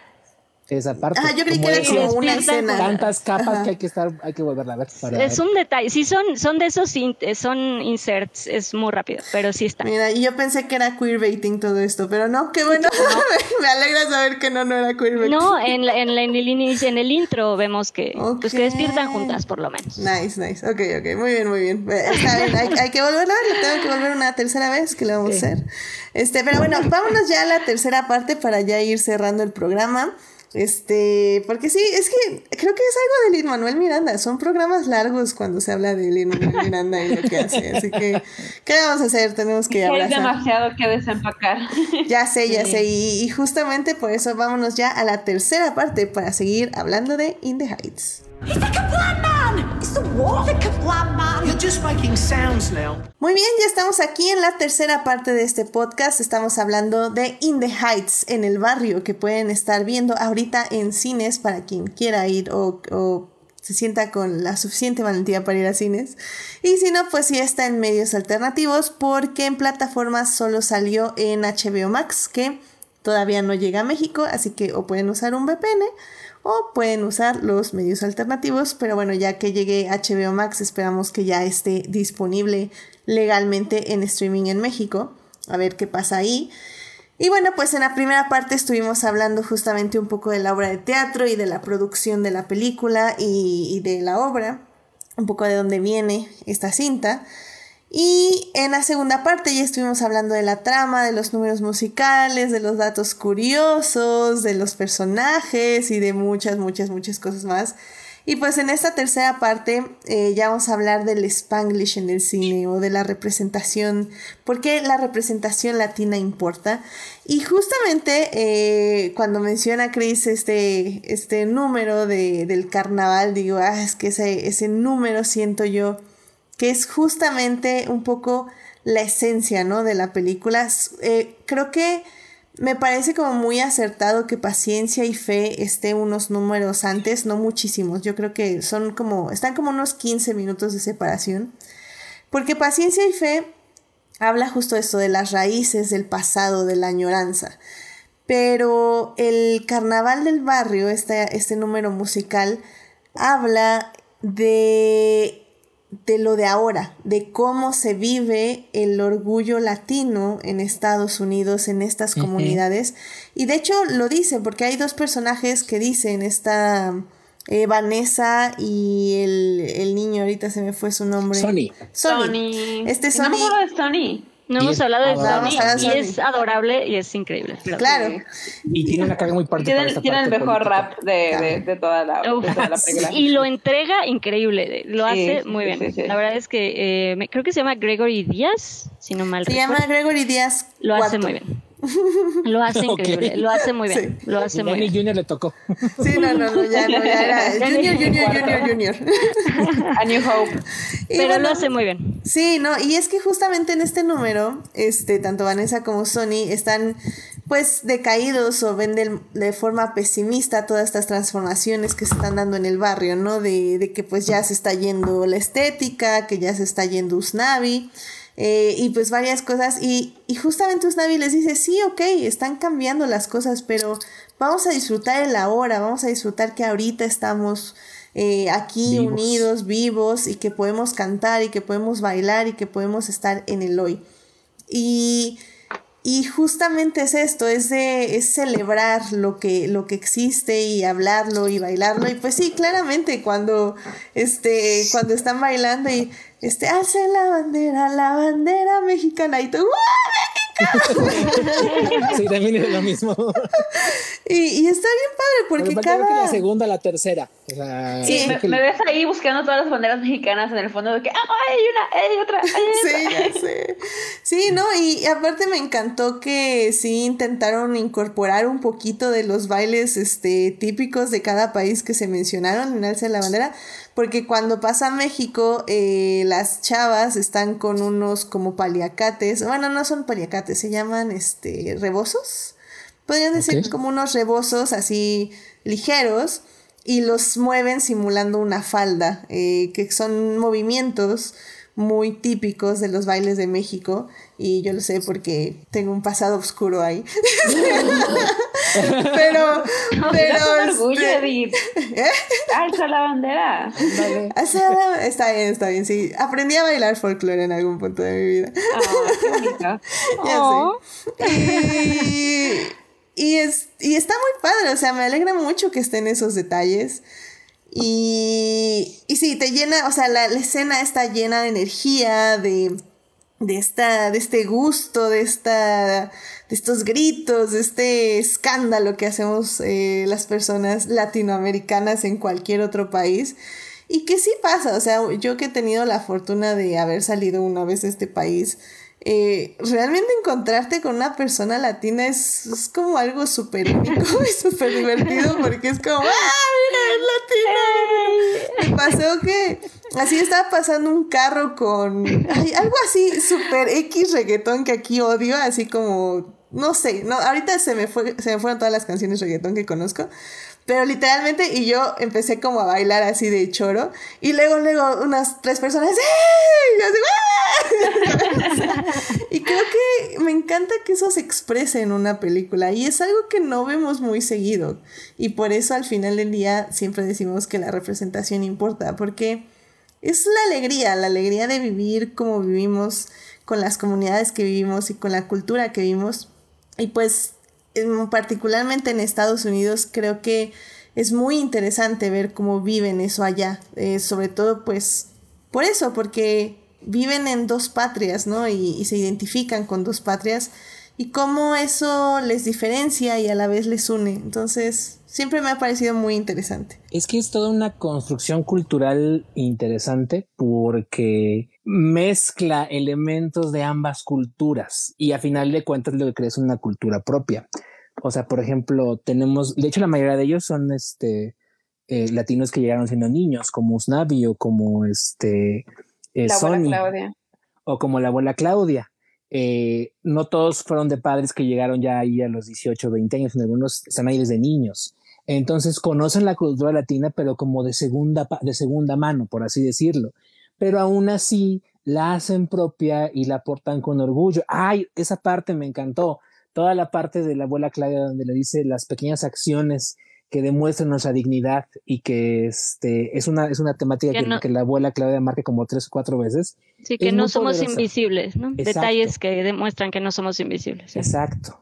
esa parte. Ah, yo creí que era como una escena. Tantas capas Ajá. que hay que estar, hay que volverla a ver. Para es ver. un detalle, sí son, son de esos, in, son inserts, es muy rápido, pero sí está. Mira, y yo pensé que era queerbaiting todo esto, pero no, qué bueno, me alegra saber que no, no era queerbaiting. No, en, la, en, la, en, el, en el intro vemos que, okay. pues que despiertan juntas por lo menos. Nice, nice, ok, ok, muy bien, muy bien. Está bien, hay, hay que volverla, le tengo que volver una tercera vez que lo vamos sí. a hacer. Este, pero bueno, vámonos ya a la tercera parte para ya ir cerrando el programa. Este, porque sí, es que creo que es algo de Lin Manuel Miranda. Son programas largos cuando se habla de Lin Manuel Miranda y lo que hace. Así que, ¿qué vamos a hacer? Tenemos que hablar. Hay demasiado que desempacar. Ya sé, ya sé. Y, y, justamente por eso vámonos ya a la tercera parte para seguir hablando de In the Heights. Muy bien, ya estamos aquí en la tercera parte de este podcast. Estamos hablando de In the Heights, en el barrio, que pueden estar viendo ahorita en cines para quien quiera ir o, o se sienta con la suficiente valentía para ir a cines. Y si no, pues sí está en medios alternativos porque en plataformas solo salió en HBO Max, que todavía no llega a México, así que o pueden usar un VPN o pueden usar los medios alternativos, pero bueno, ya que llegue HBO Max, esperamos que ya esté disponible legalmente en streaming en México. A ver qué pasa ahí. Y bueno, pues en la primera parte estuvimos hablando justamente un poco de la obra de teatro y de la producción de la película y, y de la obra, un poco de dónde viene esta cinta. Y en la segunda parte ya estuvimos hablando de la trama, de los números musicales, de los datos curiosos, de los personajes y de muchas, muchas, muchas cosas más. Y pues en esta tercera parte eh, ya vamos a hablar del spanglish en el cine o de la representación, porque la representación latina importa. Y justamente eh, cuando menciona Chris este, este número de, del carnaval, digo, ah, es que ese, ese número siento yo que es justamente un poco la esencia, ¿no? De la película. Eh, creo que me parece como muy acertado que paciencia y fe esté unos números antes, no muchísimos. Yo creo que son como, están como unos 15 minutos de separación. Porque paciencia y fe habla justo esto de las raíces del pasado, de la añoranza. Pero el carnaval del barrio, este, este número musical, habla de de lo de ahora, de cómo se vive el orgullo latino en Estados Unidos, en estas comunidades. Uh -huh. Y de hecho lo dice, porque hay dos personajes que dicen, esta eh, Vanessa y el, el, niño, ahorita se me fue su nombre. Sony. Sony. Este Sony. No me de Sony. No hemos hablado de Sony, y es adorable y es increíble. Claro. Y tiene una carga muy particular. Tiene, el mejor rap de, de, toda la, película. Y lo entrega increíble, lo hace muy bien. la verdad es que eh, creo que se llama Gregory Díaz, si no mal Se llama Gregory Díaz. Lo hace muy bien. Lo hace increíble, lo hace muy bien. Lo hace muy bien. Junior le tocó. Sí, no, no, no, ya no, ya era Junior, Junior, Junior, Junior. A New Hope. Pero lo hace muy bien. Sí, no, y es que justamente en este número, este, tanto Vanessa como Sony están pues decaídos o ven de, forma pesimista todas estas transformaciones que se están dando en el barrio, ¿no? De, de que pues ya se está yendo la estética, que ya se está yendo Usnavi. Eh, y pues varias cosas. Y, y justamente Usnavi les dice, sí, ok, están cambiando las cosas, pero vamos a disfrutar el ahora, vamos a disfrutar que ahorita estamos eh, aquí unidos, vivos, y que podemos cantar, y que podemos bailar, y que podemos estar en el hoy. Y, y justamente es esto, es, de, es celebrar lo que, lo que existe y hablarlo y bailarlo. Y pues sí, claramente cuando, este, cuando están bailando y este, hace la bandera, la bandera mexicana y tú, sí, también es lo mismo. y, y, está bien padre porque cada... que la segunda, la tercera. sí, me, ves ahí buscando todas las banderas mexicanas en el fondo de que, ah, hay una, hay otra, hay otra. Sí, sí. no, y aparte me encantó que sí intentaron incorporar un poquito de los bailes este, típicos de cada país que se mencionaron en Alce la Bandera, porque cuando pasa a México, eh, las chavas están con unos como paliacates, bueno, no son paliacates, se llaman este rebozos. Podrían decir como unos rebozos así ligeros y los mueven simulando una falda, eh, que son movimientos muy típicos de los bailes de México y yo lo sé porque tengo un pasado oscuro ahí. pero, pero. orgullo, este, ¿Eh? Alza la bandera. Está bien, está bien, sí. Aprendí a bailar folclore en algún punto de mi vida. Ah, qué Y, y, es, y está muy padre, o sea, me alegra mucho que estén esos detalles. Y, y sí, te llena, o sea, la, escena está llena de energía, de, de, esta, de este gusto, de, esta, de estos gritos, de este escándalo que hacemos eh, las personas latinoamericanas en cualquier otro país. Y que sí pasa, o sea, yo que he tenido la fortuna de haber salido una vez de este país, eh, realmente encontrarte con una persona latina es, como algo súper único y súper divertido porque es como, ¡ah, mira, es latino! Me pasó que así estaba pasando un carro con algo así súper X reggaetón que aquí odio, así como, no sé, no, ahorita se me, fue, se me fueron todas las canciones reggaetón que conozco, pero literalmente, y yo empecé como a bailar así de choro. Y luego, luego, unas tres personas, Y, y creo que me encanta que eso se exprese en una película. Y es algo que no vemos muy seguido. Y por eso al final del día siempre decimos que la representación importa. Porque es la alegría, la alegría de vivir como vivimos, con las comunidades que vivimos y con la cultura que vivimos. Y pues particularmente en Estados Unidos, creo que es muy interesante ver cómo viven eso allá. Eh, sobre todo, pues, por eso, porque viven en dos patrias, ¿no? Y, se identifican con dos patrias. Y cómo eso les diferencia y a la vez les une. Entonces, siempre me ha parecido muy interesante. Es que es toda una construcción cultural interesante porque mezcla elementos de ambas culturas y a final de cuentas lo que crees una cultura propia. O sea, por ejemplo, tenemos, de hecho la mayoría de ellos son este eh, latinos que llegaron siendo niños, como Usnavi o como este eh, la abuela Claudia. O como la abuela Claudia. Eh, no todos fueron de padres que llegaron ya ahí a los 18, 20 años, algunos están ahí desde niños. Entonces conocen la cultura latina, pero como de segunda, de segunda mano, por así decirlo pero aún así la hacen propia y la portan con orgullo. Ay, esa parte me encantó. Toda la parte de la abuela Claudia donde le dice las pequeñas acciones que demuestran nuestra dignidad y que este es una es una temática que, la abuela Claudia marca como tres o cuatro veces. Sí, que no somos invisibles, ¿no? Detalles que demuestran que no somos invisibles. Exacto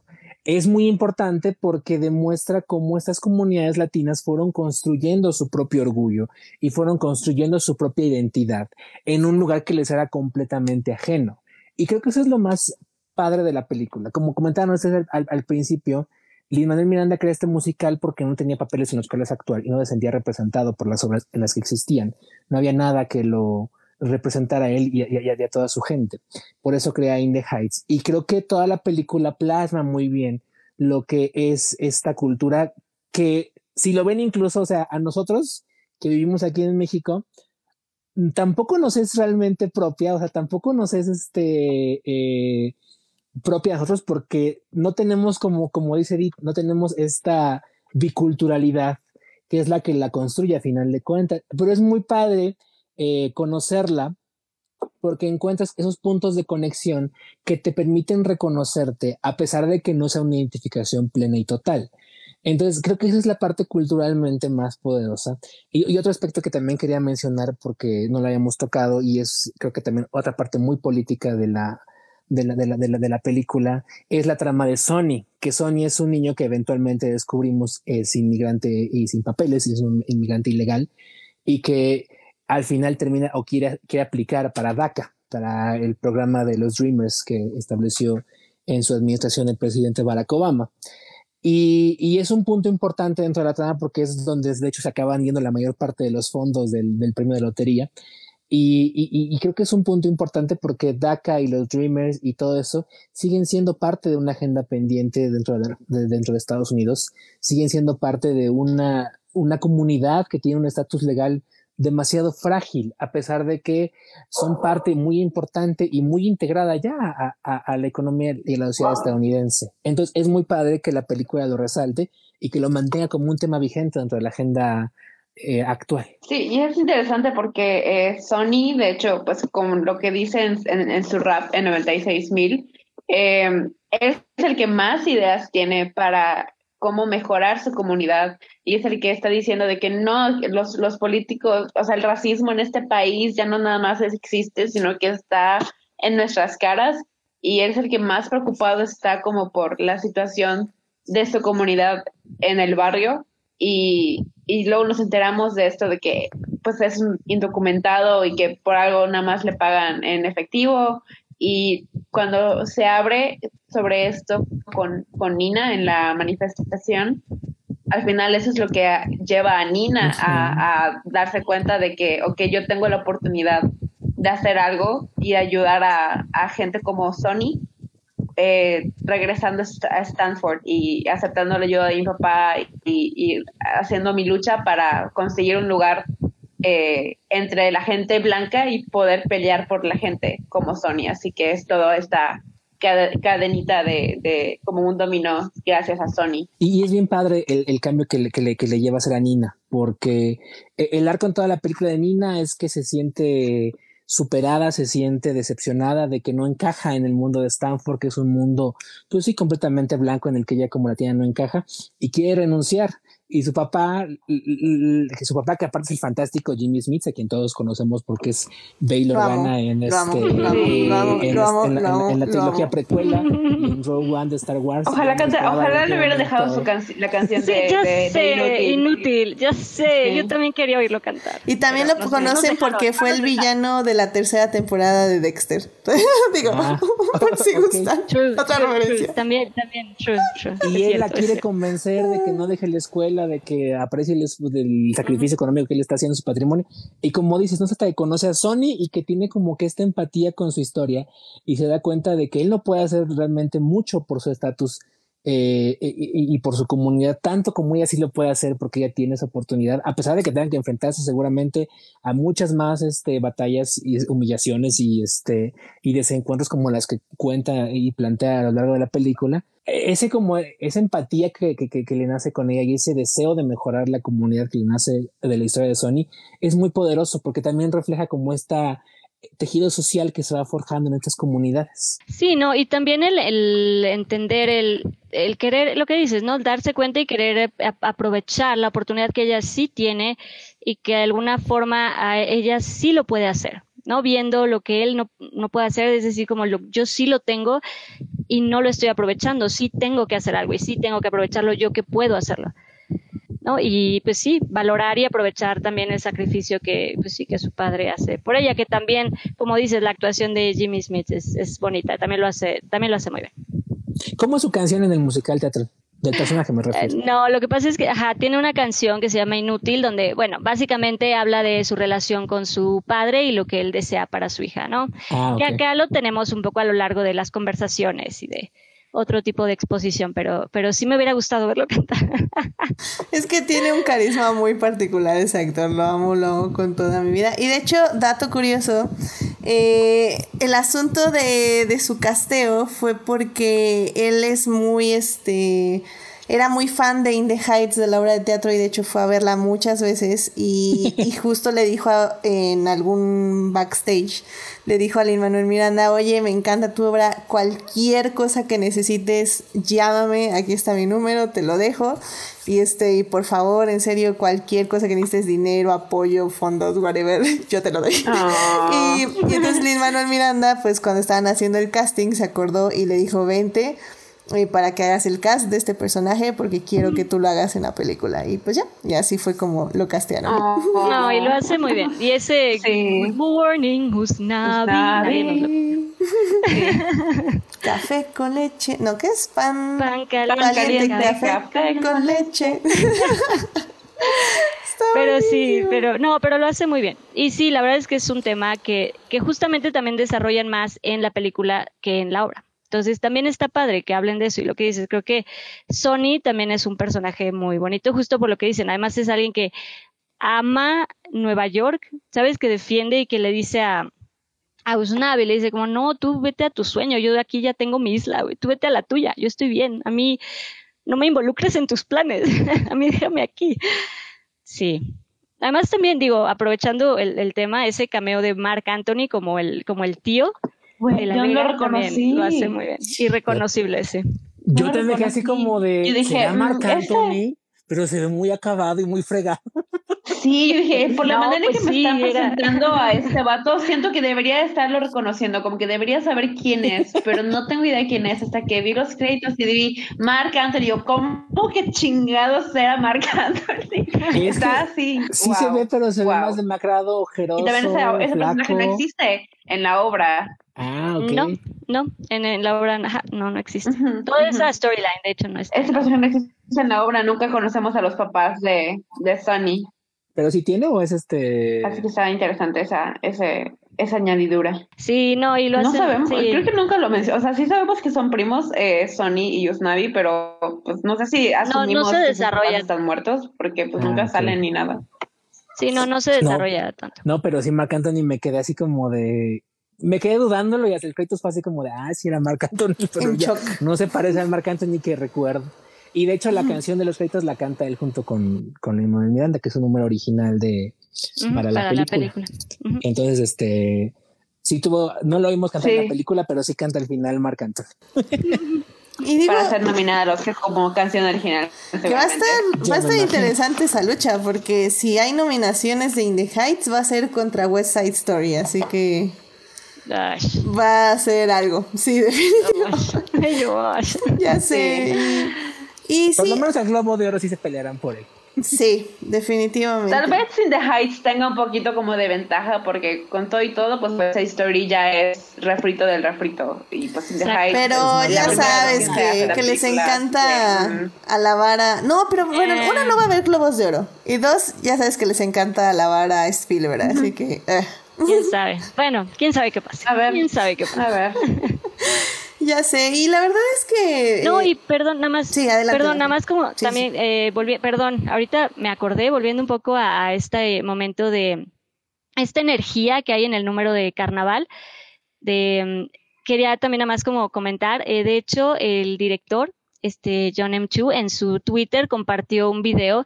es muy importante porque demuestra cómo estas comunidades latinas fueron construyendo su propio orgullo y fueron construyendo su propia identidad en un lugar que les era completamente ajeno. Y creo que eso es lo más padre de la película. Como comentaron ustedes al, principio, Lin Manuel Miranda crea este musical porque no tenía papeles en los cuales actuar y no se sentía representado por las obras en las que existían. No había nada que lo representara a él y, a toda su gente. Por eso crea In Heights. Y creo que toda la película plasma muy bien lo que es esta cultura que, si lo ven incluso, o sea, a nosotros que vivimos aquí en México, tampoco nos es realmente propia, o sea, tampoco nos es este... Eh, propia a nosotros porque no tenemos como, como dice Edith, no tenemos esta biculturalidad que es la que la construye a final de cuentas. Pero es muy padre eh, conocerla porque encuentras esos puntos de conexión que te permiten reconocerte a pesar de que no sea una identificación plena y total. Entonces, creo que esa es la parte culturalmente más poderosa. Y, otro aspecto que también quería mencionar, porque no lo habíamos tocado, y es creo que también otra parte muy política de la, de la, de la, de la, de la película es la trama de Sony, que Sony es un niño que eventualmente descubrimos es inmigrante y sin papeles, es un inmigrante ilegal, y que al final termina o quiere, quiere aplicar para DACA, para el programa de los Dreamers que estableció en su administración el presidente Barack Obama. Y, y, es un punto importante dentro de la trama porque es donde de hecho se acaban yendo la mayor parte de los fondos del, del premio de lotería y, creo que es un punto importante porque DACA y los Dreamers y todo eso siguen siendo parte de una agenda pendiente dentro de, dentro de Estados Unidos, siguen siendo parte de una, una comunidad que tiene un estatus legal demasiado frágil, a pesar de que son parte muy importante y muy integrada ya a, la economía y a la sociedad estadounidense. Entonces es muy padre que la película lo resalte y que lo mantenga como un tema vigente dentro de la agenda eh, actual. Sí, y es interesante porque eh, Sony, de hecho, pues como lo que dice en, su rap en 96 mil, em, es el que más ideas tiene para cómo mejorar su comunidad. Y es el que está diciendo de que no, los, los políticos, o sea, el racismo en este país ya no nada más existe, sino que está en nuestras caras. Y es el que más preocupado está como por la situación de su comunidad en el barrio. Y, y luego nos enteramos de esto de que pues es indocumentado y que por algo nada más le pagan en efectivo y cuando se abre sobre esto con, con Nina en la manifestación, al final eso es lo que lleva a Nina a, a, darse cuenta de que, ok, yo tengo la oportunidad de hacer algo y ayudar a, a gente como Sony eh, regresando a Stanford y aceptando la ayuda de mi papá y, haciendo mi lucha para conseguir un lugar eh, entre la gente blanca y poder pelear por la gente como Sony. Así que es toda esta cadenita de, como un dominó gracias a Sony. Y es bien padre el, cambio que le, que, le, que le lleva a ser a Nina, porque e, el arco en toda la película de Nina es que se siente superada, se siente decepcionada de que no encaja en el mundo de Stanford, que es un mundo, pues sí, completamente blanco en el que ella como latina no encaja y quiere renunciar y su papá, su papá que aparte es el fantástico Jimmy Smith, a quien todos conocemos porque es Bail Organa en este en la trilogía precuela en Rogue One de Star Wars. Ojalá, ojalá le hubieran dejado su la canción de, ya sé, inútil. ya sé, yo también quería oírlo cantar. Y también lo conocen porque fue el villano de la tercera temporada de Dexter. Digo, ah, por si gustan. Otra referencia. También, también, true, true. Y él la quiere convencer de que no deje la escuela de que aprecie el, sacrificio económico que él está haciendo en su patrimonio. Y como dices, no se hasta que conoce a Sony y que tiene como que esta empatía con su historia y se da cuenta de que él no puede hacer realmente mucho por su estatus eh, y, por su comunidad, tanto como ella sí lo puede hacer porque ella tiene esa oportunidad, a pesar de que tengan que enfrentarse seguramente a muchas más este, batallas y humillaciones y, este, y desencuentros como las que cuenta y plantea a lo largo de la película, ese como esa empatía que, que, que, le nace con ella y ese deseo de mejorar la comunidad que le nace de la historia de Sony es muy poderoso porque también refleja como esta tejido social que se va forjando en estas comunidades. Sí, no, y también el, entender, el, el, querer, lo que dices, ¿no? Darse cuenta y querer aprovechar la oportunidad que ella sí tiene y que de alguna forma a ella sí lo puede hacer, ¿no? Viendo lo que él no, no puede hacer, es decir, como lo, yo sí lo tengo y no lo estoy aprovechando, sí tengo que hacer algo y sí tengo que aprovecharlo yo que puedo hacerlo. ¿No? Y pues sí, valorar y aprovechar también el sacrificio que, pues sí, que su padre hace por ella, que también, como dices, la actuación de Jimmy Smith es, es bonita, también lo hace, también lo hace muy bien. ¿Cómo es su canción en el musical teatro? Del personaje me refiero. Eh, no, lo que pasa es que ajá, tiene una canción que se llama Inútil, donde, bueno, básicamente habla de su relación con su padre y lo que él desea para su hija, ¿no? Ah, Que acá lo tenemos un poco a lo largo de las conversaciones y de otro tipo de exposición, pero, pero sí me hubiera gustado verlo cantar. Es que tiene un carisma muy particular ese actor, lo amo, lo amo con toda mi vida. Y de hecho, dato curioso, eh, el asunto de, de su casteo fue porque él es muy, este, era muy fan de In the Heights de la obra de teatro y de hecho fue a verla muchas veces y, y justo le dijo a- en algún backstage, le dijo a Lin Manuel Miranda, oye, me encanta tu obra, cualquier cosa que necesites, llámame, aquí está mi número, te lo dejo. Y este, y por favor, en serio, cualquier cosa que necesites, dinero, apoyo, fondos, whatever, yo te lo doy. Ah. Y, y entonces Lin Manuel Miranda, pues cuando estaban haciendo el casting, se acordó y le dijo, vente eh, para que hagas el cast de este personaje porque quiero que tú lo hagas en la película. Y pues ya, y así fue como lo castearon. Oh. No, y lo hace muy bien. Y ese Sí. Good Morning, lo- Café con leche, no, ¿qué es? Pan, Pan caliente, caliente, café café, con con leche. Pero sí, pero no, pero lo hace muy bien. Y sí, la verdad es que es un tema que, que justamente también desarrollan más en la película que en la obra. Entonces también está padre que hablen de eso y lo que dices, creo que Sony también es un personaje muy bonito, justo por lo que dicen. Además es alguien que ama Nueva York, ¿sabes? Que defiende y que le dice a, a Usnavi, le dice como, no, tú vete a tu sueño, yo de aquí ya tengo mi isla, güey, tú vete a la tuya, yo estoy bien, a mí no me involucres en tus planes, a mí déjame aquí. Sí. Además también digo, aprovechando el, el tema, ese cameo de Mark Anthony como el, como el tío la yo Vega lo reconocí. lo hace muy bien. Irreconocible ese. Yo No también me quedé así como de. Yo dije, ¿será Marc mm, Anthony? Pero se ve muy acabado y muy fregado. Sí, yo dije, por la No, manera en pues que me sí, están era- presentando a este vato, siento que debería estarlo reconociendo, como que debería saber quién es, pero no tengo idea de quién es hasta que vi los créditos y vi Mark Anthony. Yo, ¿cómo que chingados era Mark Anthony? Es Está que así. Sí wow, se ve, pero se ve wow. más demacrado, ojeroso, Y también ese, ese personaje no existe en la obra. Ah, ok. No, no, en, en la obra ajá, no, no existe. Toda ujú. esa storyline, de hecho, no está. Ese personaje no existe en la obra, nunca conocemos a los papás de, de Sunny. ¿Pero si tiene o es este...? Así que está interesante esa, ese, esa añadidura. Sí, no, y lo No hacen- sabemos, sí. creo que nunca lo mencionó. O sea, sí sabemos que son primos eh, Sony y Usnavi, pero pues no sé si asumimos se que sus desarrolla. papás están muertos porque pues Ah, nunca ok. salen ni nada. Sí, no, no se desarrolla tanto. No, pero sí Marc Anthony me quedé así como de... Me quedé dudándolo y hasta el crédito fue así como de, ah, sí era Marc Anthony, pero ya shock. no se parece al Marc Anthony que recuerdo. Y de hecho la canción de los créditos la canta él junto con, con Lin-Manuel Miranda, que es un número original de... Para la película. Entonces, este... Sí tuvo, no lo oímos cantar en la película, pero sí canta al final Marc Anthony. Y digo Para ser nominada a los que como canción original. que va a estar, va a interesante esa lucha, porque si hay nominaciones de In the Heights, va a ser contra West Side Story, así que Ay, va a ser algo. Sí, definitivamente, ya sé. Y Por lo sí, menos al Globo de Oro sí se pelearán por él. Sí, definitivamente. Tal vez In the Heights tenga un poquito como de ventaja porque con todo y todo, pues esa story ya es refrito del refrito. Y pues In the. Heights. Pero ya sabes que, que les encanta alabar a... No, pero bueno, Eh. uno no va a ver Globos de Oro. Y dos, ya sabes que les encanta alabar a Spielberg, así que... eh, ¿Quién sabe? Bueno, quién sabe qué pasa. A ver. ¿Quién sabe qué pasa? A ver. ya sé, y la verdad es que... No, eh, y perdón, nada más. Sí, adelante, Perdón, nada más como Sí, también, eh, volví, perdón, ahorita me acordé, volviendo un poco a, a este momento de esta energía que hay en el número de carnaval. De, mm, quería también nada más como comentar, eh, de hecho, el director, este John M. Chu, en su Twitter compartió un video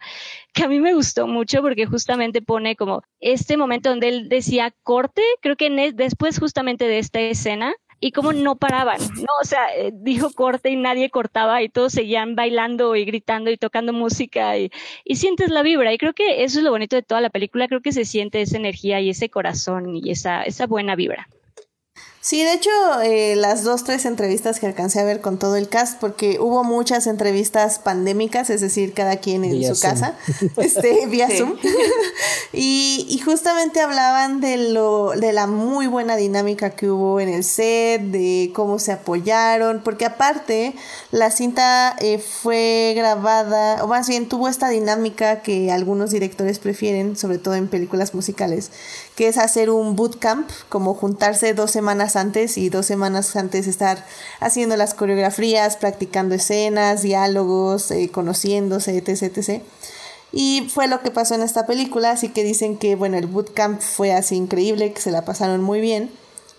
que a mí me gustó mucho porque justamente pone como este momento donde él decía corte, creo que en es- después justamente de esta escena, y cómo no paraban, ¿no? O sea, eh, dijo corte y nadie cortaba y todos seguían bailando y gritando y tocando música y, y sientes la vibra. Y creo que eso es lo bonito de toda la película, creo que se siente esa energía y ese corazón y esa, esa buena vibra. Sí, de hecho, eh, las dos, tres entrevistas que alcancé a ver con todo el cast, porque hubo muchas entrevistas pandémicas, es decir, cada quien en su casa, este, vía Zoom. y, y, justamente hablaban de lo, de la muy buena dinámica que hubo en el set, de cómo se apoyaron, porque aparte la cinta eh, fue grabada, o más bien tuvo esta dinámica que algunos directores prefieren, sobre todo en películas musicales, que es hacer un bootcamp, como juntarse dos semanas antes y dos semanas antes estar haciendo las coreografías, practicando escenas, diálogos, eh, conociéndose, etc, etc. Y fue lo que pasó en esta película, así que dicen que, bueno, el bootcamp fue así increíble, que se la pasaron muy bien.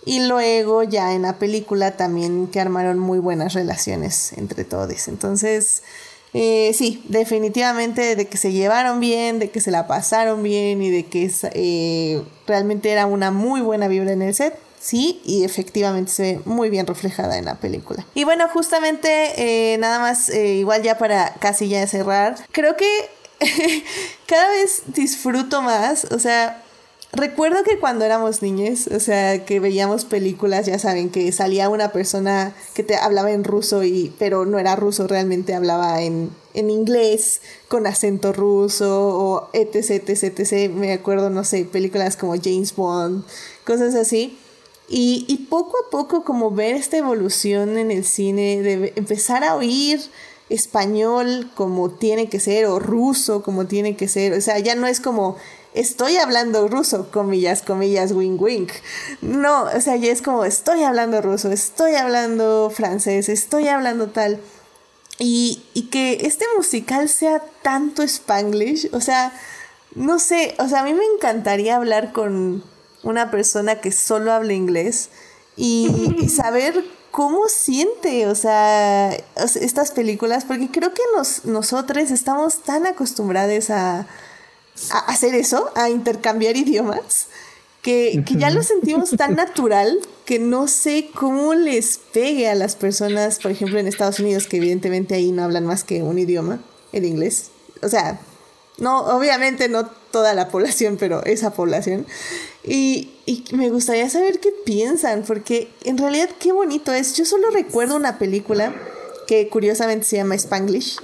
Y luego ya en la película también que armaron muy buenas relaciones entre todos. Entonces, eh, sí, definitivamente de que se llevaron bien, de que se la pasaron bien y de que eh, realmente era una muy buena vibra en el set. Sí, y efectivamente se ve muy bien reflejada en la película. Y bueno, justamente eh, nada más, igual ya para casi ya cerrar, creo que cada vez disfruto más, o sea, Recuerdo que cuando éramos niños, o sea, que veíamos películas, ya saben, que salía una persona que te hablaba en ruso y pero no era ruso, realmente hablaba en, en inglés con acento ruso o etc, etc, etc. Me acuerdo, no sé, películas como James Bond, cosas así. Y, y poco a poco como ver esta evolución en el cine, de empezar a oír español como tiene que ser o ruso como tiene que ser, o sea, ya no es como estoy hablando ruso, comillas, comillas, wink, wink. No, o sea, ya es como estoy hablando ruso, estoy hablando francés, estoy hablando tal. Y, y que este musical sea tanto spanglish, o sea, no sé, o sea, a mí me encantaría hablar con una persona que solo habla inglés y, y saber cómo siente, o sea, estas películas, porque creo que nos, nosotros estamos tan acostumbrados a, a hacer eso, a intercambiar idiomas, que, ya lo sentimos tan natural que no sé cómo les pegue a las personas, por ejemplo, en Estados Unidos, que evidentemente ahí no hablan más que un idioma, el inglés. O sea, no, obviamente no toda la población, pero esa población. Y, y, me gustaría saber qué piensan, porque en realidad qué bonito es. Yo solo recuerdo una película que curiosamente se llama Spanglish,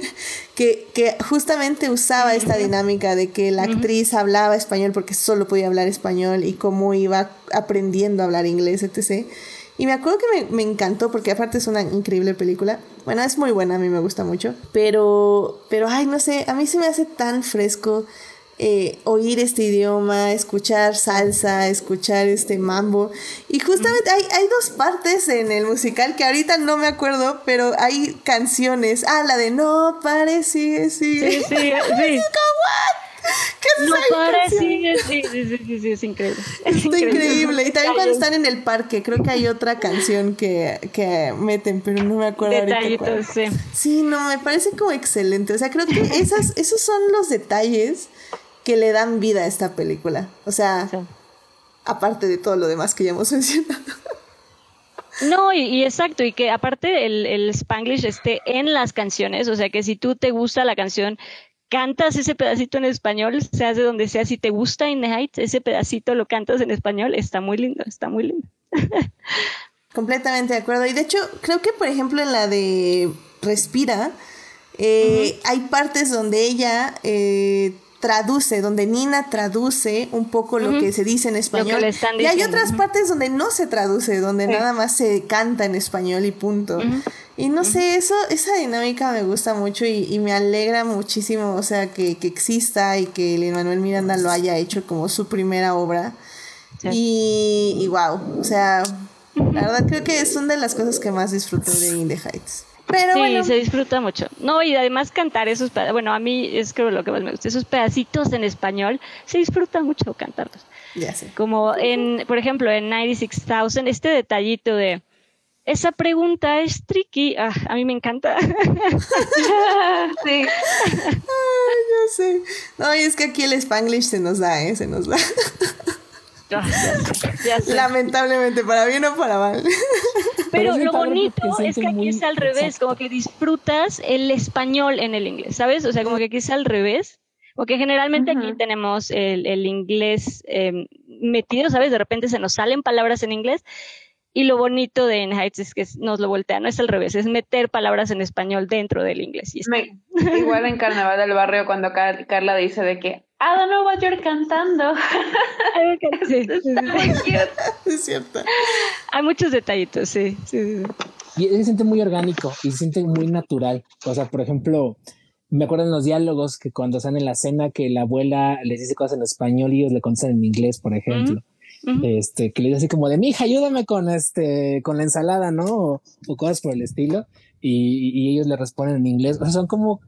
que, que, justamente usaba esta dinámica de que la actriz hablaba español porque solo podía hablar español y cómo iba aprendiendo a hablar inglés, etc. Y me acuerdo que me, me, encantó porque aparte es una increíble película. Bueno, es muy buena, a mí me gusta mucho. Pero, pero, ay, no sé, a mí se me hace tan fresco eh, oír este idioma, escuchar salsa, escuchar este mambo. Y justamente hay, hay dos partes en el musical que ahorita no me acuerdo, pero hay canciones. Ah, la de No pare, sigue, sigue. Sí, sí, sí. ¿Qué es no pare, sigue, sí, sí, sí, sí, es increíble. Es increíble. Y también cuando están en el parque, creo que hay otra canción que, que meten, pero no me acuerdo Detallitos, ahorita. Sí. sí, no, me parece como excelente. O sea, creo que esas, esos son los detalles que le dan vida a esta película. O sea, aparte de todo lo demás que ya hemos mencionado. No, y, exacto, y que aparte el, el Spanglish esté en las canciones, o sea que si tú te gusta la canción, cantas ese pedacito en español, seas de donde sea, si te gusta In the Heights, ese pedacito lo cantas en español, está muy lindo, está muy lindo. Completamente de acuerdo. Y de hecho, creo que por ejemplo en la de Respira, eh, hay partes donde ella eh, traduce, donde Nina traduce un poco lo que se dice en español. y hay otras partes donde no se traduce, donde nada más se canta en español y punto. Y no sé, eso, esa dinámica me gusta mucho y, me alegra muchísimo, o sea, que, exista y que el Manuel Miranda lo haya hecho como su primera obra. Y, y wow, o sea, la verdad creo que es una de las cosas que más disfruté de In the Heights sí, se disfruta mucho. No, y además cantar esos bueno, a mí es creo lo que más me gusta, esos pedacitos en español, se disfruta mucho cantarlos. Ya sé. Como en, por ejemplo, en 96,000, este detallito de esa pregunta es tricky. Ah, a mí me encanta. sí. Ay, ya sé. No, y es que aquí el Spanglish se nos da, ¿eh? Se nos da. Lamentablemente, para bien o para mal. Pero, lo bonito es que aquí es al revés, como que disfrutas el español en el inglés, ¿sabes? O sea, como que aquí es al revés. Porque generalmente aquí tenemos el, inglés, em, metido, ¿sabes? De repente se nos salen palabras en inglés. Y lo bonito de In Heights es que nos lo voltea, no es al revés, es meter palabras en español dentro del inglés. igual en Carnaval del Barrio cuando Carla dice de que I don't know what you're cantando. sí, Es cierto. Hay muchos detallitos, sí, sí, Y se siente muy orgánico y se siente muy natural. O sea, por ejemplo, me acuerdo en los diálogos que cuando están en la cena que la abuela les dice cosas en español y ellos le contestan en inglés, por ejemplo. Este, que le dice así como de mi hija, ayúdame con este, con la ensalada, ¿no? O, cosas por el estilo. Y, y, ellos le responden en inglés. O sea, son como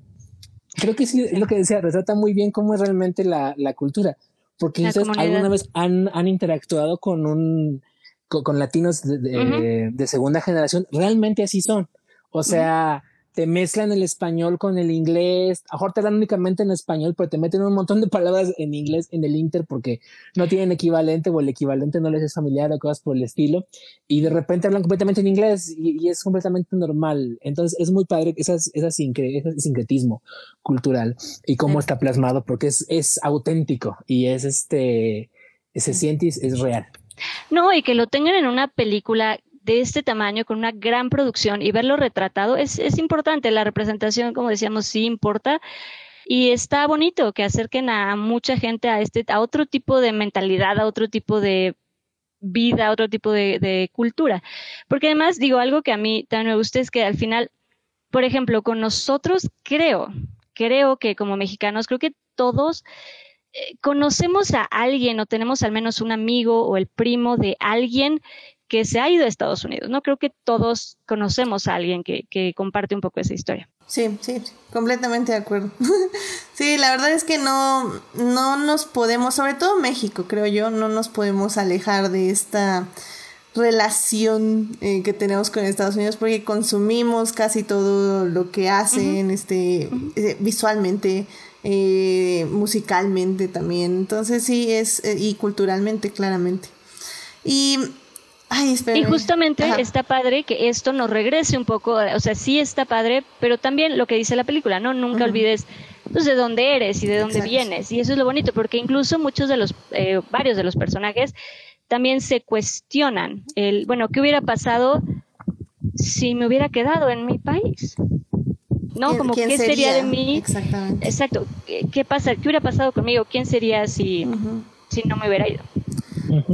creo que sí, es lo que decía, retrata muy bien cómo es realmente la, la cultura. Porque ustedes alguna vez han, han interactuado con un con, latinos de, de, segunda generación, realmente así son. O sea, te mezclan el español con el inglés, a mejor te dan únicamente en español, pero te meten un montón de palabras en inglés en el Inter porque no tienen equivalente o el equivalente no les es familiar o cosas por el estilo, y de repente hablan completamente en inglés y, es completamente normal. Entonces es muy padre esas, esas ese sincretismo cultural y cómo está plasmado porque es, es auténtico y es este, se siente y es real. No, y que lo tengan en una película de este tamaño, con una gran producción y verlo retratado, es, es importante. La representación, como decíamos, sí importa. Y está bonito que acerquen a mucha gente a este, a otro tipo de mentalidad, a otro tipo de vida, a otro tipo de, cultura. Porque además, digo, algo que a mí también me gusta es que al final, por ejemplo, con nosotros creo, creo que como mexicanos, creo que todos eh, conocemos a alguien o tenemos al menos un amigo o el primo de alguien que se ha ido a Estados Unidos. No creo que todos conocemos a alguien que, que comparte un poco esa historia. Sí, sí, completamente de acuerdo. sí, la verdad es que no, no nos podemos, sobre todo México, creo yo, no nos podemos alejar de esta relación eh, que tenemos con Estados Unidos porque consumimos casi todo lo que hacen este eh, visualmente eh, musicalmente también entonces sí es y culturalmente claramente y y justamente está padre que esto nos regrese un poco, o sea, sí está padre, pero también lo que dice la película, ¿no? Nunca olvides pues, de dónde eres y de dónde vienes. Y eso es lo bonito, porque incluso muchos de los, eh, varios de los personajes también se cuestionan el, bueno, ¿qué hubiera pasado si me hubiera quedado en mi país? ¿No? Como, ¿qué sería? de mí? Exactamente. Exacto. ¿Qué, pasa? ¿Qué hubiera pasado conmigo? ¿Quién sería si, si no me hubiera ido?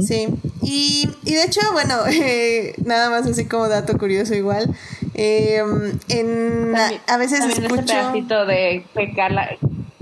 Sí, y, y, de hecho, bueno, eh, nada más así como dato curioso igual, eh, en, a, veces escucho... pedacito de Carla,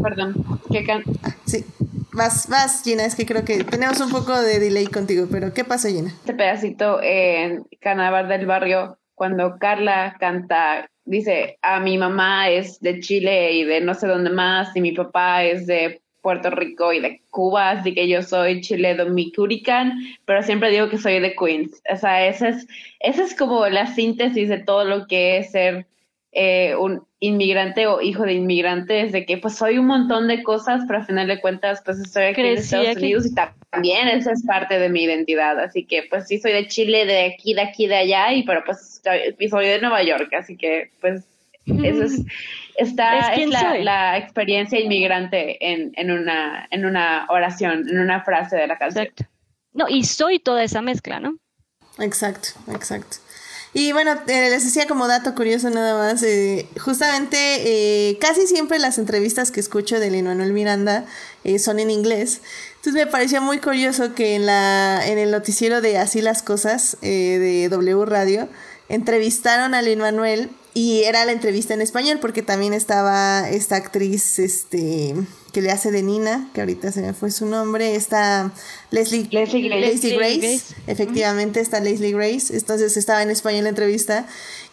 perdón, que can... Ah, sí, vas, vas Gina, es que creo que tenemos un poco de delay contigo, pero ¿qué pasó Gina? Este pedacito en Carnaval del Barrio, cuando Carla canta dice, a mi mamá es de Chile y de no sé dónde más, y mi papá es de Puerto Rico y de Cuba, así que yo soy chile domicurican, pero siempre digo que soy de Queens. O sea, esa es, esa es como la síntesis de todo lo que es ser eh, un inmigrante o hijo de inmigrantes, de que pues soy un montón de cosas, pero al final de cuentas pues estoy aquí en Estados Unidos y también esa es parte de mi identidad, así que pues sí soy de Chile, de aquí, de aquí, de allá, y pero pues soy de Nueva York, así que pues eso es Está es, la, experiencia inmigrante en, en, una, en una oración, en una frase de la canción. Exacto. No, y soy toda esa mezcla, ¿no? Exacto, exacto. Y bueno, eh, les decía como dato curioso nada más, eh, justamente eh, casi siempre las entrevistas que escucho de Lin Manuel Miranda son en inglés. Entonces me pareció muy curioso que en, la, en el noticiero de Así las Cosas de W Radio entrevistaron a Lin Manuel y era la entrevista en español porque también estaba esta actriz este que le hace de Nina, que ahorita se me fue su nombre, está Leslie, Leslie Grace. Efectivamente, está Leslie Grace. Entonces estaba en español la entrevista.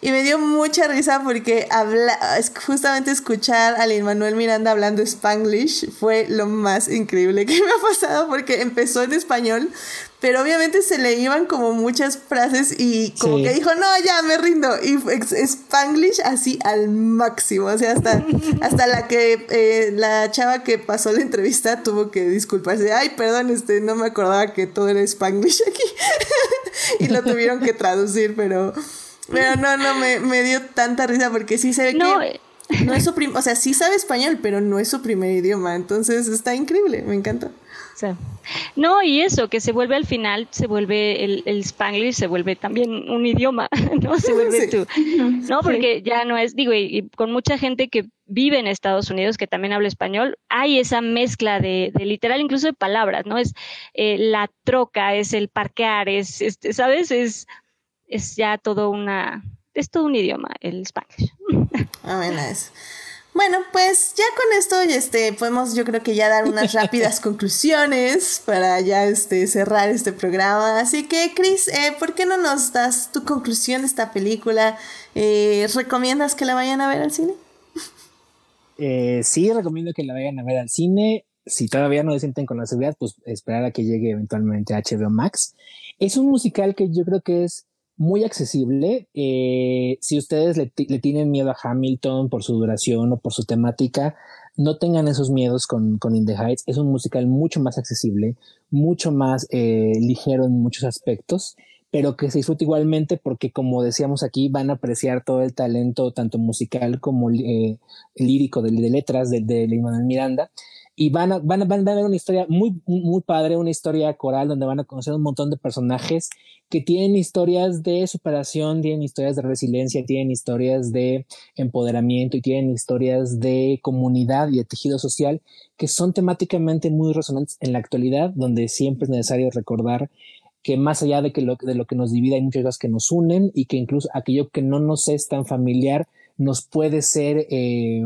Y me dio mucha risa porque habla, justamente escuchar a Lin Manuel Miranda hablando Spanglish fue lo más increíble que me ha pasado porque empezó en español, pero obviamente se le iban como muchas frases y como que dijo, no, ya me rindo. Y Spanglish así al máximo. O sea, hasta, hasta la que eh, la chava que pasó la entrevista tuvo que disculparse. Ay, perdón, este, no me acordaba que todo era Spanglish aquí. y lo tuvieron que traducir, pero, pero no, no, me, me dio tanta risa porque sí se ve que eh. no es su o sea, sí sabe español, pero no es su primer idioma. Entonces está increíble, me encanta. No, y eso, que se vuelve al final, se vuelve el, el Spanglish, se vuelve también un idioma, ¿no? Se vuelve tú. No, porque ya no es, digo, y, con mucha gente que vive en Estados Unidos, que también habla español, hay esa mezcla de, de literal, incluso de palabras, ¿no? Es eh, la troca, es el parquear, es, este, ¿sabes? Es, es ya todo una, es todo un idioma, el Spanglish. Ah, bueno, es. Bueno, pues ya con esto este, podemos yo creo que ya dar unas rápidas conclusiones para ya este, cerrar este programa. Así que, Chris, eh, ¿por qué no nos das tu conclusión de esta película? Eh, ¿Recomiendas que la vayan a ver al cine? Eh, sí, recomiendo que la vayan a ver al cine. Si todavía no se sienten con la seguridad, pues esperar a que llegue eventualmente a HBO Max. Es un musical que yo creo que es muy accesible. Eh, si ustedes le, tienen miedo a Hamilton por su duración o por su temática, no tengan esos miedos con, con In the Heights. Es un musical mucho más accesible, mucho más eh, ligero en muchos aspectos, pero que se disfruta igualmente porque, como decíamos aquí, van a apreciar todo el talento, tanto musical como eh, lírico de, letras de, de Miranda y van a, van, a, van a ver una historia muy, muy padre, una historia coral donde van a conocer un montón de personajes que tienen historias de superación, tienen historias de resiliencia, tienen historias de empoderamiento y tienen historias de comunidad y de tejido social que son temáticamente muy resonantes en la actualidad, donde siempre es necesario recordar que más allá de, que lo, de lo que nos divide hay muchas cosas que nos unen y que incluso aquello que no nos es tan familiar nos puede ser... Eh,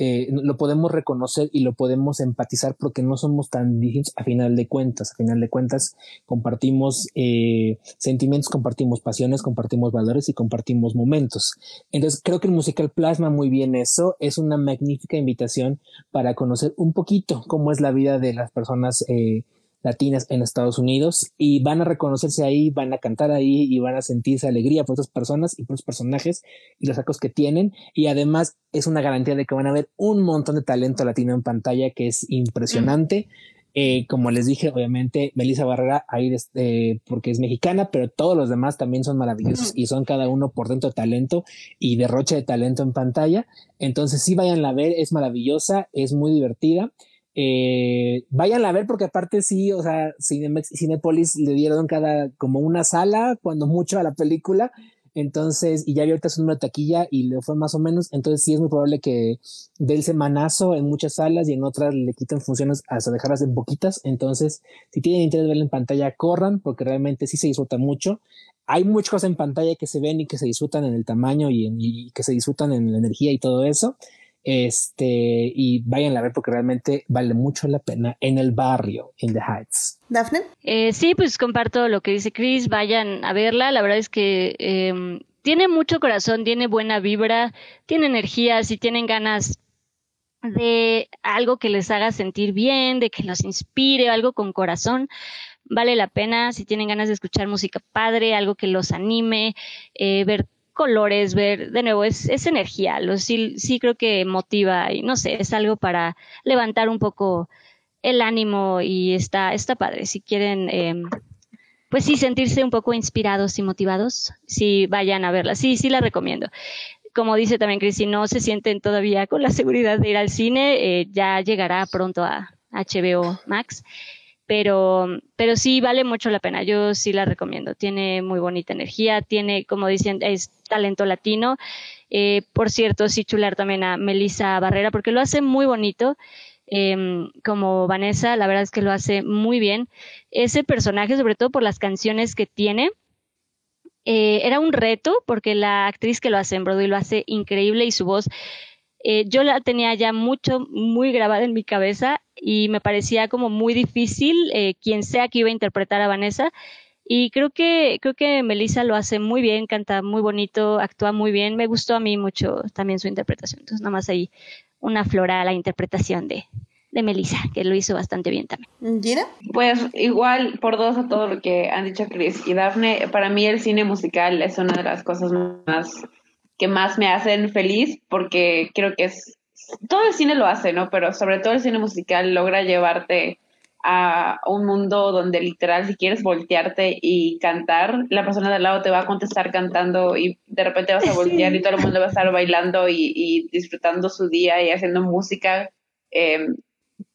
eh, lo podemos reconocer y lo podemos empatizar porque no somos tan distintos a final de cuentas. A final de cuentas compartimos eh, sentimientos, compartimos pasiones, compartimos valores y compartimos momentos. Entonces creo que el musical plasma muy bien eso. Es una magnífica invitación para conocer un poquito cómo es la vida de las personas eh, latinas en Estados Unidos y van a reconocerse ahí, van a cantar ahí y van a sentirse alegría por esas personas y por los personajes y los sacos que tienen y además es una garantía de que van a ver un montón de talento latino en pantalla que es impresionante. Eh, como les dije, obviamente Melissa Barrera ahí este, porque es mexicana, pero todos los demás también son maravillosos y son cada uno por dentro de talento y derroche de talento en pantalla. Entonces sí vayan a ver, es maravillosa, es muy divertida eh, vayan a ver porque aparte sí, o sea, Cinemex, Cinepolis le dieron cada como una sala, cuando mucho a la película. Entonces, y ya ahorita su número de taquilla y le fue más o menos. Entonces, sí es muy probable que dé el semanazo en muchas salas y en otras le quiten funciones hasta dejarlas en poquitas. Entonces, si tienen interés de verla en pantalla, corran porque realmente sí se disfruta mucho. Hay muchas cosas en pantalla que se ven y que se disfrutan en el tamaño y, y que se disfrutan en la energía y todo eso. Este, y vayan a ver porque realmente vale mucho la pena en el barrio, in the Heights. Dafne. Eh, sí, pues comparto lo que dice Chris, vayan a verla. La verdad es que em, tiene mucho corazón, tiene buena vibra, tiene energía, si tienen ganas de algo que les haga sentir bien, de que los inspire, algo con corazón, vale la pena. Si tienen ganas de escuchar música padre, algo que los anime, eh, ver colores, ver, de nuevo, es, es energía, lo, sí, sí creo que motiva y no sé, es algo para levantar un poco el ánimo y está, está padre. Si quieren, eh, pues sí, sentirse un poco inspirados y motivados, sí, vayan a verla. Sí, sí la recomiendo. Como dice también Cris, si no se sienten todavía con la seguridad de ir al cine, eh, ya llegará pronto a HBO Max pero, pero sí vale mucho la pena. Yo sí la recomiendo. Tiene muy bonita energía, tiene, como dicen, es talento latino. Eh, por cierto, sí chular también a Melissa Barrera porque lo hace muy bonito. Em, como Vanessa, la verdad es que lo hace muy bien. Ese personaje, sobre todo por las canciones que tiene, eh, era un reto porque la actriz que lo hace en Broadway lo hace increíble y su voz eh, yo la tenía ya mucho, muy grabada en mi cabeza y me parecía como muy difícil eh, quien sea que iba a interpretar a Vanessa. Y creo que, creo que Melissa lo hace muy bien, canta muy bonito, actúa muy bien. Me gustó a mí mucho también su interpretación. Entonces, nada más ahí una flora a la interpretación de, de Melissa, que lo hizo bastante bien también. ¿Gina? Pues igual, por dos a todo lo que han dicho Chris y Daphne, para mí el cine musical es una de las cosas más que más me hacen feliz porque creo que es, todo el cine lo hace, ¿no? Pero sobre todo el cine musical logra llevarte a un mundo donde literal si quieres voltearte y cantar, la persona de al lado te va a contestar cantando y de repente vas a voltear y todo el mundo va a estar bailando y, disfrutando su día y haciendo música em,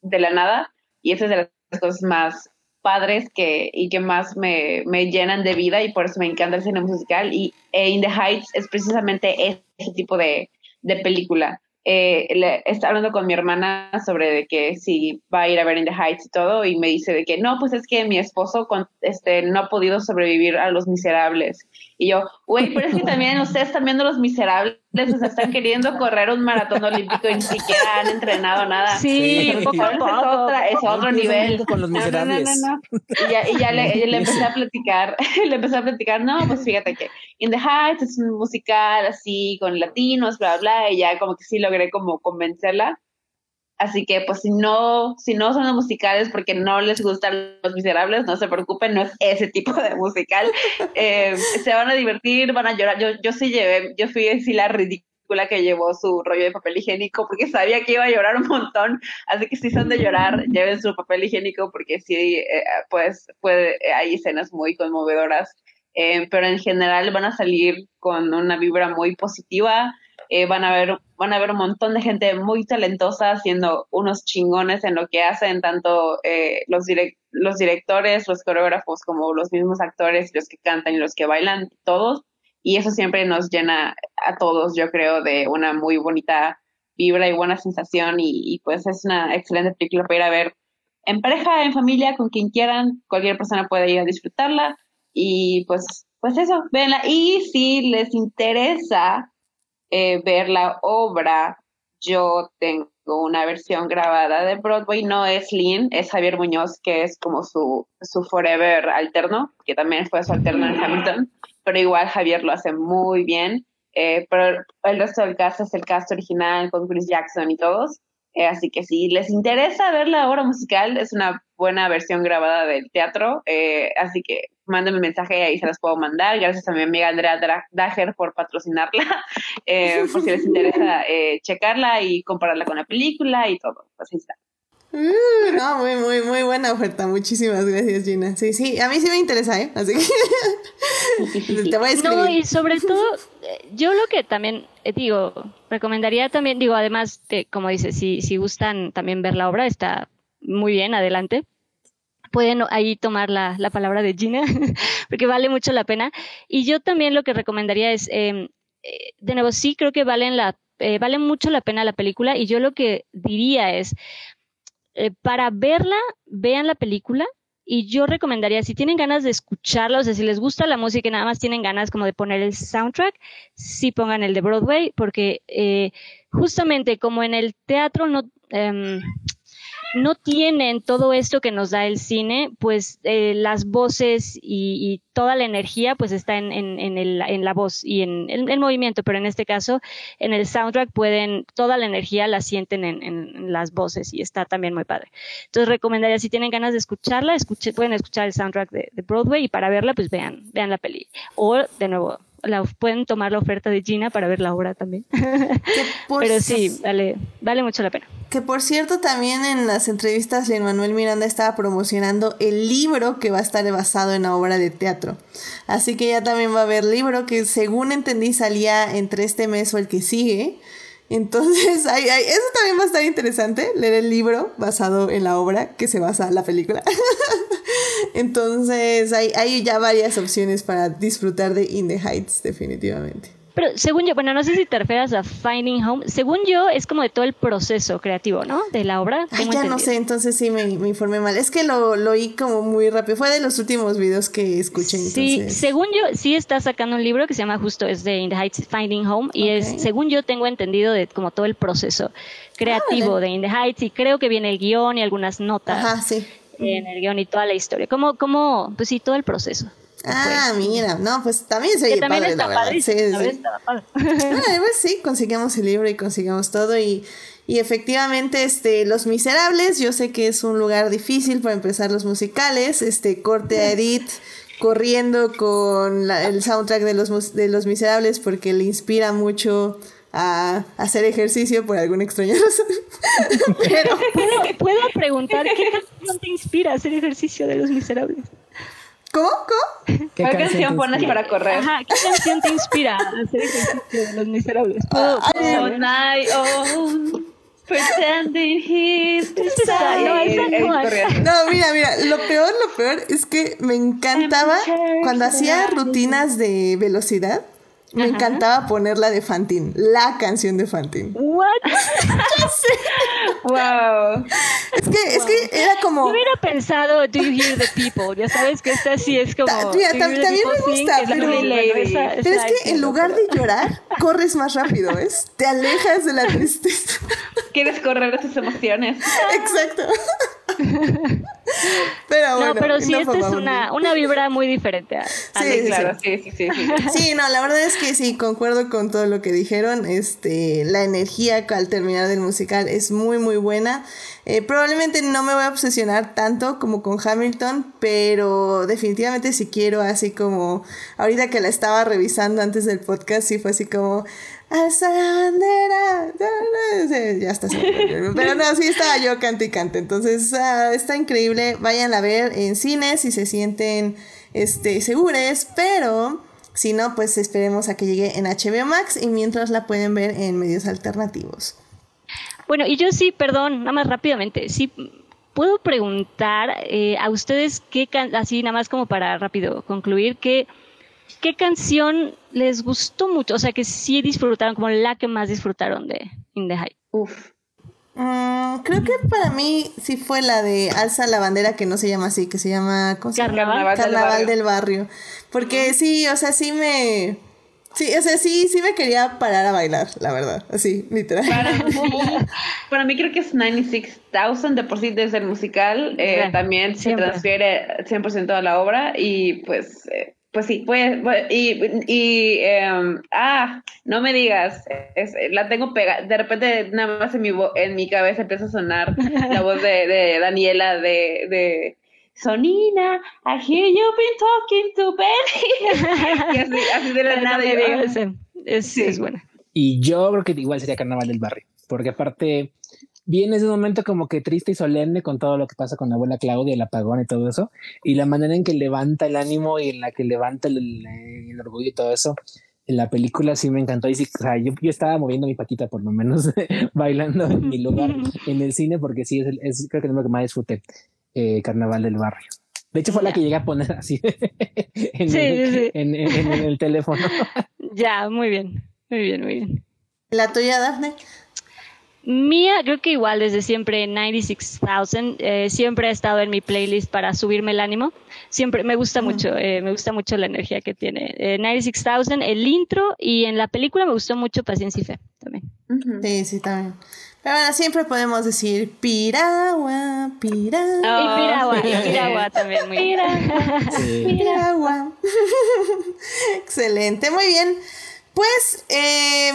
de la nada. Y esa es de las cosas más padres que, y que más me, me, llenan de vida y por eso me encanta el cine musical y e In the Heights es precisamente ese tipo de, de película eh, le, está hablando con mi hermana sobre de que si va a ir a ver In the Heights y todo, y me dice de que no, pues es que mi esposo con, este, no ha podido sobrevivir a Los Miserables. Y yo, güey, pero es que también ustedes están viendo Los Miserables, o sea, están queriendo correr un maratón olímpico y ni siquiera han entrenado nada. Sí, Es, otra, es otro nivel. Con los miserables. No, no, no, y ya, y ya le, le, empecé a platicar, le empecé a platicar, no, pues fíjate que In the Heights es un musical así, con latinos, bla, bla, y ya como que sí logré como convencerla. Así que, pues, si no, si no son musicales porque no les gustan los miserables, no se preocupen, no es ese tipo de musical. Eh, se van a divertir, van a llorar. Yo, yo sí llevé, yo fui así la ridícula que llevó su rollo de papel higiénico porque sabía que iba a llorar un montón. Así que si son de llorar, lleven su papel higiénico porque sí, eh, pues, puede, hay escenas muy conmovedoras. Eh, pero en general van a salir con una vibra muy positiva. Eh, van a ver van a ver un montón de gente muy talentosa haciendo unos chingones en lo que hacen, tanto eh, los, direct los directores, los coreógrafos, como los mismos actores, los que cantan y los que bailan, todos. Y eso siempre nos llena a todos, yo creo, de una muy bonita vibra y buena sensación. Y, y pues es una excelente película para ir a ver en pareja, en familia, con quien quieran. Cualquier persona puede ir a disfrutarla. Y pues, pues eso, véanla. Y si les interesa eh, ver la obra, yo tengo una versión grabada de Broadway, no es Lynn, es Javier Muñoz, que es como su, su forever alterno, que también fue su alterno en Hamilton, pero igual Javier lo hace muy bien, eh, pero el resto del cast es el cast original con Chris Jackson y todos, eh, así que si les interesa ver la obra musical, es una buena versión grabada del teatro, así que mándenme mensaje y ahí se las puedo mandar. Gracias a mi amiga Andrea Dager por patrocinarla, eh, por si les interesa eh, checarla y compararla con la película y todo. Pues ahí está. Uh, no, muy, muy, muy buena oferta. Muchísimas gracias, Gina. Sí, sí, a mí sí me interesa, ¿eh? Así que te voy a escribir. No, y sobre todo, yo lo que también eh, digo, recomendaría también, digo, además, de, como dices, si, si gustan también ver la obra, está muy bien, adelante pueden ahí tomar la, la palabra de Gina, porque vale mucho la pena. Y yo también lo que recomendaría es, eh, de nuevo, sí creo que valen la, eh, vale mucho la pena la película y yo lo que diría es, eh, para verla, vean la película. Y yo recomendaría, si tienen ganas de escucharla, o sea, si les gusta la música y nada más tienen ganas como de poner el soundtrack, sí pongan el de Broadway, porque eh, justamente como en el teatro no, eh, no tienen todo esto que nos da el cine, pues eh, las voces y, toda la energía pues está en, en, en, en la voz y en el movimiento, pero en este caso en el soundtrack pueden, toda la energía la sienten en, las voces y está también muy padre. Entonces recomendaría, si tienen ganas de escucharla, pueden escuchar el soundtrack de, de Broadway y para verla pues vean, vean la peli. O de nuevo, la, pueden tomar la oferta de Gina para ver la obra también. Pero sí, vale, vale mucho la pena. Que por cierto, también en las entrevistas, Lin Manuel Miranda estaba promocionando el libro que va a estar basado en la obra de teatro. Así que ya también va a haber libro que, según entendí, salía entre este mes o el que sigue. Entonces, hay, hay, eso también va a estar interesante, leer el libro basado en la obra que se basa en la película. Entonces, hay, hay ya varias opciones para disfrutar de In the Heights, definitivamente. Pero según yo, bueno, no sé si te refieres a Finding Home. Según yo, es como de todo el proceso creativo, ¿no? De la obra. Ay, ya no sé, entonces sí me, me, informé mal. Es que lo, lo oí como muy rápido. Fue de los últimos videos que escuché. Sí, entonces. según yo, sí está sacando un libro que se llama justo, es de In the Heights Finding Home. Y okay. es, según yo tengo entendido, de como todo el proceso creativo ah, de In the Heights. Y creo que viene el guion y algunas notas. Ajá, sí. En el guion y toda la historia. Como, como, pues sí, todo el proceso. Ah, pues. mira, no, pues también se que también padre, está la padre, Sí, sí. padre. Ah, pues sí, conseguimos el libro y conseguimos todo y, y efectivamente, este, Los Miserables, yo sé que es un lugar difícil para empezar los musicales, este, corte a Edith corriendo con la, el soundtrack de los, de los Miserables porque le inspira mucho a hacer ejercicio por alguna extraña razón. Pero ¿Puedo, puedo preguntar qué canción te inspira a hacer ejercicio de los miserables. ¿Cómo? ¿Cómo? ¿Qué, ¿Qué canción pones para correr? Ajá, ¿qué canción te inspira a hacer ejercicio de los miserables? Uh, all night, oh, Pretending he's No, mira, mira, lo peor, lo peor es que me encantaba cuando hacía rutinas de velocidad. Me encantaba ponerla de Fantin, la canción de Fantin. What? ya sé. Wow. Es que, es que era como. Yo hubiera pensado Do You Hear the People. Ya sabes que esta sí es como. Ta- mira, también me gusta, Sing, pero-. Esa- es que en lugar de llorar, corres más rápido, ¿ves? Te alejas de la tristeza. Quieres correr de tus emociones. Exacto. Pero bueno. no, pero sí, no esta es una, una vibra muy diferente. A, a Sí, Lady sí, Claro, sí, sí, sí. sí. Sí, no, la verdad es que sí, concuerdo con todo lo que dijeron. Este, la energía al terminar del musical es muy, muy buena. Eh, probablemente no me voy a obsesionar tanto como con Hamilton, pero definitivamente si quiero, así como ahorita que la estaba revisando antes del podcast, sí fue así como, alza la bandera. da, da", sí, Ya está. Pero no, sí estaba yo cante y cante. Entonces, está increíble. Vayan a ver en cines si se sienten este, segures, pero... Si no, pues esperemos a que llegue en HBO Max y mientras la pueden ver en medios alternativos. Bueno, y yo sí, perdón, nada más rápidamente, sí puedo preguntar eh, a ustedes qué así nada más como para rápido concluir qué qué canción les gustó mucho, o sea que sí disfrutaron como la que más disfrutaron de In the Heights. Uf. Mm, creo que para mí sí fue la de Alza la bandera, que no se llama así, que se llama ¿cómo se llama? Carnaval. Carnaval del Carnaval barrio. del barrio. Porque sí, o sea, sí me... Sí, o sea, sí, sí me quería parar a bailar, la verdad. Así, literal. Para mí, para mí creo que es 96,000 de por sí desde el musical. eh, Sí, también se transfiere 100% a la obra y pues, eh, pues sí, pues, pues, y, y em, ah, no me digas, es- la tengo pegada, de repente nada más en mi, en mi cabeza empieza a sonar la voz de, de Daniela de... de Sonina, I hear you've been talking to Benny. y así, así de la Pero no nada. yo, es, Sí. es buena. Y yo creo que igual sería Carnaval del Barrio, porque aparte viene ese momento como que triste y solemne con todo lo que pasa con la abuela Claudia, el apagón y todo eso, y la manera en que levanta el ánimo y en la que levanta el, el orgullo y todo eso. En la película sí me encantó y sí, o sea, yo, yo estaba moviendo mi patita por lo menos bailando en mi lugar en el cine porque sí es, el- es creo que es lo que más disfruté eh, Carnaval del Barrio. De hecho fue la que llegué a poner así en, Sí, el, sí, sí. en- en- en el teléfono. Ya, muy bien, muy bien, muy bien. ¿La tuya, Dafne? Mía, creo que igual desde siempre 96,000, eh, siempre ha estado en mi playlist para subirme el ánimo. Siempre me gusta mucho, eh, me gusta mucho la energía que tiene. Eh, 96,000, el intro y en la película me gustó mucho Paciencia y Fe también. Sí, sí, también. Pero bueno, siempre podemos decir Piragua, Piragua. y Piragua, y Piragua también muy bien. Sí. Piragua. Excelente, muy bien. Pues eh,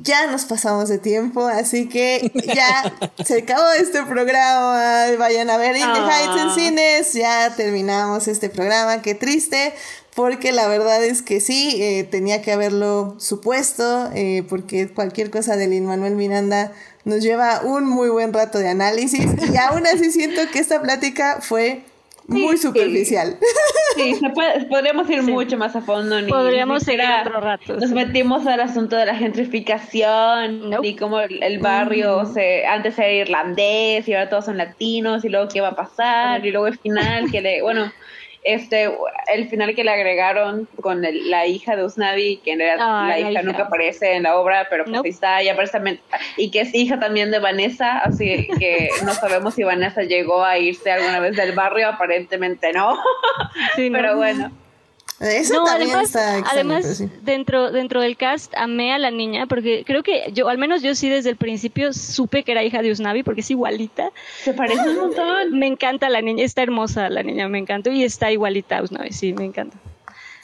ya nos pasamos de tiempo, así que ya se acabó este programa. Vayan a ver In the Ah. Heights en cines. Ya terminamos este programa. Qué triste, porque la verdad es que sí, eh, tenía que haberlo supuesto, eh, porque cualquier cosa de Lin Manuel Miranda nos lleva un muy buen rato de análisis. Y aún así siento que esta plática fue muy Sí. superficial. Sí, se puede- podríamos ir Sí. mucho más a fondo. Ni, Podríamos ni seguir siquiera otro rato. Nos sí. metimos al asunto de la gentrificación Nope. y cómo el el barrio se, antes era irlandés y ahora todos son latinos y luego qué va a pasar y luego el final que le, bueno, este, el final que le agregaron con el- la hija de Usnavi, que en realidad la hija hija. nunca aparece en la obra, pero pues Nope. está, y aparece también, y que es hija también de Vanessa, así que no sabemos si Vanessa llegó a irse alguna vez del barrio, aparentemente no, Sí, ¿no? pero bueno. Eso No, también además, está extraño, además sí. dentro, dentro del cast amé a la niña porque creo que yo, al menos yo sí desde el principio supe que era hija de Usnavi porque es igualita. Se parece un montón. Me encanta la niña, está hermosa la niña, me encantó y está igualita a Usnavi, sí, me encanta.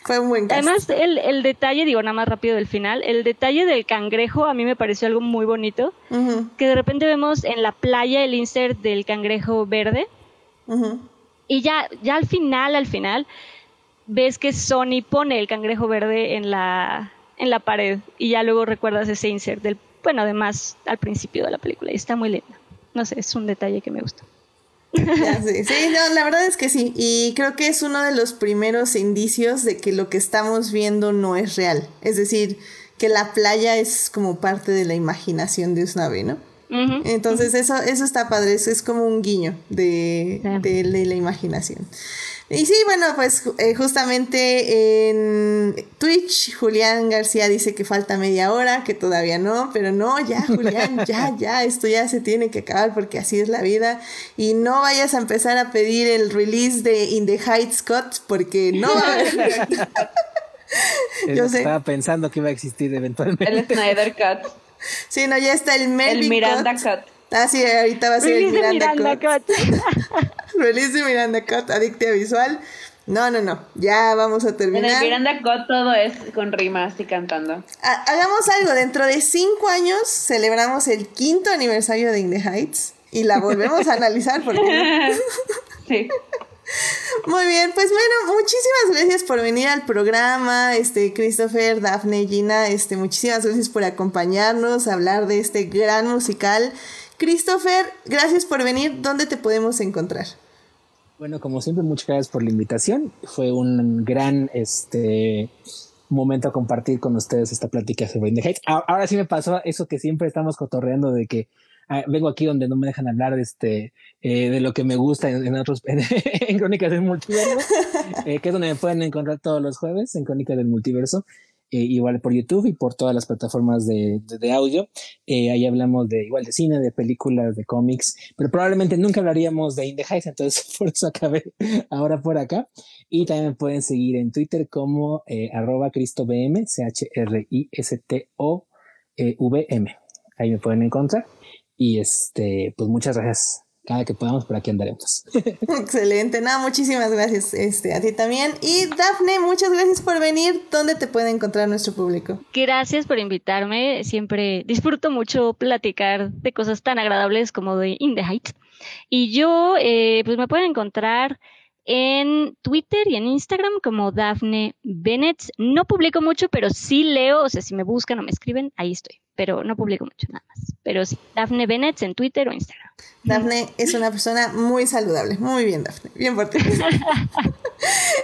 Fue un buen cast. Además, el, el detalle, digo nada más rápido del final, el detalle del cangrejo a mí me pareció algo muy bonito, que de repente vemos en la playa el insert del cangrejo verde y ya, ya al final, al final, ves que Sony pone el cangrejo verde en la, en la pared y ya luego recuerdas ese insert del, bueno, además al principio de la película y está muy linda. No sé, es un detalle que me. Ya, sí, sí, no, la verdad es que sí. Y creo que es uno de los primeros indicios de que lo que estamos viendo no es real. Es decir, que la playa es como parte de la imaginación de Usnavi, ¿no? Entonces eso, eso está padre, eso es como un guiño de, de, la imaginación. Y sí, bueno, pues eh, justamente en Twitch Julián García dice que falta media hora, que todavía no, pero no, ya Julián, ya, ya, esto ya se tiene que acabar porque así es la vida. Y no vayas a empezar a pedir el release de In the Heights Cut porque no va a haber. Yo estaba pensando que iba a existir eventualmente. El Snyder Cut. Sí, no, ya está el Melvin El Miranda Cut. Ah, sí, ahorita va a ser el Miranda, Cut. Release de Miranda Cut, adictia visual. No, no, no. Ya vamos a terminar. En el Miranda Cut todo es con rimas y cantando. hagamos algo. Dentro de cinco años celebramos el quinto aniversario de In the Heights y la volvemos a analizar porque. sí. Muy bien, pues bueno, muchísimas gracias por venir al programa, este Christopher, Daphne, Gina, este muchísimas gracias por acompañarnos a hablar de este gran musical. Christopher, gracias por venir. ¿Dónde te podemos encontrar? Bueno, como siempre, muchas gracias por la invitación. Fue un gran este momento a compartir con ustedes esta plática sobre The Heights. Ahora sí me pasó eso que siempre estamos cotorreando de que Ah, vengo aquí donde no me dejan hablar de este eh, de lo que me gusta en, otros en, Crónicas del Multiverso, eh, que es donde me pueden encontrar todos los jueves en Crónicas del Multiverso. Eh, igual por YouTube y por todas las plataformas de, de, audio. ahí hablamos de igual de cine, de películas, de cómics, pero probablemente nunca hablaríamos de Indie entonces por eso acabé ahora por acá. Y también pueden seguir en Twitter como arroba CristoVM, C-H-R-I-S-T-O-V-M. Ahí me pueden encontrar. Y este, pues muchas gracias. Cada que podamos por aquí andaremos. Excelente, nada, muchísimas gracias este, a ti también. Y Dafne, muchas gracias por venir. ¿Dónde te puede encontrar nuestro público? Gracias por invitarme. Siempre disfruto mucho platicar de cosas tan agradables como de In the Heights. Y yo, eh, pues me pueden encontrar en Twitter y en Instagram como Dafne Bennett. No publico mucho, pero sí leo, o sea, si me buscan o me escriben, ahí estoy. Pero no publico mucho nada más. Pero sí, Dafne Bennett en Twitter o Instagram. Dafne es una persona muy saludable. Muy bien, Dafne. Bien por ti.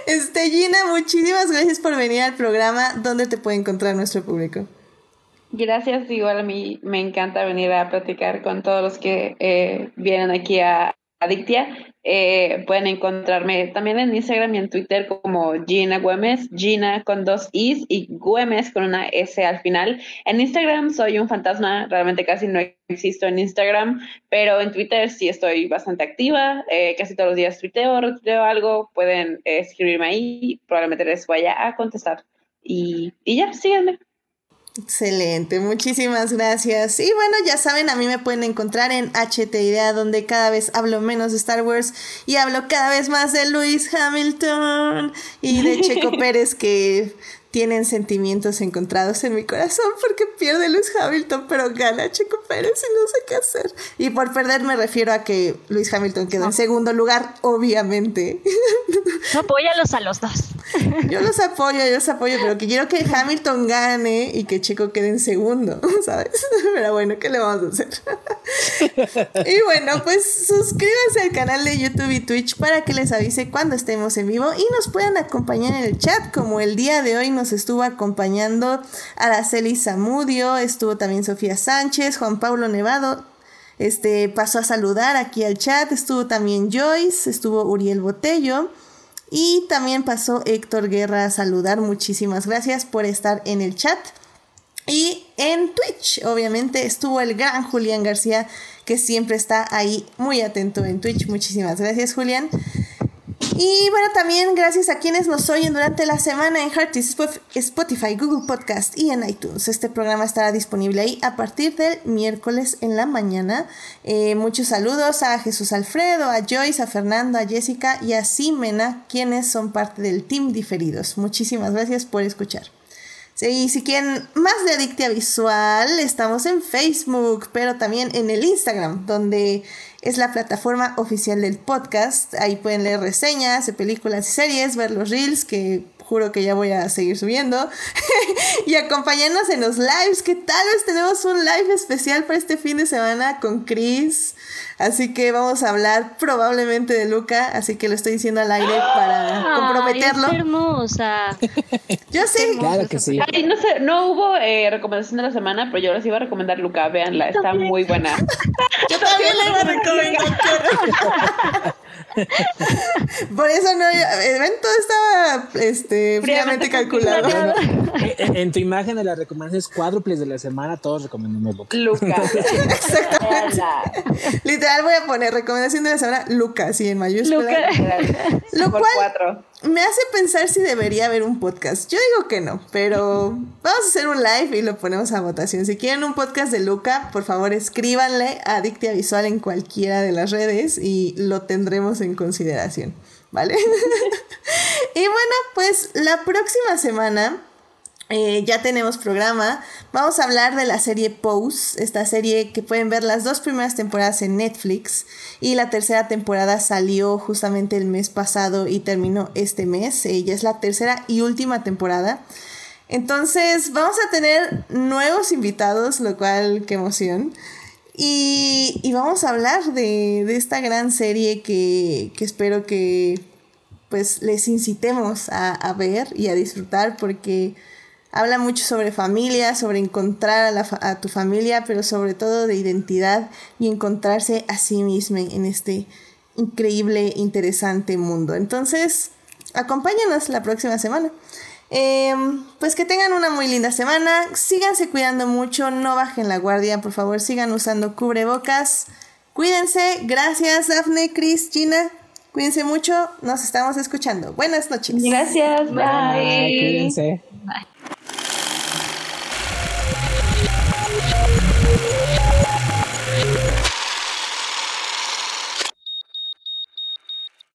este, Gina, muchísimas gracias por venir al programa. ¿Dónde te puede encontrar nuestro público? Gracias, igual a mí me encanta venir a platicar con todos los que eh, vienen aquí a Adictia. Eh, pueden encontrarme también en Instagram y en Twitter como Gina Güemes, Gina con dos Is y Güemes con una S al final. En Instagram soy un fantasma, realmente casi no existo en Instagram, pero en Twitter sí estoy bastante activa, eh, casi todos los días tuiteo, retuiteo algo, pueden escribirme ahí, probablemente les vaya a contestar. Y, y ya, síganme. Excelente, muchísimas gracias. Y bueno, ya saben, a mí me pueden encontrar en HT Idea, donde cada vez hablo menos de Star Wars y hablo cada vez más de Lewis Hamilton y de Checo Pérez, que tienen sentimientos encontrados en mi corazón porque pierde Luis Hamilton, pero gana Checo Pérez y no sé qué hacer. Y por perder me refiero a que Luis Hamilton quedó en segundo lugar, obviamente. No apóyalos a los dos. Yo los apoyo, yo los apoyo, pero que quiero que Hamilton gane y que Checo quede en segundo, ¿sabes? Pero bueno, ¿qué le vamos a hacer? Y bueno, pues suscríbanse al canal de YouTube y Twitch para que les avise cuando estemos en vivo y nos puedan acompañar en el chat, como el día de hoy nos estuvo acompañando Araceli Zamudio, estuvo también Sofía Sánchez, Juan Pablo Nevado, este pasó a saludar aquí al chat, estuvo también Joyce, estuvo Uriel Botello y también pasó Héctor Guerra a saludar. Muchísimas gracias por estar en el chat. Y en Twitch, obviamente, estuvo el gran Julián García, que siempre está ahí muy atento en Twitch. Muchísimas gracias, Julián. Y bueno, también gracias a quienes nos oyen durante la semana en Heartis, Spotify, Google Podcast y en iTunes. Este programa estará disponible ahí a partir del miércoles en la mañana. Eh, muchos saludos a Jesús Alfredo, a Joyce, a Fernando, a Jessica y a Simena, quienes son parte del team diferidos. Muchísimas gracias por escuchar. Sí, si quieren más de Adictia Visual, estamos en Facebook, pero también en el Instagram, donde es la plataforma oficial del podcast. Ahí pueden leer reseñas de películas y series, ver los reels, que juro que ya voy a seguir subiendo, y acompañarnos en los lives, que tal vez tenemos un live especial para este fin de semana con Chris. Así que vamos a hablar probablemente de Luca, así que lo estoy diciendo al aire para prometerlo. Ay, hermosa. Yo sé. Claro que sí. Ay, no sé, no hubo eh, recomendación de la semana, pero yo les iba a recomendar Luca, véanla, está muy buena. Yo también le iba a recomendar. Por eso no, ven, todo estaba este, fríamente calculado. en, en, tu imagen de las recomendaciones cuádruples de la semana, todos recomendamos Luca. Luca. Exactamente. Literal voy a poner recomendación de la semana Luca, sí, en mayúscula. Lo cual cuatro. me hace pensar si debería haber un podcast. Yo digo que no, pero vamos a hacer un live y lo ponemos a votación. Si quieren un podcast de Luca, por favor escríbanle a Adictia Visual en cualquiera de las redes y lo tendremos en consideración, ¿vale? y bueno, pues la próxima semana eh, ya tenemos programa. Vamos a hablar de la serie Pose, esta serie que pueden ver las dos primeras temporadas en Netflix y la tercera temporada salió justamente el mes pasado y terminó este mes. Ella es la tercera y última temporada. Entonces vamos a tener nuevos invitados, lo cual qué emoción. Y, y vamos a hablar de, de esta gran serie que, que, espero que pues les incitemos a, a ver y a disfrutar porque Habla mucho sobre familia, sobre encontrar a, la, a, tu familia, pero sobre todo de identidad y encontrarse a sí mismo en este increíble, interesante mundo. Entonces, acompáñanos la próxima semana. Eh, pues que tengan una muy linda semana, síganse cuidando mucho, no bajen la guardia, por favor, sigan usando cubrebocas. Cuídense, gracias Dafne, Cris, Gina. Cuídense mucho, nos estamos escuchando. Buenas noches. Gracias, bye. bye. Cuídense. Bye.